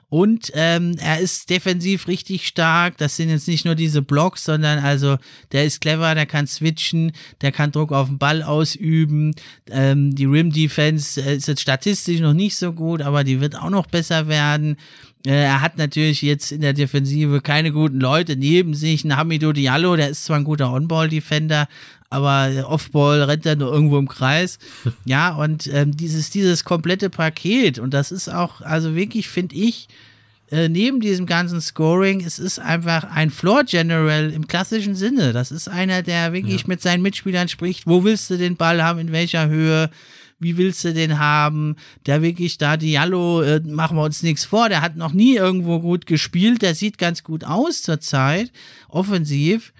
Und ähm, er ist defensiv richtig stark. Das sind jetzt nicht nur diese Blocks, sondern also der ist clever, der kann switchen, der kann Druck auf den Ball ausüben. Ähm, die Rim Defense äh, ist jetzt statistisch noch nicht so gut, aber die wird auch noch besser werden. Äh, er hat natürlich jetzt in der Defensive keine guten Leute neben sich. Ein Hamidou Diallo, der ist zwar ein guter On-Ball-Defender, aber Offball rennt er nur irgendwo im Kreis. *laughs* Ja, und ähm, dieses, dieses komplette Paket, und das ist auch, also wirklich, finde ich, äh, neben diesem ganzen Scoring, es ist einfach ein Floor General im klassischen Sinne. Das ist einer, der wirklich ja. mit seinen Mitspielern spricht, wo willst du den Ball haben, in welcher Höhe, wie willst du den haben? Der wirklich da, Diallo, äh, machen wir uns nichts vor, der hat noch nie irgendwo gut gespielt, der sieht ganz gut aus zurzeit, offensiv.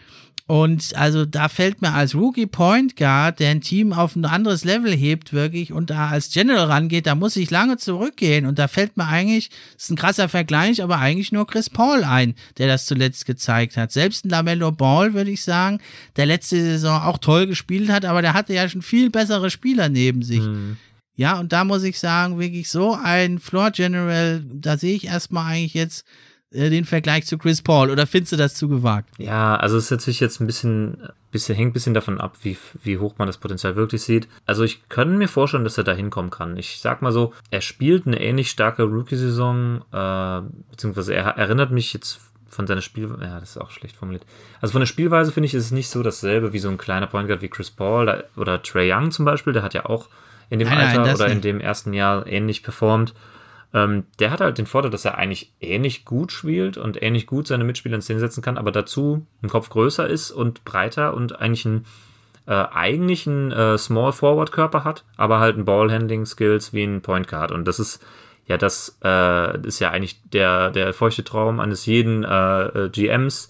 Und also da fällt mir als Rookie Point Guard, der ein Team auf ein anderes Level hebt, wirklich und da als General rangeht, da muss ich lange zurückgehen. Und da fällt mir eigentlich, ist ein krasser Vergleich, aber eigentlich nur Chris Paul ein, der das zuletzt gezeigt hat. Selbst ein Lamello Ball, würde ich sagen, der letzte Saison auch toll gespielt hat, aber der hatte ja schon viel bessere Spieler neben sich. Mhm. Ja, und da muss ich sagen, wirklich so ein Floor General, da sehe ich erstmal eigentlich jetzt äh, den Vergleich zu Chris Paul oder findest du das zu gewagt? Ja, also es ist natürlich jetzt ein bisschen, bisschen hängt ein bisschen davon ab, wie, wie hoch man das Potenzial wirklich sieht. Also ich könnte mir vorstellen, dass er da hinkommen kann. Ich sag mal so, er spielt eine ähnlich starke Rookie-Saison, äh, beziehungsweise er erinnert mich jetzt von seiner Spielweise, ja, das ist auch schlecht formuliert. Also von der Spielweise finde ich, ist es nicht so dasselbe wie so ein kleiner Point Guard wie Chris Paul oder Trey Young zum Beispiel, der hat ja auch in dem nein, Alter nein, oder in dem ersten Jahr ähnlich performt. Ähm, der hat halt den Vorteil, dass er eigentlich ähnlich gut spielt und ähnlich gut seine Mitspieler in Szene setzen kann, aber dazu ein Kopf größer ist und breiter und eigentlich einen äh, eigentlich einen äh, Small Forward Körper hat, aber halt ein Ballhandling Skills wie ein Point Guard und das ist ja das äh, ist ja eigentlich der der feuchte Traum eines jeden äh, äh, GMs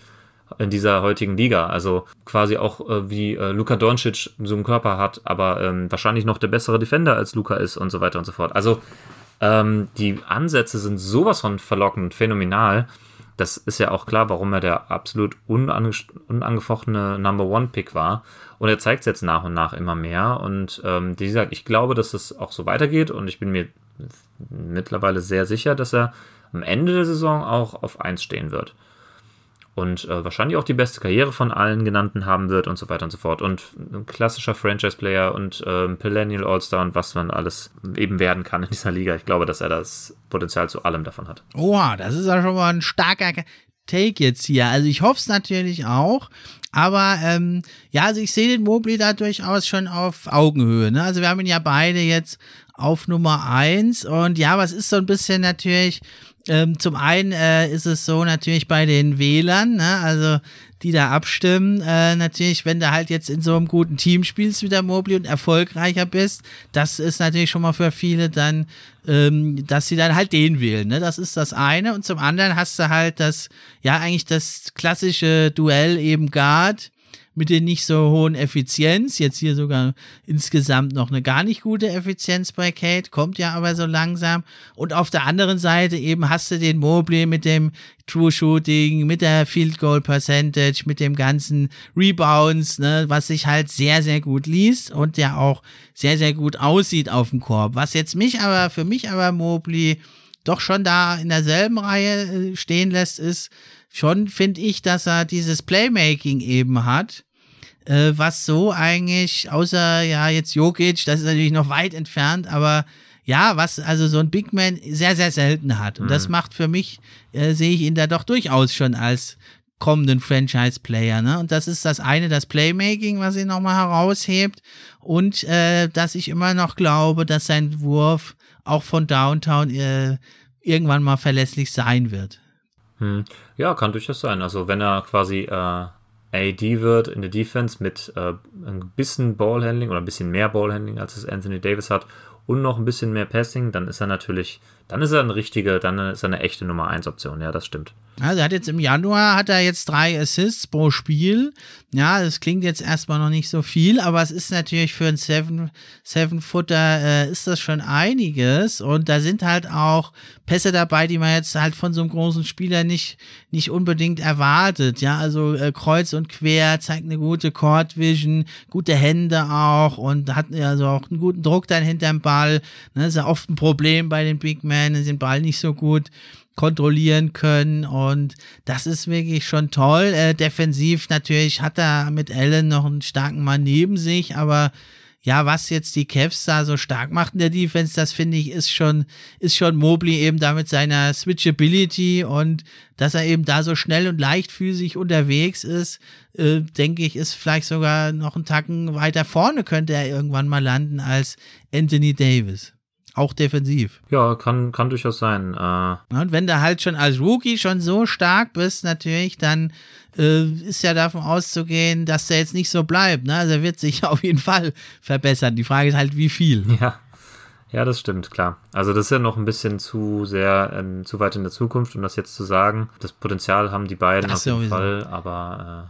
in dieser heutigen Liga. Also quasi auch äh, wie äh, Luka Doncic so einen Körper hat, aber ähm, wahrscheinlich noch der bessere Defender als Luka ist und so weiter und so fort. Also ähm, die Ansätze sind sowas von verlockend, phänomenal. Das ist ja auch klar, warum er der absolut unange unangefochtene Number One Pick war. Und er zeigt es jetzt nach und nach immer mehr. Und ähm, wie gesagt, ich glaube, dass es auch so weitergeht. Und ich bin mir mittlerweile sehr sicher, dass er am Ende der Saison auch auf 1 stehen wird und äh, wahrscheinlich auch die beste Karriere von allen genannten haben wird und so weiter und so fort. Und ein klassischer Franchise-Player und äh, Perennial All-Star und was man alles eben werden kann in dieser Liga. Ich glaube, dass er das Potenzial zu allem davon hat. Oha, das ist ja schon mal ein starker. Take jetzt hier. Also ich hoffe es natürlich auch. Aber ähm, ja, also ich sehe den Mobley da durchaus schon auf Augenhöhe. Ne? Also wir haben ihn ja beide jetzt auf Nummer eins Und ja, was ist so ein bisschen natürlich ähm, zum einen äh, ist es so natürlich bei den Wählern, ne? also die da abstimmen, äh, natürlich, wenn du halt jetzt in so einem guten Team spielst wie der Mobley und erfolgreicher bist, das ist natürlich schon mal für viele dann, ähm, dass sie dann halt den wählen. Ne? Das ist das eine. Und zum anderen hast du halt das, ja, eigentlich das klassische Duell eben Guard mit den nicht so hohen Effizienz. Jetzt hier sogar insgesamt noch eine gar nicht gute Effizienz bei Kate, kommt ja aber so langsam. Und auf der anderen Seite eben hast du den Mobley mit dem True Shooting, mit der Field Goal Percentage, mit dem ganzen Rebounds, ne, was sich halt sehr, sehr gut liest und der auch sehr, sehr gut aussieht auf dem Korb. Was jetzt mich aber, für mich aber Mobley doch schon da in derselben Reihe äh, stehen lässt, ist schon, finde ich, dass er dieses Playmaking eben hat äh, was so eigentlich, außer ja jetzt Jokic, das ist natürlich noch weit entfernt, aber ja, was also so ein Big Man sehr, sehr selten hat. Und mhm. das macht für mich, äh, sehe ich ihn da doch durchaus schon als kommenden Franchise-Player. Ne? Und das ist das eine, das Playmaking, was ihn nochmal heraushebt. Und äh, dass ich immer noch glaube, dass sein Wurf auch von Downtown äh, irgendwann mal verlässlich sein wird. Hm. Ja, kann durchaus sein. Also wenn er quasi äh, AD wird in der Defense mit äh, ein bisschen Ballhandling oder ein bisschen mehr Ballhandling, als es Anthony Davis hat und noch ein bisschen mehr Passing, dann ist er natürlich, dann ist er eine richtige, dann ist er eine echte Nummer 1 Option, ja, das stimmt. Also er hat jetzt im Januar hat er jetzt drei Assists pro Spiel. Ja, das klingt jetzt erstmal noch nicht so viel, aber es ist natürlich für einen Seven, Seven Footer äh, ist das schon einiges und da sind halt auch Pässe dabei, die man jetzt halt von so einem großen Spieler nicht nicht unbedingt erwartet. Ja, also äh, kreuz und quer zeigt eine gute Court Vision, gute Hände auch und hat also auch einen guten Druck dann hinterm Ball. Ne, ist ja oft ein Problem bei den Big Men, den Ball nicht so gut kontrollieren können und das ist wirklich schon toll. Äh, defensiv natürlich hat er mit Allen noch einen starken Mann neben sich, aber ja, was jetzt die Cavs da so stark macht in der Defense, das finde ich ist schon ist schon Mobley eben da mit seiner Switchability und dass er eben da so schnell und leichtfüßig unterwegs ist, äh, denke ich, ist vielleicht sogar noch einen Tacken weiter vorne könnte er irgendwann mal landen als Anthony Davis. Auch defensiv. Ja, kann, kann durchaus sein. Äh und wenn du halt schon als Rookie schon so stark bist, natürlich, dann äh, ist ja davon auszugehen, dass der jetzt nicht so bleibt. Ne? Also er wird sich *laughs* auf jeden Fall verbessern. Die Frage ist halt, wie viel. *laughs* Ja. Ja, das stimmt, klar. Also das ist ja noch ein bisschen zu sehr, äh, zu weit in der Zukunft, um das jetzt zu sagen. Das Potenzial haben die beiden das auf jeden sowieso. Fall, aber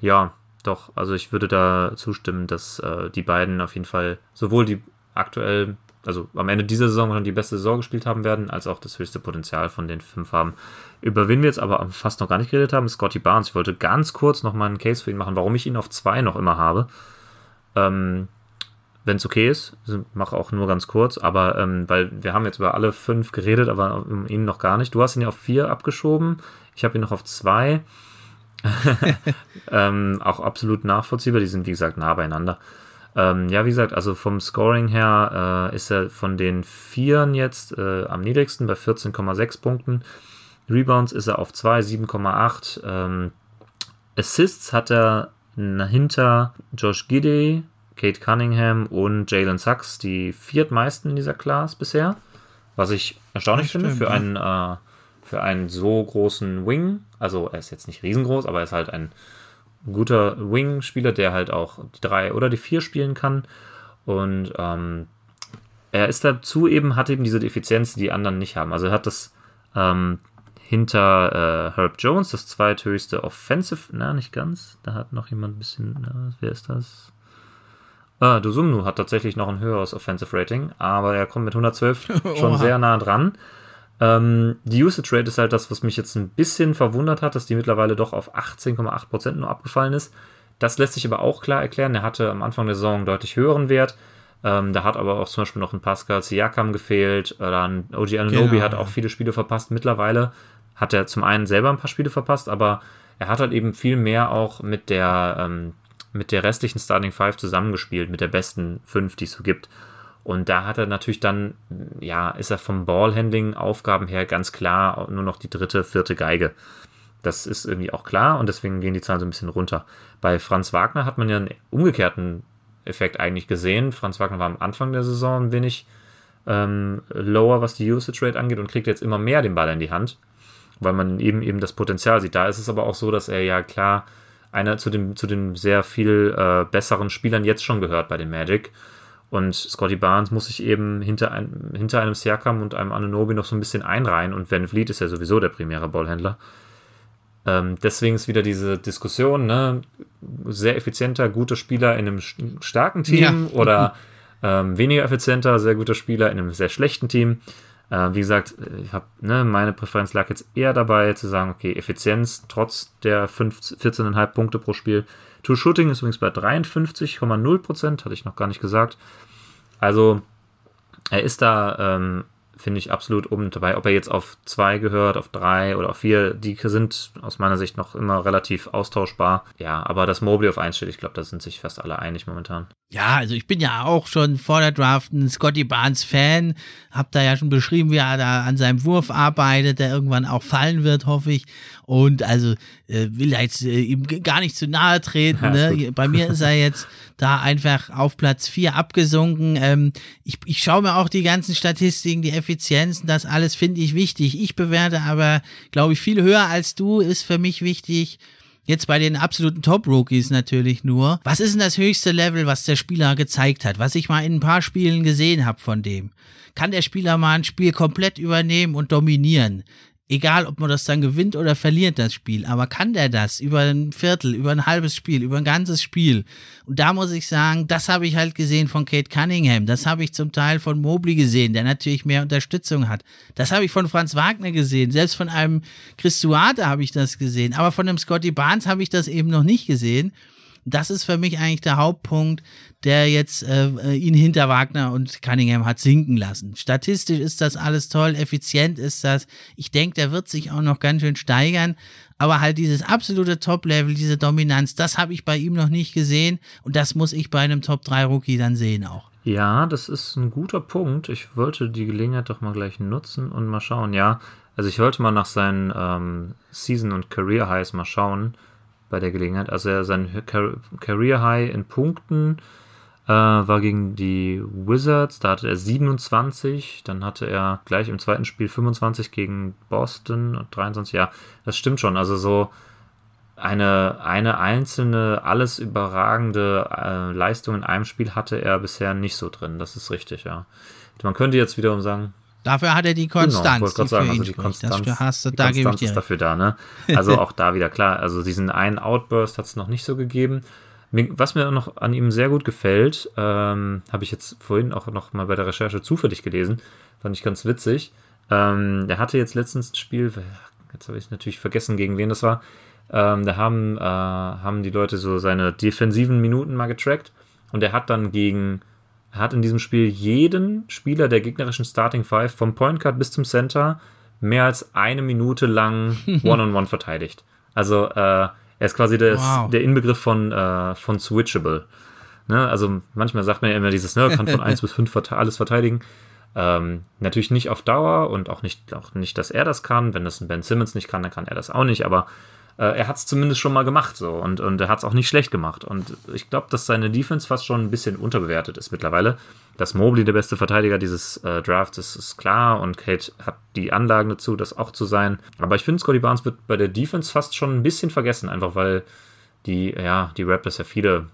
äh, ja, doch, also ich würde da zustimmen, dass äh, die beiden auf jeden Fall sowohl die aktuell also am Ende dieser Saison schon die beste Saison gespielt haben werden, als auch das höchste Potenzial von den fünf haben. Über wen wir jetzt aber fast noch gar nicht geredet haben, ist Scotty Barnes. Ich wollte ganz kurz noch mal einen Case für ihn machen, warum ich ihn auf zwei noch immer habe. Ähm, Wenn es okay ist, mache auch nur ganz kurz, aber ähm, weil wir haben jetzt über alle fünf geredet, aber um ihn noch gar nicht. Du hast ihn ja auf vier abgeschoben, ich habe ihn noch auf zwei. *laughs* *laughs* ähm, auch absolut nachvollziehbar, die sind wie gesagt nah beieinander. Ähm, ja, wie gesagt, also vom Scoring her äh, ist er von den Vieren jetzt äh, am niedrigsten bei 14,6 Punkten. Rebounds ist er auf 2, 7,8. Ähm, Assists hat er hinter Josh Gidey, Kate Cunningham und Jalen Sachs die viertmeisten in dieser Class bisher. Was ich erstaunlich finde für einen, äh, für einen so großen Wing. Also er ist jetzt nicht riesengroß, aber er ist halt ein ein guter Wing-Spieler, der halt auch die drei oder die vier spielen kann. Und ähm, er ist dazu eben, hat eben diese Effizienz, die die anderen nicht haben. Also er hat das ähm, hinter äh, Herb Jones, das zweithöchste Offensive, na, nicht ganz. Da hat noch jemand ein bisschen, na, wer ist das? Ah, Dosumnu hat tatsächlich noch ein höheres Offensive Rating, aber er kommt mit 112 *laughs* schon sehr nah dran. Ähm, die Usage Rate ist halt das, was mich jetzt ein bisschen verwundert hat, dass die mittlerweile doch auf 18,8% nur abgefallen ist. Das lässt sich aber auch klar erklären. Er hatte am Anfang der Saison einen deutlich höheren Wert. Ähm, da hat aber auch zum Beispiel noch ein Pascal Siakam gefehlt. Ein OG Anunobi genau, hat auch viele Spiele verpasst. Mittlerweile hat er zum einen selber ein paar Spiele verpasst, aber er hat halt eben viel mehr auch mit der, ähm, mit der restlichen Starting Five zusammengespielt, mit der besten fünf, die es so gibt. Und da hat er natürlich dann, ja, ist er vom Ballhandling-Aufgaben her ganz klar nur noch die dritte, vierte Geige. Das ist irgendwie auch klar und deswegen gehen die Zahlen so ein bisschen runter. Bei Franz Wagner hat man ja einen umgekehrten Effekt eigentlich gesehen. Franz Wagner war am Anfang der Saison ein wenig ähm, lower, was die Usage Rate angeht und kriegt jetzt immer mehr den Ball in die Hand, weil man eben eben das Potenzial sieht. Da ist es aber auch so, dass er ja klar einer zu den, zu den sehr viel äh, besseren Spielern jetzt schon gehört bei den Magic. Und Scotty Barnes muss sich eben hinter, ein, hinter einem Siakam und einem Anunobi noch so ein bisschen einreihen. Und Van Vliet ist ja sowieso der primäre Ballhändler. Ähm, deswegen ist wieder diese Diskussion, ne? sehr effizienter, guter Spieler in einem starken Team ja. oder ähm, weniger effizienter, sehr guter Spieler in einem sehr schlechten Team. Äh, wie gesagt, ich habe ne, meine Präferenz lag jetzt eher dabei zu sagen, okay, Effizienz trotz der 14,5 Punkte pro Spiel. True Shooting ist übrigens bei 53,0% hatte ich noch gar nicht gesagt. Also er ist da ähm, finde ich absolut oben dabei. Ob er jetzt auf zwei gehört, auf drei oder auf vier, die sind aus meiner Sicht noch immer relativ austauschbar. Ja, aber das Mobley auf eins steht, ich glaube, da sind sich fast alle einig momentan. Ja, also ich bin ja auch schon vor der Draft ein Scotty Barnes Fan. Hab da ja schon beschrieben, wie er da an seinem Wurf arbeitet, der irgendwann auch fallen wird, hoffe ich. Und also äh, will jetzt äh, ihm gar nicht zu nahe treten. Ne? Bei mir ist er jetzt *laughs* da einfach auf Platz 4 abgesunken. Ähm, ich, ich schaue mir auch die ganzen Statistiken, die Effizienzen, das alles finde ich wichtig. Ich bewerte aber, glaube ich, viel höher als du, ist für mich wichtig. Jetzt bei den absoluten Top-Rookies natürlich nur. Was ist denn das höchste Level, was der Spieler gezeigt hat? Was ich mal in ein paar Spielen gesehen habe von dem? Kann der Spieler mal ein Spiel komplett übernehmen und dominieren? Egal ob man das dann gewinnt oder verliert, das Spiel, aber kann der das über ein Viertel, über ein halbes Spiel, über ein ganzes Spiel? Und da muss ich sagen, das habe ich halt gesehen von Kate Cunningham, das habe ich zum Teil von Mobley gesehen, der natürlich mehr Unterstützung hat. Das habe ich von Franz Wagner gesehen, selbst von einem Chris Suate habe ich das gesehen, aber von einem Scotty Barnes habe ich das eben noch nicht gesehen. Das ist für mich eigentlich der Hauptpunkt, der jetzt äh, äh, ihn hinter Wagner und Cunningham hat sinken lassen. Statistisch ist das alles toll, effizient ist das. Ich denke, der wird sich auch noch ganz schön steigern. Aber halt dieses absolute Top-Level, diese Dominanz, das habe ich bei ihm noch nicht gesehen. Und das muss ich bei einem Top-3-Rookie dann sehen auch. Ja, das ist ein guter Punkt. Ich wollte die Gelegenheit doch mal gleich nutzen und mal schauen. Ja, also ich wollte mal nach seinen ähm, Season- und Career-Highs mal schauen bei der Gelegenheit. Also er sein Career High in Punkten äh, war gegen die Wizards, da hatte er 27, dann hatte er gleich im zweiten Spiel 25 gegen Boston und 23. Ja, das stimmt schon. Also so eine, eine einzelne, alles überragende äh, Leistung in einem Spiel hatte er bisher nicht so drin. Das ist richtig, ja. Man könnte jetzt wiederum sagen, Dafür hat er die Konstanz. Genau, die sagen, also die Konstanz, das hast du, die da Konstanz ist dafür da. Ne? *laughs* Also auch da wieder klar. Also diesen einen Outburst hat es noch nicht so gegeben. Was mir noch an ihm sehr gut gefällt, ähm, habe ich jetzt vorhin auch noch mal bei der Recherche zufällig gelesen, fand ich ganz witzig. Ähm, der hatte jetzt letztens ein Spiel, jetzt habe ich natürlich vergessen, gegen wen das war. Ähm, da haben, äh, haben die Leute so seine defensiven Minuten mal getrackt und er hat dann gegen er hat in diesem Spiel jeden Spieler der gegnerischen Starting Five vom Point Guard bis zum Center mehr als eine Minute lang *laughs* One-on-One -on -one verteidigt. Also äh, er ist quasi das, wow. der Inbegriff von, äh, von Switchable. Ne? Also manchmal sagt man ja immer dieses, ne, kann von *laughs* 1 bis 5 alles verteidigen. Ähm, natürlich nicht auf Dauer und auch nicht, auch nicht, dass er das kann. Wenn das ein Ben Simmons nicht kann, dann kann er das auch nicht. Aber er hat es zumindest schon mal gemacht so und, und er hat es auch nicht schlecht gemacht. Und ich glaube, dass seine Defense fast schon ein bisschen unterbewertet ist mittlerweile. Dass Mobley der beste Verteidiger dieses äh, Drafts ist, ist klar und Kate hat die Anlagen dazu, das auch zu sein. Aber ich finde, Scotty Barnes wird bei der Defense fast schon ein bisschen vergessen, einfach weil die, ja, die Raptors ja viele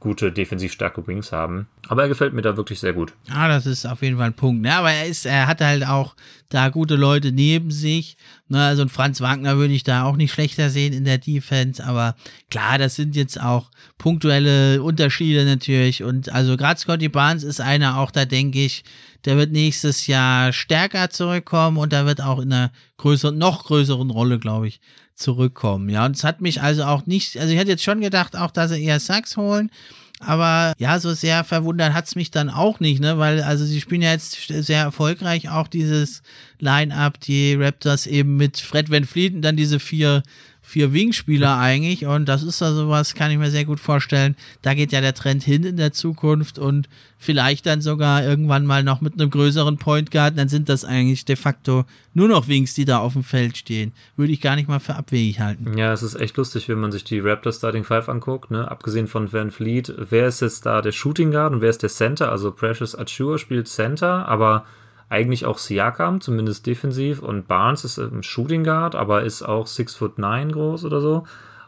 gute defensiv starke Wings haben. Aber er gefällt mir da wirklich sehr gut. Ja, das ist auf jeden Fall ein Punkt. Ne? Aber er ist, er hat halt auch da gute Leute neben sich. Ne? Also ein Franz Wagner würde ich da auch nicht schlechter sehen in der Defense. Aber klar, das sind jetzt auch punktuelle Unterschiede natürlich. Und also gerade Scotty Barnes ist einer auch, da denke ich, der wird nächstes Jahr stärker zurückkommen und da wird auch in einer größeren, noch größeren Rolle, glaube ich, zurückkommen. Ja, und es hat mich also auch nicht, also ich hätte jetzt schon gedacht, auch, dass sie eher Sachs holen. Aber ja, so sehr verwundert hat es mich dann auch nicht, ne? Weil, also sie spielen ja jetzt sehr erfolgreich auch dieses Line-Up, die Raptors eben mit Fred Van Fleet und dann diese vier vier Wingspieler eigentlich und das ist da sowas, kann ich mir sehr gut vorstellen. Da geht ja der Trend hin in der Zukunft und vielleicht dann sogar irgendwann mal noch mit einem größeren Point Guard, dann sind das eigentlich de facto nur noch Wings, die da auf dem Feld stehen. Würde ich gar nicht mal für abwegig halten. Ja, es ist echt lustig, wenn man sich die Raptors Starting Five anguckt, ne? abgesehen von Van Fleet, wer ist jetzt da der Shooting Guard und wer ist der Center? Also Precious Achua spielt Center, aber eigentlich auch Siakam, zumindest defensiv, und Barnes ist im Shooting Guard, aber ist auch 6 foot 9 groß oder so.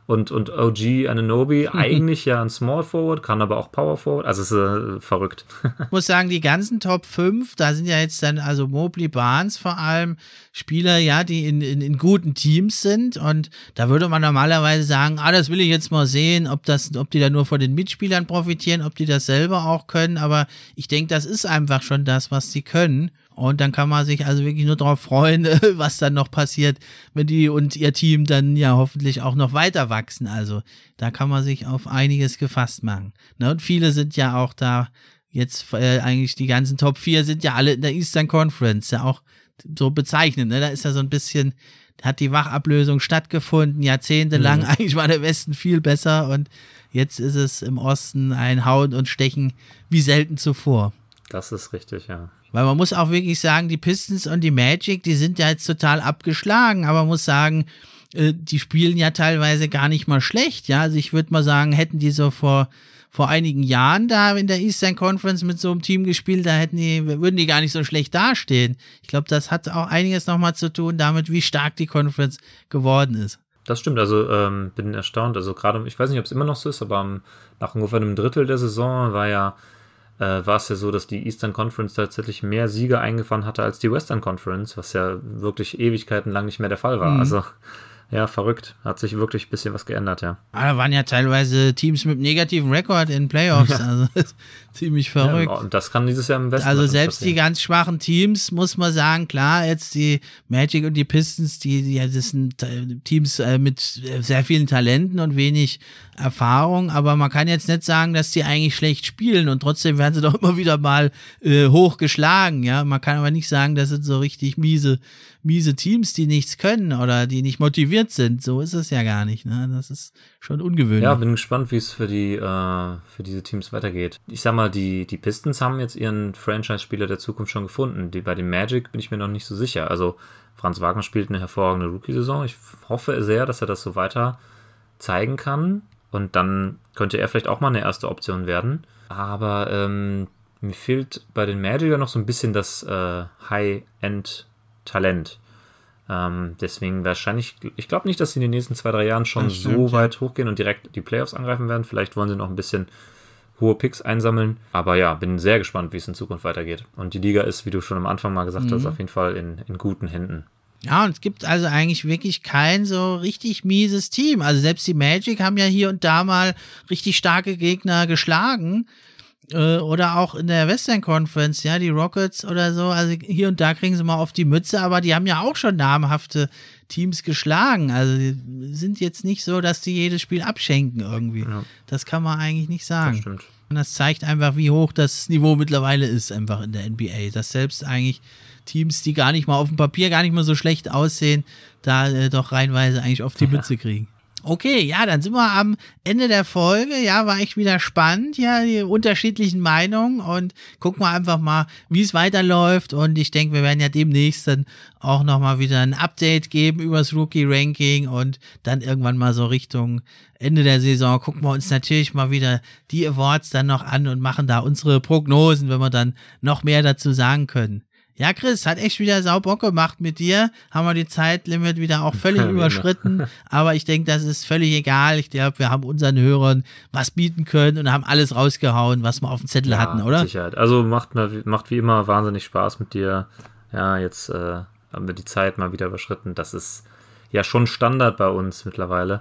Und, und OG Ananobi *laughs* eigentlich ja ein Small Forward, kann aber auch Power Forward. Also ist äh, verrückt. *laughs* ich muss sagen, die ganzen Top 5, da sind ja jetzt dann, also Mobley Barnes vor allem, Spieler, ja, die in, in, in guten Teams sind. Und da würde man normalerweise sagen, ah, das will ich jetzt mal sehen, ob das, ob die da nur von den Mitspielern profitieren, ob die das selber auch können. Aber ich denke, das ist einfach schon das, was sie können. Und dann kann man sich also wirklich nur darauf freuen, *laughs* was dann noch passiert, wenn die und ihr Team dann ja hoffentlich auch noch weiter wachsen. Also da kann man sich auf einiges gefasst machen. Ne? Und viele sind ja auch da jetzt äh, eigentlich die ganzen Top 4 sind ja alle in der Eastern Conference, ja auch so bezeichnet. Ne? Da ist ja so ein bisschen, hat die Wachablösung stattgefunden, jahrzehntelang. Mhm. *laughs* Eigentlich war der Westen viel besser und jetzt ist es im Osten ein Hauen und Stechen wie selten zuvor. Das ist richtig, ja. Weil man muss auch wirklich sagen, die Pistons und die Magic, die sind ja jetzt total abgeschlagen, aber man muss sagen, äh, die spielen ja teilweise gar nicht mal schlecht, ja. Also ich würde mal sagen, hätten die so vor, vor einigen Jahren da in der Eastern Conference mit so einem Team gespielt, da hätten die, würden die gar nicht so schlecht dastehen. Ich glaube, das hat auch einiges nochmal zu tun damit, wie stark die Conference geworden ist. Das stimmt, also ähm, bin erstaunt. Also gerade, ich weiß nicht, ob es immer noch so ist, aber nach ungefähr einem Drittel der Saison war ja äh, war es ja so, dass die Eastern Conference tatsächlich mehr Siege eingefahren hatte als die Western Conference, was ja wirklich Ewigkeiten lang nicht mehr der Fall war. Mhm. Also ja, verrückt. Hat sich wirklich ein bisschen was geändert, ja. Aber ah, da waren ja teilweise Teams mit negativen Rekord in Playoffs. Ja. Also ziemlich verrückt. Ja, und das kann dieses Jahr im Westen. Also selbst die ganz schwachen Teams, muss man sagen, klar, jetzt die Magic und die Pistons, die, die das sind äh, Teams äh, mit sehr vielen Talenten und wenig Erfahrung, aber man kann jetzt nicht sagen, dass die eigentlich schlecht spielen und trotzdem werden sie *laughs* doch immer wieder mal äh, hochgeschlagen, ja. Man kann aber nicht sagen, das sind so richtig miese, miese Teams, die nichts können oder die nicht motiviert sind. So ist es ja gar nicht, ne? Das ist schon ungewöhnlich. Ja, bin gespannt, wie es für die, äh, für diese Teams weitergeht. Ich sag mal, die, die Pistons haben jetzt ihren Franchise-Spieler der Zukunft schon gefunden. Die, bei dem Magic bin ich mir noch nicht so sicher. Also, Franz Wagner spielt eine hervorragende Rookie-Saison. Ich hoffe sehr, dass er das so weiter zeigen kann. Und dann könnte er vielleicht auch mal eine erste Option werden. Aber ähm, mir fehlt bei den Magic ja noch so ein bisschen das äh, High-End-Talent. Ähm, deswegen wahrscheinlich, ich glaube nicht, dass sie in den nächsten zwei, drei Jahren schon stimmt, so weit ja. hochgehen und direkt die Playoffs angreifen werden. Vielleicht wollen sie noch ein bisschen hohe Picks einsammeln. Aber ja, bin sehr gespannt, wie es in Zukunft weitergeht. Und die Liga ist, wie du schon am Anfang mal gesagt mhm. hast, auf jeden Fall in, in guten Händen. Ja, und es gibt also eigentlich wirklich kein so richtig mieses Team. Also selbst die Magic haben ja hier und da mal richtig starke Gegner geschlagen. Äh, oder auch in der Western Conference, ja, die Rockets oder so. Also hier und da kriegen sie mal auf die Mütze, aber die haben ja auch schon namhafte Teams geschlagen. Also sind jetzt nicht so, dass die jedes Spiel abschenken irgendwie. Ja. Das kann man eigentlich nicht sagen. Das stimmt. Und das zeigt einfach, wie hoch das Niveau mittlerweile ist, einfach in der NBA. Dass selbst eigentlich Teams, die gar nicht mal auf dem Papier gar nicht mal so schlecht aussehen, da äh, doch reinweise eigentlich auf die *laughs* Mütze kriegen. Okay, ja, dann sind wir am Ende der Folge. Ja, war echt wieder spannend, ja, die unterschiedlichen Meinungen und gucken wir einfach mal, wie es weiterläuft. Und ich denke, wir werden ja demnächst dann auch nochmal wieder ein Update geben über das Rookie-Ranking und dann irgendwann mal so Richtung Ende der Saison gucken wir uns natürlich mal wieder die Awards dann noch an und machen da unsere Prognosen, wenn wir dann noch mehr dazu sagen können. Ja, Chris, hat echt wieder sau Bock gemacht mit dir. Haben wir die Zeitlimit wieder auch völlig ja, überschritten. *laughs* Aber ich denke, das ist völlig egal. Ich glaube, wir haben unseren Hörern was bieten können und haben alles rausgehauen, was wir auf dem Zettel ja, hatten, oder? Sicherheit. Also macht, macht wie immer wahnsinnig Spaß mit dir. Ja, jetzt äh, haben wir die Zeit mal wieder überschritten. Das ist ja schon Standard bei uns mittlerweile.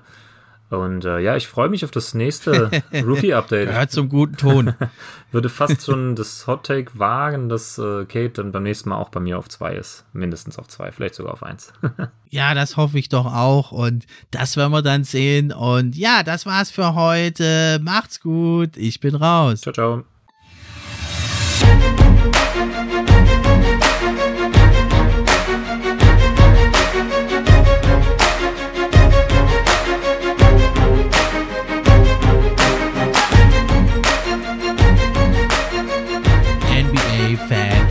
Und äh, ja, ich freue mich auf das nächste *laughs* Rookie-Update. Hört zum guten Ton. *laughs* Würde fast schon das Hot Take wagen, dass äh, Kate dann beim nächsten Mal auch bei mir auf zwei ist. Mindestens auf zwei, vielleicht sogar auf eins. *laughs* ja, das hoffe ich doch auch. Und das werden wir dann sehen. Und ja, das war's für heute. Macht's gut. Ich bin raus. Ciao, ciao.